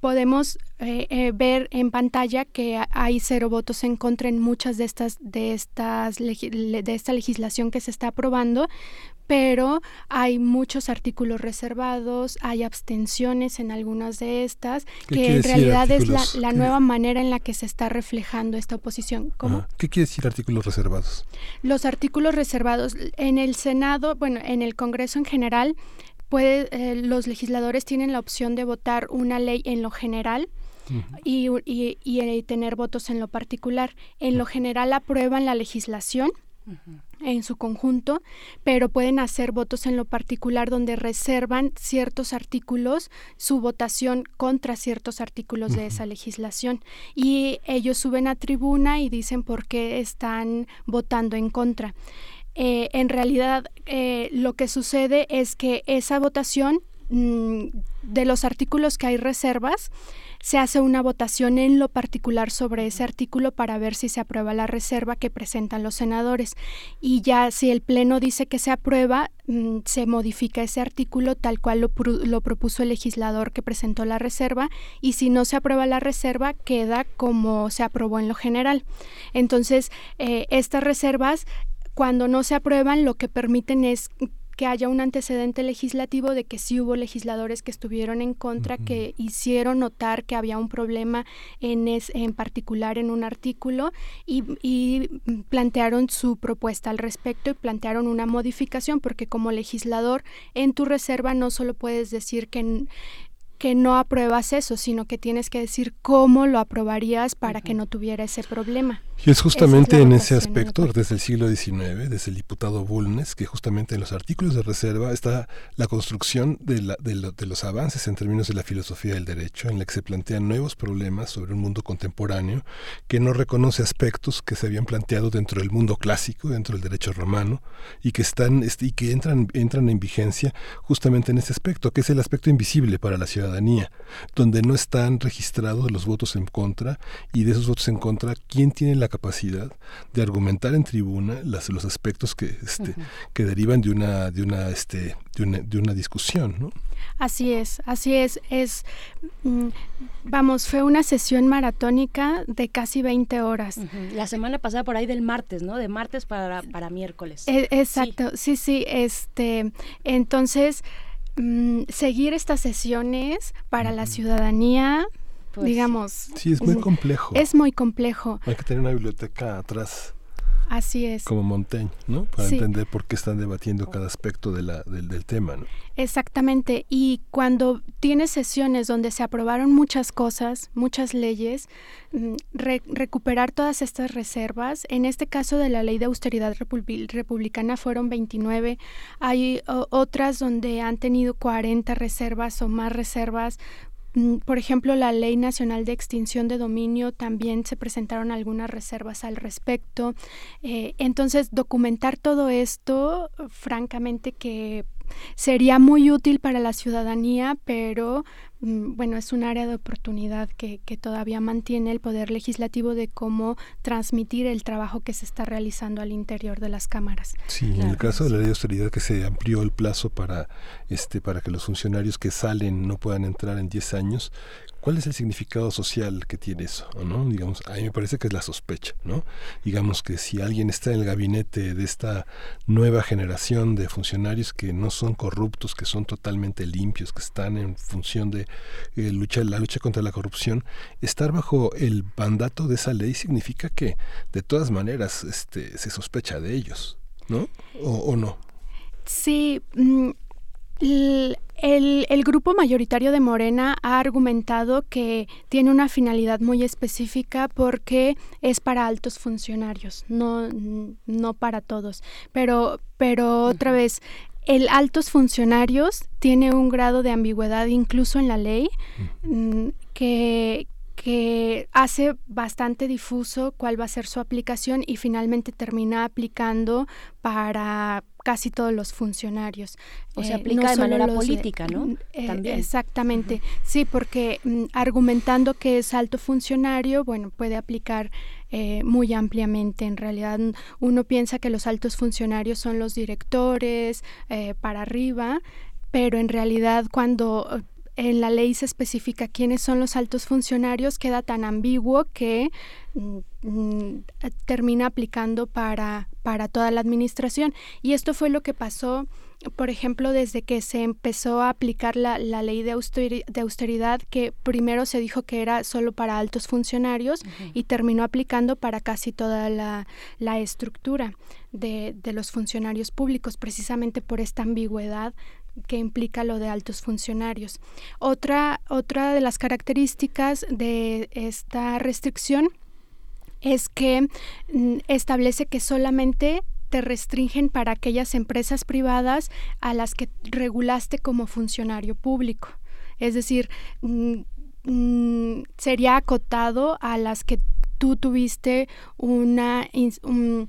Speaker 22: podemos eh, eh, ver en pantalla que hay cero votos en contra en muchas de estas de estas de esta legislación que se está aprobando pero hay muchos artículos reservados, hay abstenciones en algunas de estas, que en realidad es la, nueva manera en la que se está reflejando esta oposición. ¿Cómo?
Speaker 1: ¿Qué quiere decir artículos reservados?
Speaker 22: Los artículos reservados en el Senado, bueno, en el Congreso en general, puede, eh, los legisladores tienen la opción de votar una ley en lo general, y, y, y, eh, tener votos en lo particular. En lo general aprueban la legislación en su conjunto, pero pueden hacer votos en lo particular donde reservan ciertos artículos su votación contra ciertos artículos de esa legislación y ellos suben a tribuna y dicen por qué están votando en contra. Eh, en realidad eh, lo que sucede es que esa votación mm, de los artículos que hay reservas se hace una votación en lo particular sobre ese artículo para ver si se aprueba la reserva que presentan los senadores. Y ya si el Pleno dice que se aprueba, mm, se modifica ese artículo tal cual lo, propuso el legislador que presentó la reserva y si no se aprueba la reserva queda como se aprobó en lo general. Entonces, eh, estas reservas cuando no se aprueban lo que permiten es que haya un antecedente legislativo de que sí hubo legisladores que estuvieron en contra, que hicieron notar que había un problema en, en particular en un artículo y, plantearon su propuesta al respecto y plantearon una modificación, porque como legislador en tu reserva no solo puedes decir que que no apruebas eso, sino que tienes que decir cómo lo aprobarías para que no tuviera ese problema.
Speaker 1: Y es justamente en ese aspecto, desde el siglo XIX, desde el diputado Bulnes, que justamente en los artículos de reserva está la construcción de, la, de, de, los avances en términos de la filosofía del derecho, en la que se plantean nuevos problemas sobre un mundo contemporáneo que no reconoce aspectos que se habían planteado dentro del mundo clásico, dentro del derecho romano, y que están este, y que entran, entran en vigencia justamente en ese aspecto, que es el aspecto invisible para la ciudadanía, donde no están registrados los votos en contra, y de esos votos en contra, ¿quién tiene la capacidad de argumentar en tribuna las, los aspectos que, este, uh -huh. que derivan de una, de una, este, de una, de una discusión, ¿no?
Speaker 22: Así es, así es, es, mm, vamos, fue una sesión maratónica de casi 20 horas. Uh
Speaker 2: -huh. La semana pasada por ahí del martes, ¿no? De martes para, para miércoles.
Speaker 22: E exacto, sí, sí, sí este, entonces, mm, seguir estas sesiones para la ciudadanía pues, digamos.
Speaker 1: Sí, es muy complejo.
Speaker 22: Es muy complejo.
Speaker 1: Hay que tener una biblioteca atrás.
Speaker 22: Así es.
Speaker 1: Como Montaigne, ¿no? Para sí. entender por qué están debatiendo cada aspecto de la, del, del, tema, ¿no?
Speaker 22: Exactamente. Y cuando tienes sesiones donde se aprobaron muchas cosas, muchas leyes, mm, re recuperar todas estas reservas, en este caso de la ley de austeridad republicana fueron 29, hay otras donde han tenido 40 reservas o más reservas, por ejemplo, la Ley Nacional de Extinción de Dominio también se presentaron algunas reservas al respecto. Eh, entonces, documentar todo esto, francamente que sería muy útil para la ciudadanía, pero mm, bueno, es un área de oportunidad que, que, todavía mantiene el Poder Legislativo de cómo transmitir el trabajo que se está realizando al interior de las cámaras.
Speaker 1: Sí, claro. en el caso de la ley de austeridad que se amplió el plazo para, este, para que los funcionarios que salen no puedan entrar en 10 años, ¿Cuál es el significado social que tiene eso? ¿no? Digamos, a mí me parece que es la sospecha, ¿no? Digamos que si alguien está en el gabinete de esta nueva generación de funcionarios que no son corruptos, que son totalmente limpios, que están en función de eh, lucha, la lucha contra la corrupción, estar bajo el mandato de esa ley significa que de todas maneras este, se sospecha de ellos, ¿no? ¿O, o no?
Speaker 22: Sí, el, el, grupo mayoritario de Morena ha argumentado que tiene una finalidad muy específica porque es para altos funcionarios, no, no para todos. Pero, pero otra vez, el altos funcionarios tiene un grado de ambigüedad incluso en la ley mm, que, que hace bastante difuso cuál va a ser su aplicación y finalmente termina aplicando para casi todos los funcionarios.
Speaker 2: O se aplica eh, no de manera política, ¿no?
Speaker 22: Eh, También. Exactamente, uh -huh. sí, porque mm, argumentando que es alto funcionario, bueno, puede aplicar eh, muy ampliamente. En realidad uno piensa que los altos funcionarios son los directores eh, para arriba, pero en realidad cuando en la ley se especifica quiénes son los altos funcionarios, queda tan ambiguo que mm, termina aplicando para, para toda la administración. Y esto fue lo que pasó, por ejemplo, desde que se empezó a aplicar la, la ley de, austeri de, austeridad, que primero se dijo que era solo para altos funcionarios uh -huh. y terminó aplicando para casi toda la, la estructura de, de los funcionarios públicos, precisamente por esta ambigüedad que implica lo de altos funcionarios. Otra, otra de las características de esta restricción es que mm, establece que solamente te restringen para aquellas empresas privadas a las que regulaste como funcionario público. Es decir, mm, mm, sería acotado a las que tú tuviste una, un,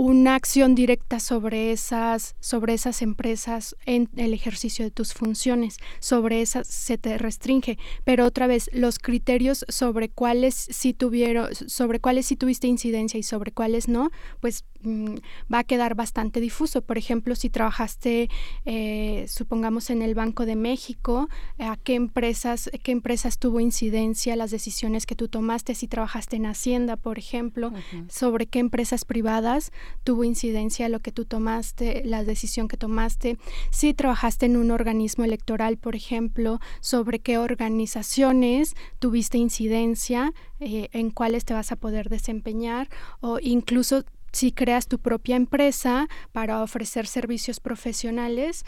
Speaker 22: una acción directa sobre esas, sobre esas empresas en el ejercicio de tus funciones. Sobre esas se te restringe. Pero otra vez, los criterios sobre cuáles sí tuvieron, sobre cuáles sí tuviste incidencia y sobre cuáles no, pues mmm, va a quedar bastante difuso. Por ejemplo, si trabajaste, eh, supongamos, en el Banco de México, a qué empresas, qué empresas tuvo incidencia las decisiones que tú tomaste, si trabajaste en Hacienda, por ejemplo, uh -huh. sobre qué empresas privadas tuvo incidencia lo que tú tomaste, la decisión que tomaste, si trabajaste en un organismo electoral, por ejemplo, sobre qué organizaciones tuviste incidencia, eh, en cuáles te vas a poder desempeñar, o incluso si creas tu propia empresa para ofrecer servicios profesionales,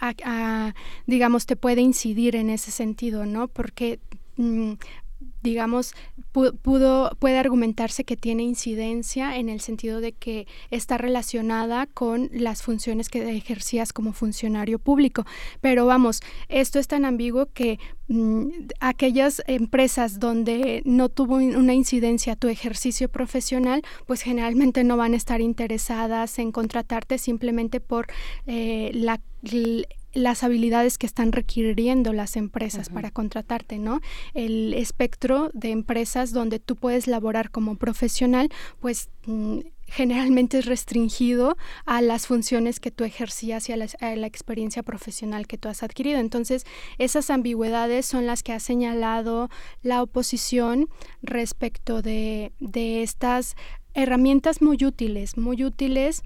Speaker 22: a, digamos, te puede incidir en ese sentido, ¿no? Porque mm, digamos, pudo, puede argumentarse que tiene incidencia en el sentido de que está relacionada con las funciones que ejercías como funcionario público. Pero vamos, esto es tan ambiguo que mm, aquellas empresas donde no tuvo una incidencia tu ejercicio profesional, pues generalmente no van a estar interesadas en contratarte simplemente por eh, la las habilidades que están requiriendo las empresas para contratarte, ¿no? El espectro de empresas donde tú puedes laborar como profesional, pues mm, generalmente es restringido a las funciones que tú ejercías y a la, experiencia profesional que tú has adquirido. Entonces, esas ambigüedades son las que ha señalado la oposición respecto de, de estas herramientas muy útiles, muy útiles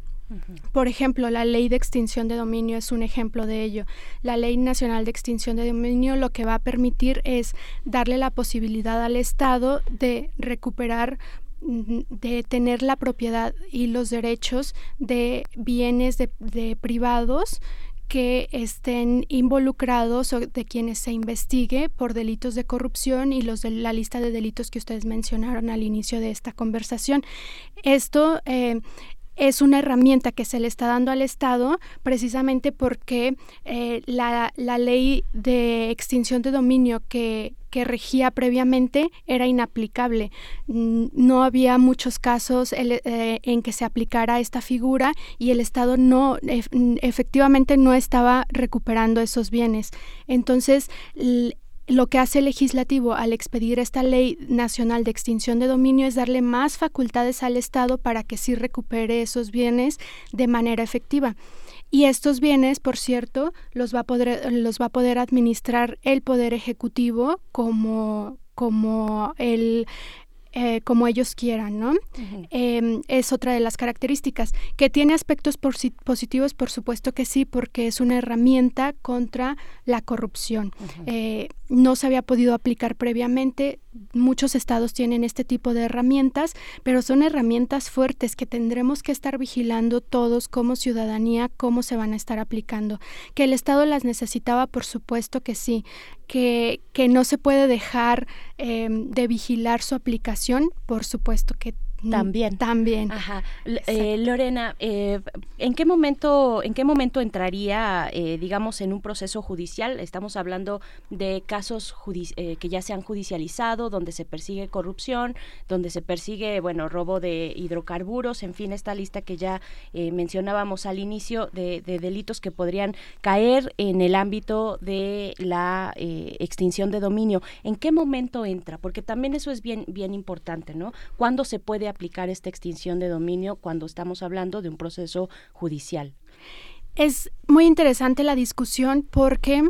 Speaker 22: por ejemplo, la ley de extinción de dominio es un ejemplo de ello. La ley nacional de extinción de dominio lo que va a permitir es darle la posibilidad al Estado de recuperar de tener la propiedad y los derechos de bienes de, privados que estén involucrados o de quienes se investigue por delitos de corrupción y los de la lista de delitos que ustedes mencionaron al inicio de esta conversación. Esto eh, es una herramienta que se le está dando al Estado precisamente porque eh, la, ley de extinción de dominio que, regía previamente era inaplicable. No había muchos casos eh, en que se aplicara esta figura y el Estado no efectivamente no estaba recuperando esos bienes. Entonces, lo que hace el legislativo al expedir esta ley nacional de extinción de dominio es darle más facultades al Estado para que sí recupere esos bienes de manera efectiva. Y estos bienes, por cierto, los va a poder, los va a poder administrar el Poder Ejecutivo como, como el, eh, como ellos quieran, ¿no? Em, es otra de las características. ¿Que tiene aspectos positivos? Por supuesto que sí, porque es una herramienta contra la corrupción. Eh, no se había podido aplicar previamente. Muchos estados tienen este tipo de herramientas, pero son herramientas fuertes que tendremos que estar vigilando todos como ciudadanía cómo se van a estar aplicando. Que el Estado las necesitaba, por supuesto que sí que, que no se puede dejar em, de vigilar su aplicación, por supuesto que
Speaker 2: también.
Speaker 22: También.
Speaker 2: Ajá. Eh, Lorena, eh, ¿en qué momento, en qué momento entraría, eh, digamos, en un proceso judicial? Estamos hablando de casos que ya se han judicializado, donde se persigue corrupción, donde se persigue, bueno, robo de hidrocarburos, en fin, esta lista que ya mencionábamos al inicio de, de, delitos que podrían caer en el ámbito de la extinción de dominio. ¿En qué momento entra? Porque también eso es bien, bien importante, ¿no? ¿Cuándo se puede aplicar esta extinción de dominio cuando estamos hablando de un proceso judicial.
Speaker 22: Es muy interesante la discusión porque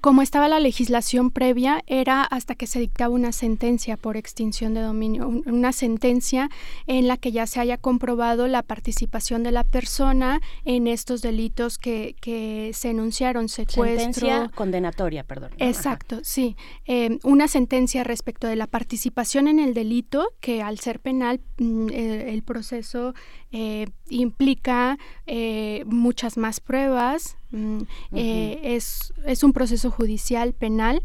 Speaker 22: como estaba la legislación previa, era hasta que se dictaba una sentencia por extinción de dominio, una sentencia en la que ya se haya comprobado la participación de la persona en estos delitos que, que se enunciaron, secuestro.
Speaker 2: Sentencia condenatoria, perdón.
Speaker 22: Exacto, sí. Eh, una sentencia respecto de la participación en el delito, que al ser penal, mm, el proceso eh, implica eh, muchas más pruebas, mm, eh, es, es, un proceso judicial penal.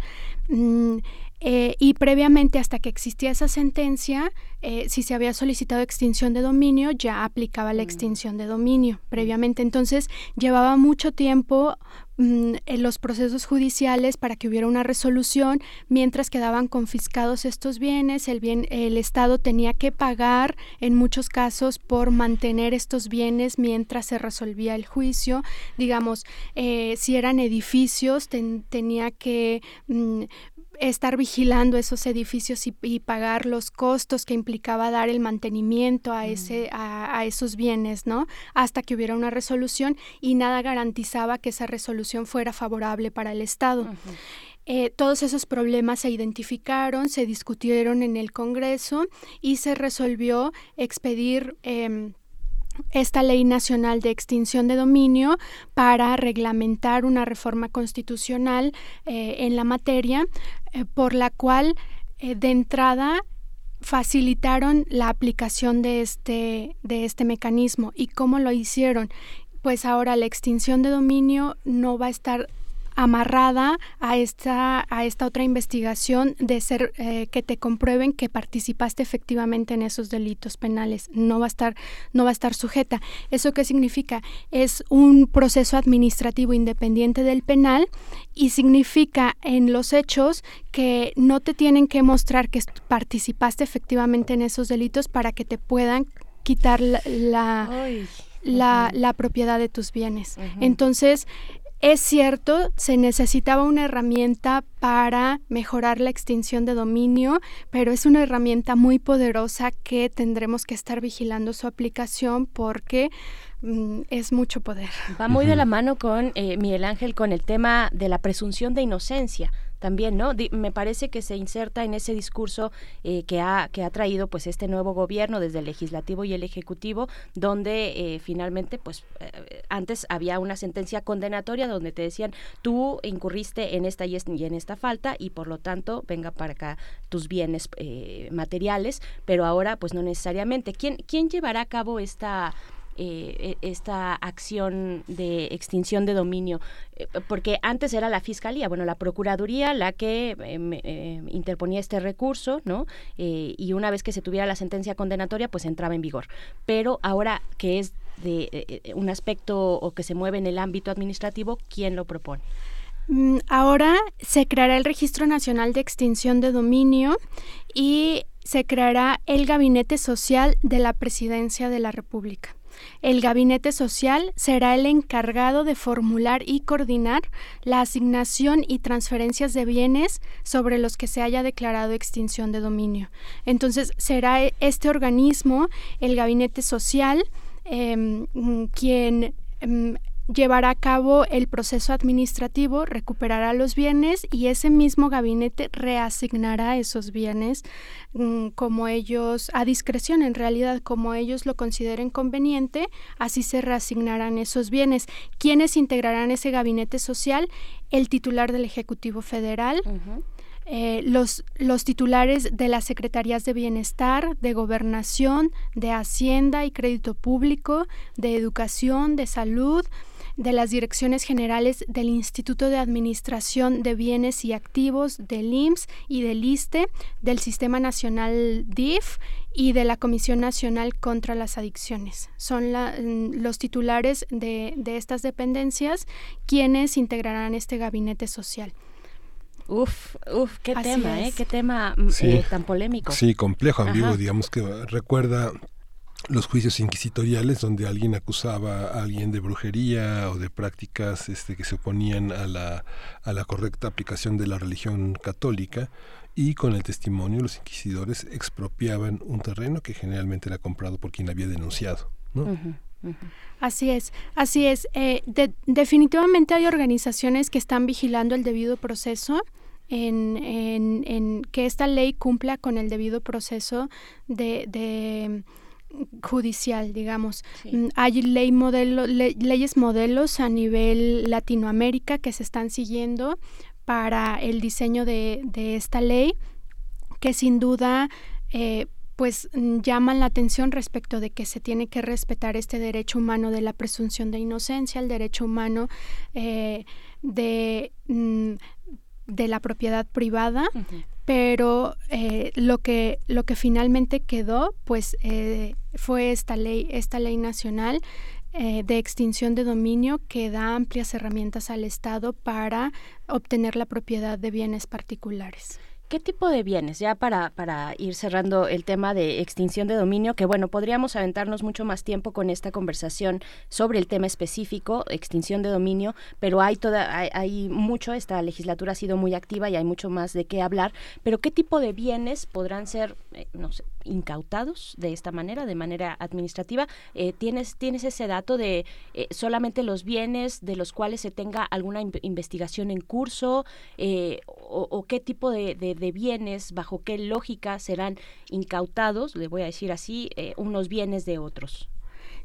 Speaker 22: Mm, eh, y previamente, hasta que existía esa sentencia, eh, si se había solicitado extinción de dominio, ya aplicaba la mm. extinción de dominio previamente. Entonces, llevaba mucho tiempo mm, en los procesos judiciales para que hubiera una resolución, mientras quedaban confiscados estos bienes, el bien, el Estado tenía que pagar en muchos casos por mantener estos bienes mientras se resolvía el juicio. Digamos, eh, si eran edificios, tenía que mm, estar vigilando esos edificios y, pagar los costos que implicaba dar el mantenimiento a, ese, a, esos bienes, ¿no? Hasta que hubiera una resolución y nada garantizaba que esa resolución fuera favorable para el Estado. Eh, todos esos problemas se identificaron, se discutieron en el Congreso y se resolvió expedir em, esta ley nacional de extinción de dominio para reglamentar una reforma constitucional eh, en la materia, eh, por la cual eh, de entrada facilitaron la aplicación de este, de este mecanismo. ¿Y cómo lo hicieron? Pues ahora la extinción de dominio no va a estar amarrada a esta, a esta otra investigación de ser eh, que te comprueben que participaste efectivamente en esos delitos penales. No va a estar, no va a estar sujeta. ¿Eso qué significa? Es un proceso administrativo independiente del penal y significa en los hechos que no te tienen que mostrar que participaste efectivamente en esos delitos para que te puedan quitar la, la, la, propiedad de tus bienes. Entonces, es cierto, se necesitaba una herramienta para mejorar la extinción de dominio, pero es una herramienta muy poderosa que tendremos que estar vigilando su aplicación porque mm, es mucho poder.
Speaker 2: Va muy de la mano con eh, Miguel Ángel con el tema de la presunción de inocencia también, ¿no? me parece que se inserta en ese discurso eh, que, ha, que ha traído pues este nuevo gobierno desde el legislativo y el ejecutivo, donde eh, finalmente pues eh, antes había una sentencia condenatoria donde te decían tú incurriste en esta y en esta falta y por lo tanto venga para acá tus bienes materiales, pero ahora pues no necesariamente. ¿Quién, quién llevará a cabo esta eh, e, esta acción de extinción de dominio? Eh, porque antes era la Fiscalía, bueno, la Procuraduría la que eh, interponía este recurso, ¿no? y una vez que se tuviera la sentencia condenatoria, pues entraba en vigor. Pero ahora que es de un aspecto o que se mueve en el ámbito administrativo, ¿quién lo propone?
Speaker 22: Mm, ahora se creará el Registro Nacional de Extinción de Dominio y se creará el Gabinete Social de la Presidencia de la República. El Gabinete Social será el encargado de formular y coordinar la asignación y transferencias de bienes sobre los que se haya declarado extinción de dominio. Entonces, será este organismo, el Gabinete Social, em, quien em, llevará a cabo el proceso administrativo, recuperará los bienes y ese mismo gabinete reasignará esos bienes mm, como ellos, a discreción en realidad, como ellos lo consideren conveniente, así se reasignarán esos bienes. ¿Quiénes integrarán ese gabinete social? El titular del Ejecutivo Federal. Eh, los, los titulares de las Secretarías de Bienestar, de Gobernación, de Hacienda y Crédito Público, de Educación, de Salud, de las direcciones generales del Instituto de Administración de Bienes y Activos, del IMSS y del ISTE, del Sistema Nacional DIF y de la Comisión Nacional contra las Adicciones. Son mm, los titulares de, estas dependencias quienes integrarán este gabinete social.
Speaker 2: Uf, uf, qué tema, ¿eh? Qué tema mm, eh, tan polémico.
Speaker 1: Sí, complejo, ambiguo, digamos que recuerda los juicios inquisitoriales donde alguien acusaba a alguien de brujería o de prácticas este, que se oponían a la, a la correcta aplicación de la religión católica y con el testimonio los inquisidores expropiaban un terreno que generalmente era comprado por quien había denunciado.
Speaker 22: Así es, así es. Eh, definitivamente hay organizaciones que están vigilando el debido proceso. En, en, en, que esta ley cumpla con el debido proceso de, de judicial, digamos. Mm, hay ley modelo, leyes modelos a nivel Latinoamérica que se están siguiendo para el diseño de, esta ley, que sin duda eh, pues llaman la atención respecto de que se tiene que respetar este derecho humano de la presunción de inocencia, el derecho humano eh, de, mm, de la propiedad privada, pero eh, lo que lo que finalmente quedó pues eh, fue esta ley esta ley nacional eh, de extinción de dominio que da amplias herramientas al Estado para obtener la propiedad de bienes particulares.
Speaker 2: ¿Qué tipo de bienes? Ya para, para ir cerrando el tema de extinción de dominio, que bueno, podríamos aventarnos mucho más tiempo con esta conversación sobre el tema específico, extinción de dominio, pero hay, toda, hay, mucho, esta legislatura ha sido muy activa y hay mucho más de qué hablar, pero ¿qué tipo de bienes podrán ser, eh, no sé, incautados de esta manera, de manera administrativa? Eh, ¿tienes, ¿Tienes ese dato de eh, solamente los bienes de los cuales se tenga alguna investigación en curso o, qué tipo de bienes, bajo qué lógica serán incautados, le voy a decir así, eh, unos bienes de otros.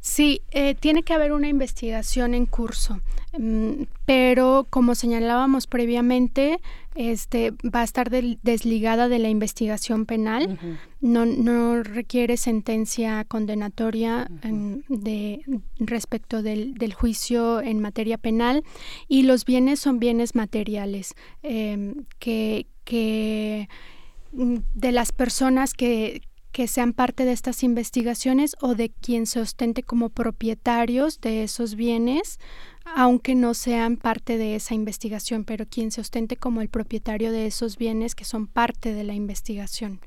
Speaker 22: Sí, eh, tiene que haber una investigación en curso, mm, pero como señalábamos previamente, este va a estar desligada de la investigación penal. no, no requiere sentencia condenatoria de respecto del, del, juicio en materia penal y los bienes son bienes materiales em, que, que mm, de las personas que, que sean parte de estas investigaciones o de quien se ostente como propietarios de esos bienes, aunque no sean parte de esa investigación, pero quien se ostente como el propietario de esos bienes que son parte de la investigación.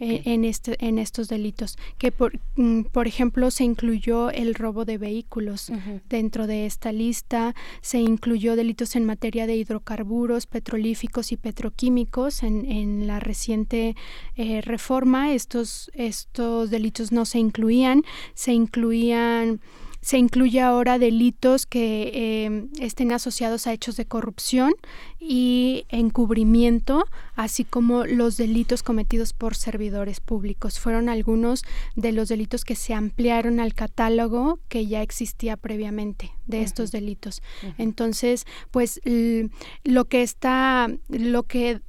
Speaker 22: Eh, en, este, en estos delitos. Que, por, mm, por ejemplo, se incluyó el robo de vehículos dentro de esta lista, se incluyó delitos en materia de hidrocarburos, petrolíficos y petroquímicos. En, en la reciente eh, reforma, estos, estos delitos no se incluían, se incluían se incluye ahora delitos que em, estén asociados a hechos de corrupción y encubrimiento, así como los delitos cometidos por servidores públicos. Fueron algunos de los delitos que se ampliaron al catálogo que ya existía previamente de estos delitos. Entonces, pues lo que está, lo que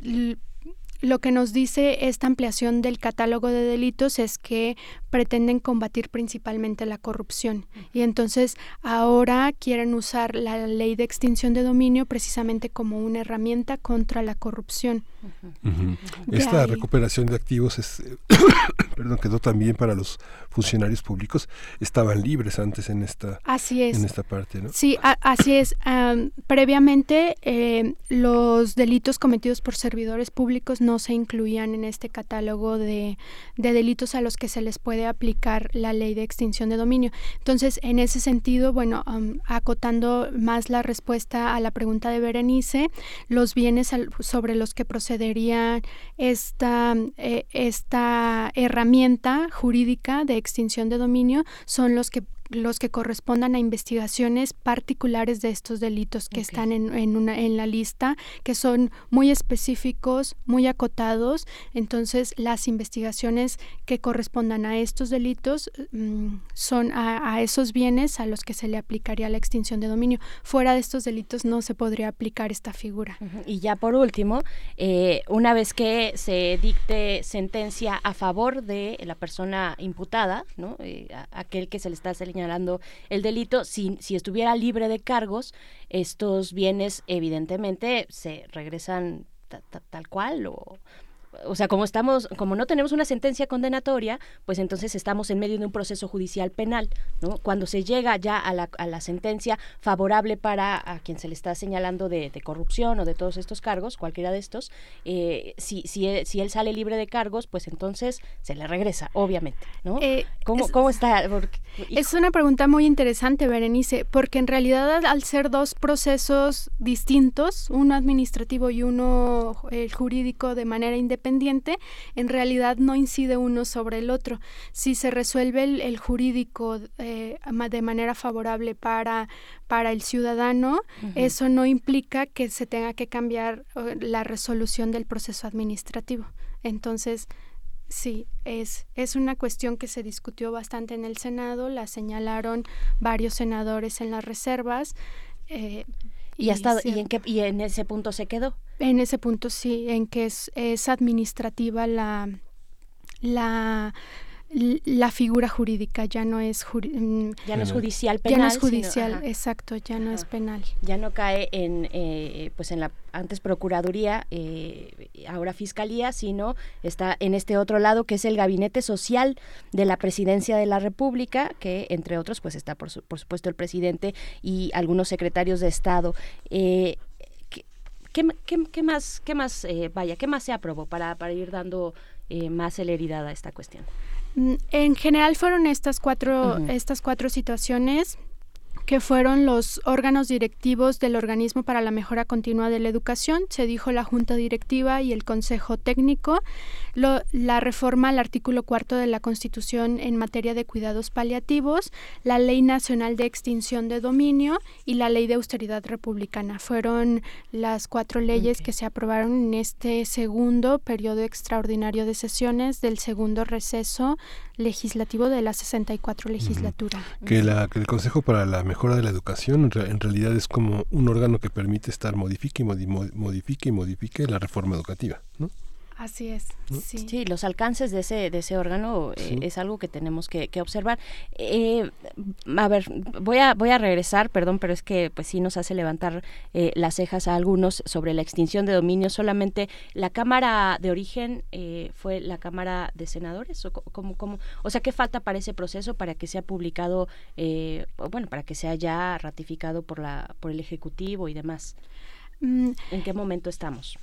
Speaker 22: lo que nos dice esta ampliación del catálogo de delitos es que pretenden combatir principalmente la corrupción y entonces ahora quieren usar la ley de extinción de dominio precisamente como una herramienta contra la corrupción.
Speaker 1: Esta recuperación de activos es, (coughs) perdón, quedó también para los funcionarios públicos. Estaban libres antes en esta,
Speaker 22: así es.
Speaker 1: En esta parte, ¿no?
Speaker 22: Sí, así es. previamente eh, los delitos cometidos por servidores públicos no se incluían en este catálogo de, de delitos a los que se les puede aplicar la ley de extinción de dominio. Entonces, en ese sentido, bueno, acotando más la respuesta a la pregunta de Berenice, los bienes sobre los que procedería esta, eh, esta herramienta jurídica de extinción de dominio son los que los que correspondan a investigaciones particulares de estos delitos que están en, en, una, en la lista, que son muy específicos, muy acotados. Entonces, las investigaciones que correspondan a estos delitos mm, son a, esos bienes a los que se le aplicaría la extinción de dominio. Fuera de estos delitos no se podría aplicar esta figura.
Speaker 2: Y ya por último, eh, una vez que se dicte sentencia a favor de la persona imputada, ¿no? Eh, aquel que se le está señalando el delito, si, si estuviera libre de cargos, estos bienes evidentemente se regresan tal cual o o sea, como estamos, como no tenemos una sentencia condenatoria, pues entonces estamos en medio de un proceso judicial penal, ¿no? Cuando se llega ya a la, a la sentencia favorable para a quien se le está señalando de, corrupción o de todos estos cargos, cualquiera de estos, eh, si, si, él, si él sale libre de cargos, pues entonces se le regresa, obviamente, ¿no? Eh, ¿Cómo, está?
Speaker 22: es una pregunta muy interesante, Berenice, porque en realidad al ser dos procesos distintos, uno administrativo y uno jurídico de manera independiente, en realidad no incide uno sobre el otro. Si se resuelve el, jurídico eh, de manera favorable para, para el ciudadano, eso no implica que se tenga que cambiar la resolución del proceso administrativo. Entonces, Sí, es, es una cuestión que se discutió bastante en el Senado, la señalaron varios senadores en las reservas.
Speaker 2: Eh, ¿Y, hasta, ¿y, en qué, ¿Y en ese punto se quedó?
Speaker 22: En ese punto sí, en que es, es administrativa la, la, la figura jurídica ya no es
Speaker 2: mm, ya no es judicial penal
Speaker 22: ya no es judicial exacto ya no es penal.
Speaker 2: Ya no cae en eh, pues en la antes procuraduría eh, ahora fiscalía sino está en este otro lado que es el gabinete social de la presidencia de la república que entre otros pues está por, por supuesto el presidente y algunos secretarios de estado. Eh, ¿Qué, más, qué más eh, vaya, qué más se aprobó para, para ir dando eh, más celeridad a esta cuestión?
Speaker 22: Mm, en general fueron estas cuatro, estas cuatro situaciones que fueron los órganos directivos del Organismo para la Mejora Continua de la Educación, se dijo la Junta Directiva y el Consejo Técnico, la reforma al artículo cuarto de la Constitución en materia de cuidados paliativos, la Ley Nacional de Extinción de Dominio y la Ley de Austeridad Republicana. Fueron las cuatro leyes que se aprobaron en este segundo periodo extraordinario de sesiones del segundo receso legislativo de la 64 legislatura.
Speaker 1: Que, la, que el Consejo para la Mejora de la Educación en, realidad es como un órgano que permite estar modifique y modifique y modifique la reforma educativa, ¿no?
Speaker 22: Así es.
Speaker 2: Sí. los alcances de ese, de ese órgano eh, es algo que tenemos que, observar. Eh, a ver, voy a, voy a regresar, perdón, pero es que pues sí nos hace levantar eh, las cejas a algunos sobre la extinción de dominio. Solamente la Cámara de Origen fue la Cámara de Senadores. ¿O, cómo, cómo? o sea, ¿qué falta para ese proceso para que sea publicado, bueno, para que sea ya ratificado por, la, por el Ejecutivo y demás? Mm. ¿En qué momento estamos?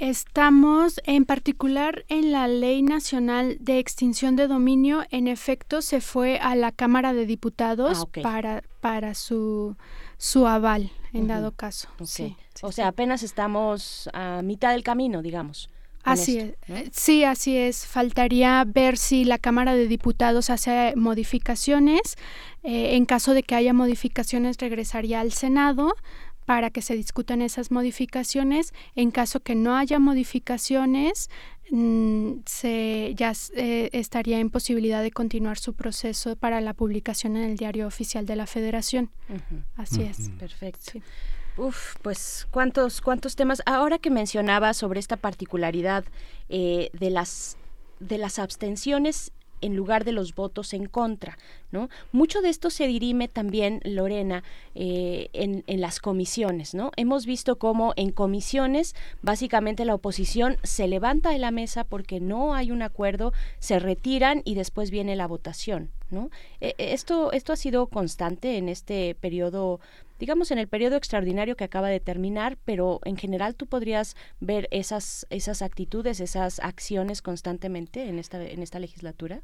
Speaker 22: Estamos en particular en la Ley Nacional de Extinción de Dominio. En efecto, se fue a la Cámara de Diputados ah, para, para su, su aval, en dado caso. Sí,
Speaker 2: o sea, apenas estamos a mitad del camino, digamos.
Speaker 22: Así es. Eh, sí, así es. Faltaría ver si la Cámara de Diputados hace modificaciones. Eh, en caso de que haya modificaciones, regresaría al Senado para que se discutan esas modificaciones. En caso que no haya modificaciones, mm, se ya eh, estaría en posibilidad de continuar su proceso para la publicación en el diario oficial de la Federación. Así es.
Speaker 2: Perfecto. Uf, pues cuántos cuántos temas. Ahora que mencionaba sobre esta particularidad eh, de las de las abstenciones en lugar de los votos en contra. ¿no? Mucho de esto se dirime también, Lorena, eh, en, en, las comisiones. ¿no? Hemos visto cómo en comisiones básicamente la oposición se levanta de la mesa porque no hay un acuerdo, se retiran y después viene la votación. ¿no? E, e, esto, esto ha sido constante en este periodo digamos en el periodo extraordinario que acaba de terminar, pero en general tú podrías ver esas esas actitudes, esas acciones constantemente en esta en esta legislatura.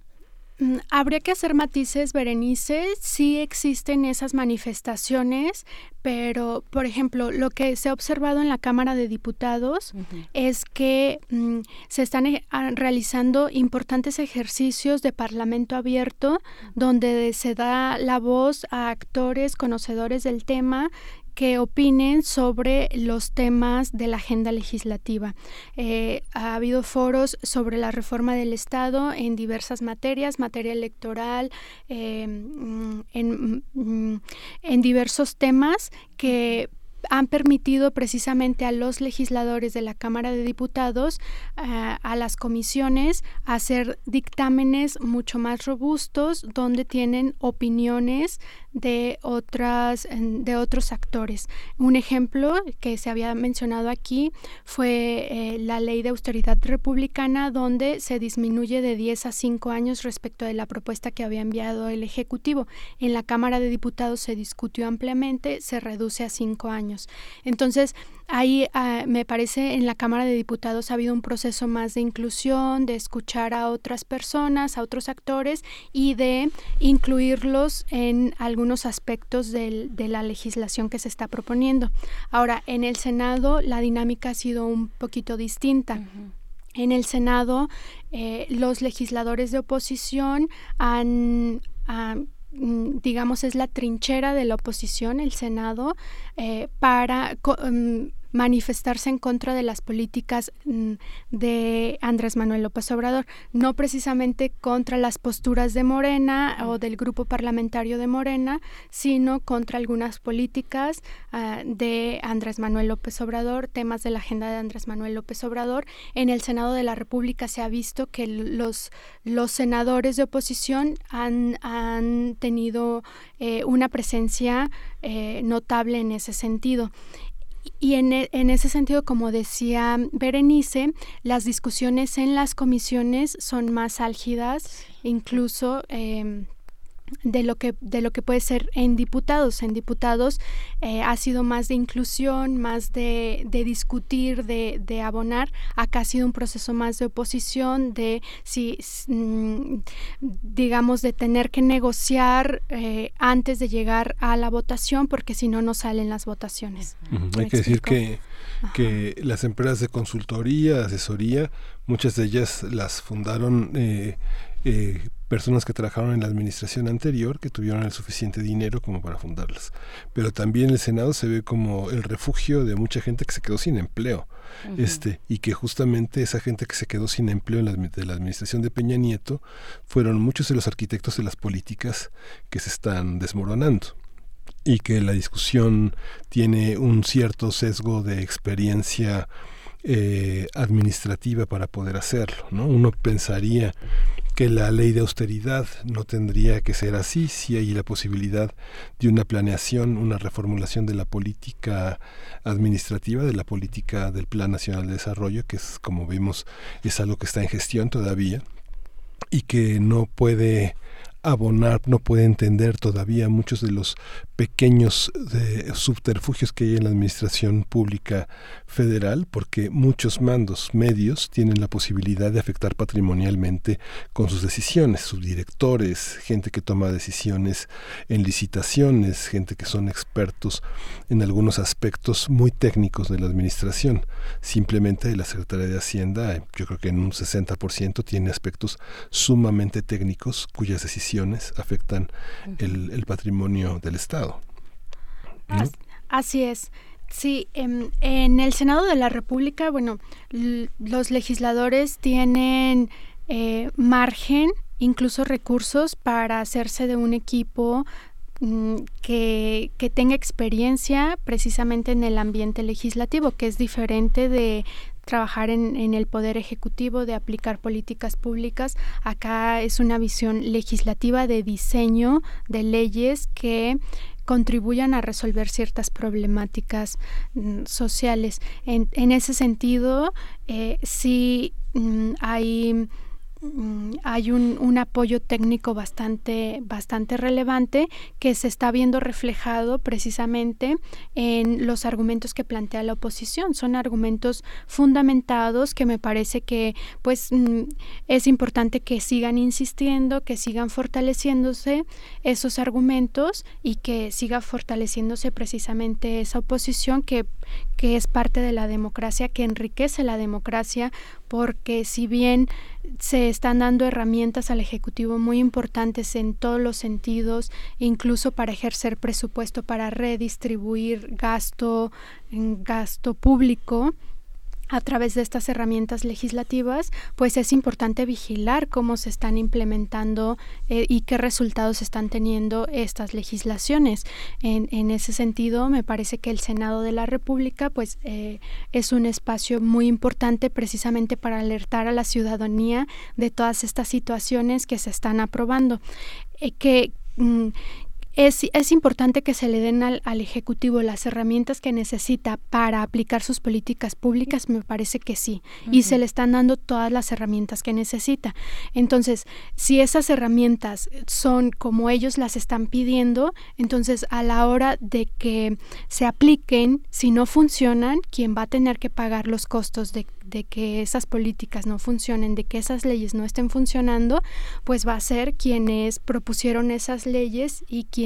Speaker 22: Mm, habría que hacer matices, Berenice. Sí existen esas manifestaciones, pero, por ejemplo, lo que se ha observado en la Cámara de Diputados es que mm, se están eh, realizando importantes ejercicios de parlamento abierto, donde se da la voz a actores conocedores del tema que opinen sobre los temas de la agenda legislativa. Eh, ha habido foros sobre la reforma del Estado en diversas materias, materia electoral, eh, mm, en, mm, en diversos temas que han permitido precisamente a los legisladores de la Cámara de Diputados, eh, a las comisiones, hacer dictámenes mucho más robustos donde tienen opiniones de otras de otros actores. Un ejemplo que se había mencionado aquí fue eh, la ley de austeridad republicana donde se disminuye de 10 a 5 años respecto de la propuesta que había enviado el ejecutivo. En la Cámara de Diputados se discutió ampliamente, se reduce a 5 años. Entonces, Ahí ah, me parece en la Cámara de Diputados ha habido un proceso más de inclusión, de escuchar a otras personas, a otros actores y de incluirlos en algunos aspectos de la legislación que se está proponiendo. Ahora, en el Senado la dinámica ha sido un poquito distinta. En el Senado, eh, los legisladores de oposición han, digamos, es la trinchera de la oposición, el Senado, eh, para mm, manifestarse en contra de las políticas mm, de Andrés Manuel López Obrador, no precisamente contra las posturas de Morena o del grupo parlamentario de Morena, sino contra algunas políticas ah, de Andrés Manuel López Obrador, temas de la agenda de Andrés Manuel López Obrador. En el Senado de la República se ha visto que los, senadores de oposición han, han tenido eh, una presencia eh, notable en ese sentido. Y en, e, en, ese sentido, como decía Berenice, las discusiones en las comisiones son más álgidas, incluso em, de lo que de lo que puede ser en diputados. En diputados eh, ha sido más de inclusión más de, de discutir de, de, abonar. Acá ha sido un proceso más de oposición de si mm, digamos de tener que negociar eh, antes de llegar a la votación porque si no no salen las votaciones.
Speaker 1: Hay que decir que que las empresas de consultoría asesoría muchas de ellas las fundaron eh, eh, personas que trabajaron en la administración anterior que tuvieron el suficiente dinero como para fundarlas. Pero también el Senado se ve como el refugio de mucha gente que se quedó sin empleo. este Y que justamente esa gente que se quedó sin empleo en la, de la administración de Peña Nieto fueron muchos de los arquitectos de las políticas que se están desmoronando y que la discusión tiene un cierto sesgo de experiencia eh, administrativa para poder hacerlo. ¿no? Uno pensaría que la ley de austeridad no tendría que ser así, si hay la posibilidad de una planeación, una reformulación de la política administrativa, de la política del Plan Nacional de Desarrollo, que es, como vimos, es algo que está en gestión todavía y que no puede abonar, no puede entender todavía muchos de los pequeños de subterfugios que hay en la administración pública federal, porque muchos mandos medios tienen la posibilidad de afectar patrimonialmente con sus decisiones, subdirectores, gente que toma decisiones en licitaciones, gente que son expertos en algunos aspectos muy técnicos de la administración. Simplemente la Secretaría de Hacienda, yo creo que en un 60% tiene aspectos sumamente técnicos cuyas decisiones afectan el, el patrimonio del Estado.
Speaker 22: Así es. Sí, en, en, el Senado de la República, bueno, los legisladores tienen eh, margen, incluso recursos para hacerse de un equipo mm, que, que, tenga experiencia precisamente en el ambiente legislativo, que es diferente de trabajar en, en, el poder ejecutivo, de aplicar políticas públicas. Acá es una visión legislativa de diseño de leyes que contribuyan a resolver ciertas problemáticas mm, sociales. En, ese sentido, eh, sí mm, hay hay un, un, apoyo técnico bastante, bastante relevante que se está viendo reflejado precisamente en los argumentos que plantea la oposición. Son argumentos fundamentados que me parece que pues mm, es importante que sigan insistiendo, que sigan fortaleciéndose esos argumentos y que siga fortaleciéndose precisamente esa oposición que, que es parte de la democracia, que enriquece la democracia, porque si bien se están dando herramientas al Ejecutivo muy importantes en todos los sentidos, incluso para ejercer presupuesto, para redistribuir gasto, gasto público, a través de estas herramientas legislativas, pues es importante vigilar cómo se están implementando eh, y qué resultados están teniendo estas legislaciones. En, ese sentido, me parece que el Senado de la República, pues, eh, es un espacio muy importante precisamente para alertar a la ciudadanía de todas estas situaciones que se están aprobando. Eh, que, mm, es, es, importante que se le den al, al, Ejecutivo las herramientas que necesita para aplicar sus políticas públicas, me parece que sí. Uh -huh. Y se le están dando todas las herramientas que necesita. Entonces, si esas herramientas son como ellos las están pidiendo, entonces a la hora de que se apliquen, si no funcionan, quien va a tener que pagar los costos de de que esas políticas no funcionen, de que esas leyes no estén funcionando, pues va a ser quienes propusieron esas leyes y quienes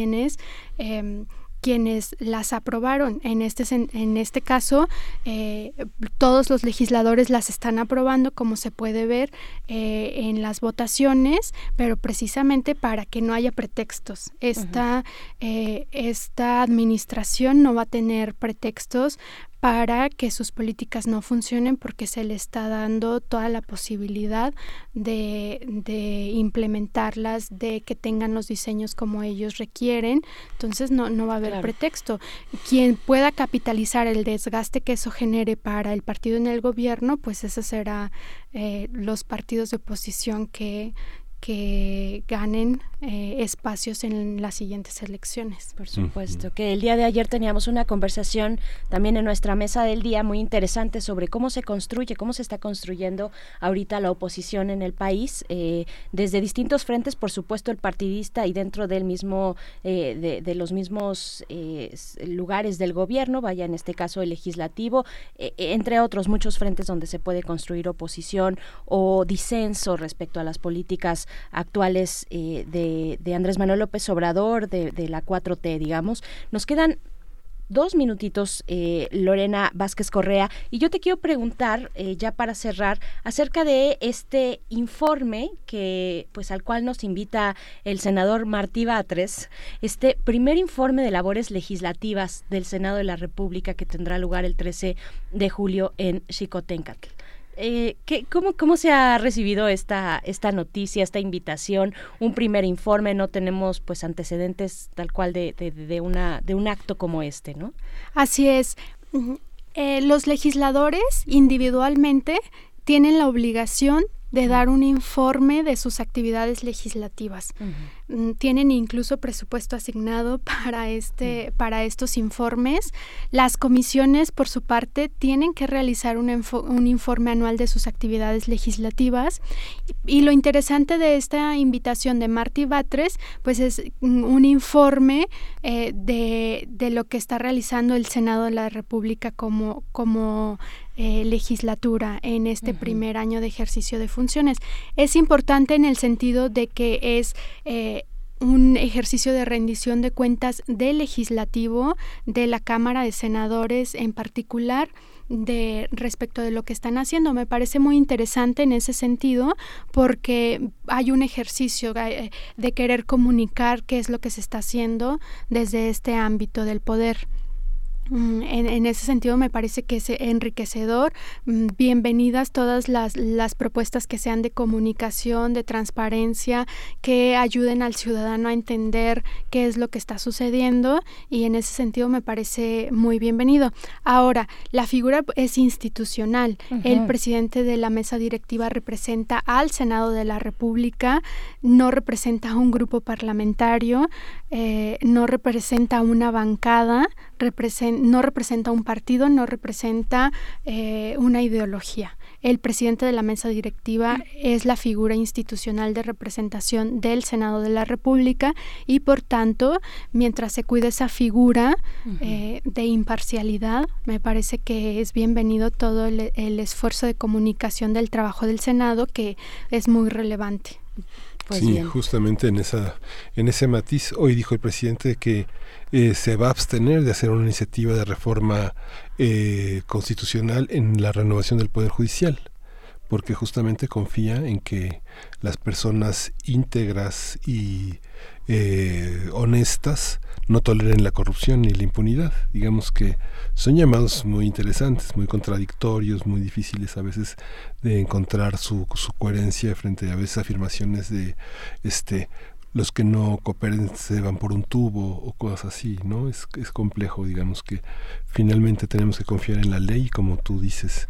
Speaker 22: eh, quienes las aprobaron. En este, en este caso, eh, todos los legisladores las están aprobando, como se puede ver eh, en las votaciones, pero precisamente para que no haya pretextos. Esta, eh, esta administración no va a tener pretextos para que sus políticas no funcionen porque se le está dando toda la posibilidad de, de, implementarlas, de que tengan los diseños como ellos requieren. Entonces no, no va a haber claro. pretexto. Quien pueda capitalizar el desgaste que eso genere para el partido en el gobierno, pues ese será eh, los partidos de oposición que que ganen eh, espacios en las siguientes elecciones.
Speaker 2: Por supuesto, que el día de ayer teníamos una conversación también en nuestra mesa del día muy interesante sobre cómo se construye, cómo se está construyendo ahorita la oposición en el país, eh, desde distintos frentes, por supuesto el partidista y dentro del mismo, eh, de, los mismos lugares del gobierno, vaya en este caso el legislativo, entre otros muchos frentes donde se puede construir oposición o disenso respecto a las políticas actuales de de, Andrés Manuel López Obrador, de, la 4T, digamos. Nos quedan dos minutitos, eh, Lorena Vázquez Correa, y yo te quiero preguntar, eh, ya para cerrar, acerca de este informe que, pues, al cual nos invita el senador Martí Batres, este primer informe de labores legislativas del Senado de la República que tendrá lugar el 13 de julio en Xicoténcatl. Eh, cómo, ¿Cómo se ha recibido esta, esta noticia, esta invitación? Un primer informe, no tenemos pues antecedentes tal cual de, de, una, de un acto como este, ¿no?
Speaker 22: Así es. Eh, los legisladores individualmente tienen la obligación de dar un informe de sus actividades legislativas. Mm, tienen incluso presupuesto asignado (laughs) para este para estos informes. Las comisiones, por su parte, tienen que realizar un, un informe anual de sus actividades legislativas. Y, lo interesante de esta invitación de Marty Batres, pues es un informe eh, de, de, lo que está realizando el Senado de la República como, como eh, legislatura en este primer año de ejercicio de funciones. Es importante en el sentido de que es eh, un ejercicio de rendición de cuentas del legislativo, de la Cámara de Senadores en particular, de respecto de lo que están haciendo. Me parece muy interesante en ese sentido porque hay un ejercicio eh, de querer comunicar qué es lo que se está haciendo desde este ámbito del poder. Mm, en, ese sentido me parece que es enriquecedor. Mm, bienvenidas todas las, las, propuestas que sean de comunicación, de transparencia, que ayuden al ciudadano a entender qué es lo que está sucediendo y en ese sentido me parece muy bienvenido. Ahora, la figura es institucional. El presidente de la mesa directiva representa al Senado de la República, no representa a un grupo parlamentario, eh, no representa una bancada, no representa un partido, no representa eh, una ideología. El presidente de la mesa directiva es la figura institucional de representación del Senado de la República y por tanto, mientras se cuide esa figura eh, de imparcialidad, me parece que es bienvenido todo el, esfuerzo de comunicación del trabajo del Senado que es muy relevante.
Speaker 1: Pues sí, justamente en esa en ese matiz hoy dijo el presidente que eh, se va a abstener de hacer una iniciativa de reforma eh, constitucional en la renovación del Poder Judicial, porque justamente confía en que las personas íntegras y eh, honestas no toleren la corrupción ni la impunidad. Digamos que son llamados muy interesantes, muy contradictorios, muy difíciles a veces de encontrar su, su coherencia frente a veces afirmaciones de este los que no cooperen se van por un tubo o cosas así, ¿no? Es, es complejo, digamos que finalmente tenemos que confiar en la ley, como tú dices,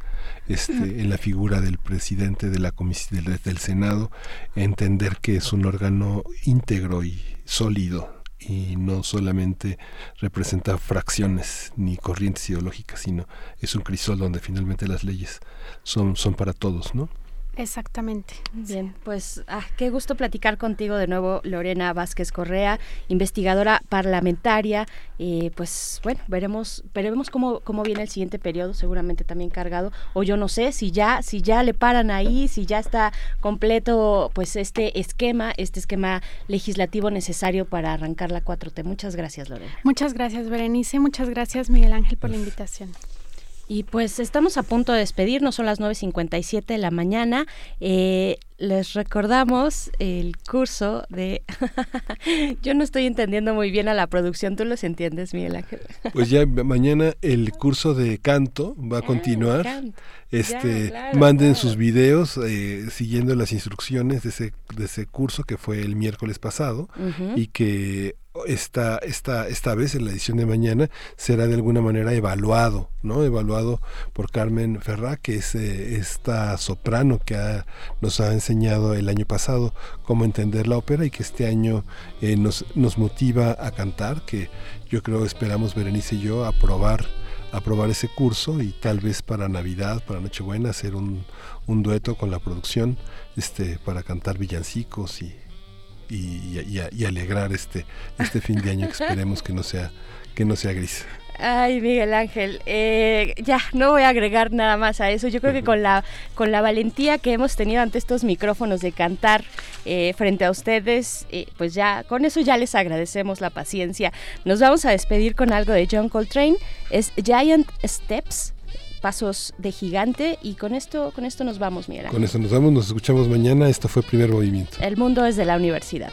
Speaker 1: este, en la figura del presidente de la comisión del, del Senado, entender que es un órgano íntegro y sólido y no solamente representa fracciones ni corrientes ideológicas, sino es un crisol donde finalmente las leyes son, son para todos, ¿no?
Speaker 22: Exactamente.
Speaker 2: Bien, pues ah, qué gusto platicar contigo de nuevo, Lorena Vázquez Correa, investigadora parlamentaria. Eh, pues bueno, veremos, veremos cómo, cómo viene el siguiente periodo, seguramente también cargado. O yo no sé si ya, si ya le paran ahí, si ya está completo, pues este esquema, este esquema legislativo necesario para arrancar la 4T. Muchas gracias, Lorena.
Speaker 22: Muchas gracias, Berenice. Muchas gracias, Miguel Ángel, por la invitación.
Speaker 2: Y pues estamos a punto de despedirnos, son las 9.57 de la mañana. Eh, les recordamos el curso de... (laughs) Yo no estoy entendiendo muy bien a la producción, ¿tú los entiendes, Miguel Ángel?
Speaker 1: pues ya mañana el curso de canto va a ah, continuar. este, manden sus videos eh, siguiendo las instrucciones de ese, de ese curso que fue el miércoles pasado y que esta, esta, esta vez en la edición de mañana será de alguna manera evaluado, ¿no? Evaluado por Carmen Ferrá, que es eh, esta soprano que nos ha enseñado enseñado el año pasado cómo entender la ópera y que este año eh, nos, nos motiva a cantar, que yo creo esperamos Berenice y yo aprobar aprobar ese curso y tal vez para Navidad, para Nochebuena, hacer un, un dueto con la producción este, para cantar villancicos y, y, alegrar este, este fin de año que (laughs) esperemos que no sea, que no sea gris.
Speaker 2: Ay, Miguel Ángel, eh, ya no voy a agregar nada más a eso. Yo creo que con la con la valentía que hemos tenido ante estos micrófonos de cantar eh, frente a ustedes, eh, pues ya con eso ya les agradecemos la paciencia. Nos vamos a despedir con algo de John Coltrane. Es Giant Steps pasos de gigante y con esto con esto nos vamos, Miguel.
Speaker 1: Con esto nos vamos, nos escuchamos mañana. Esto fue Primer Movimiento.
Speaker 2: El mundo es de la universidad.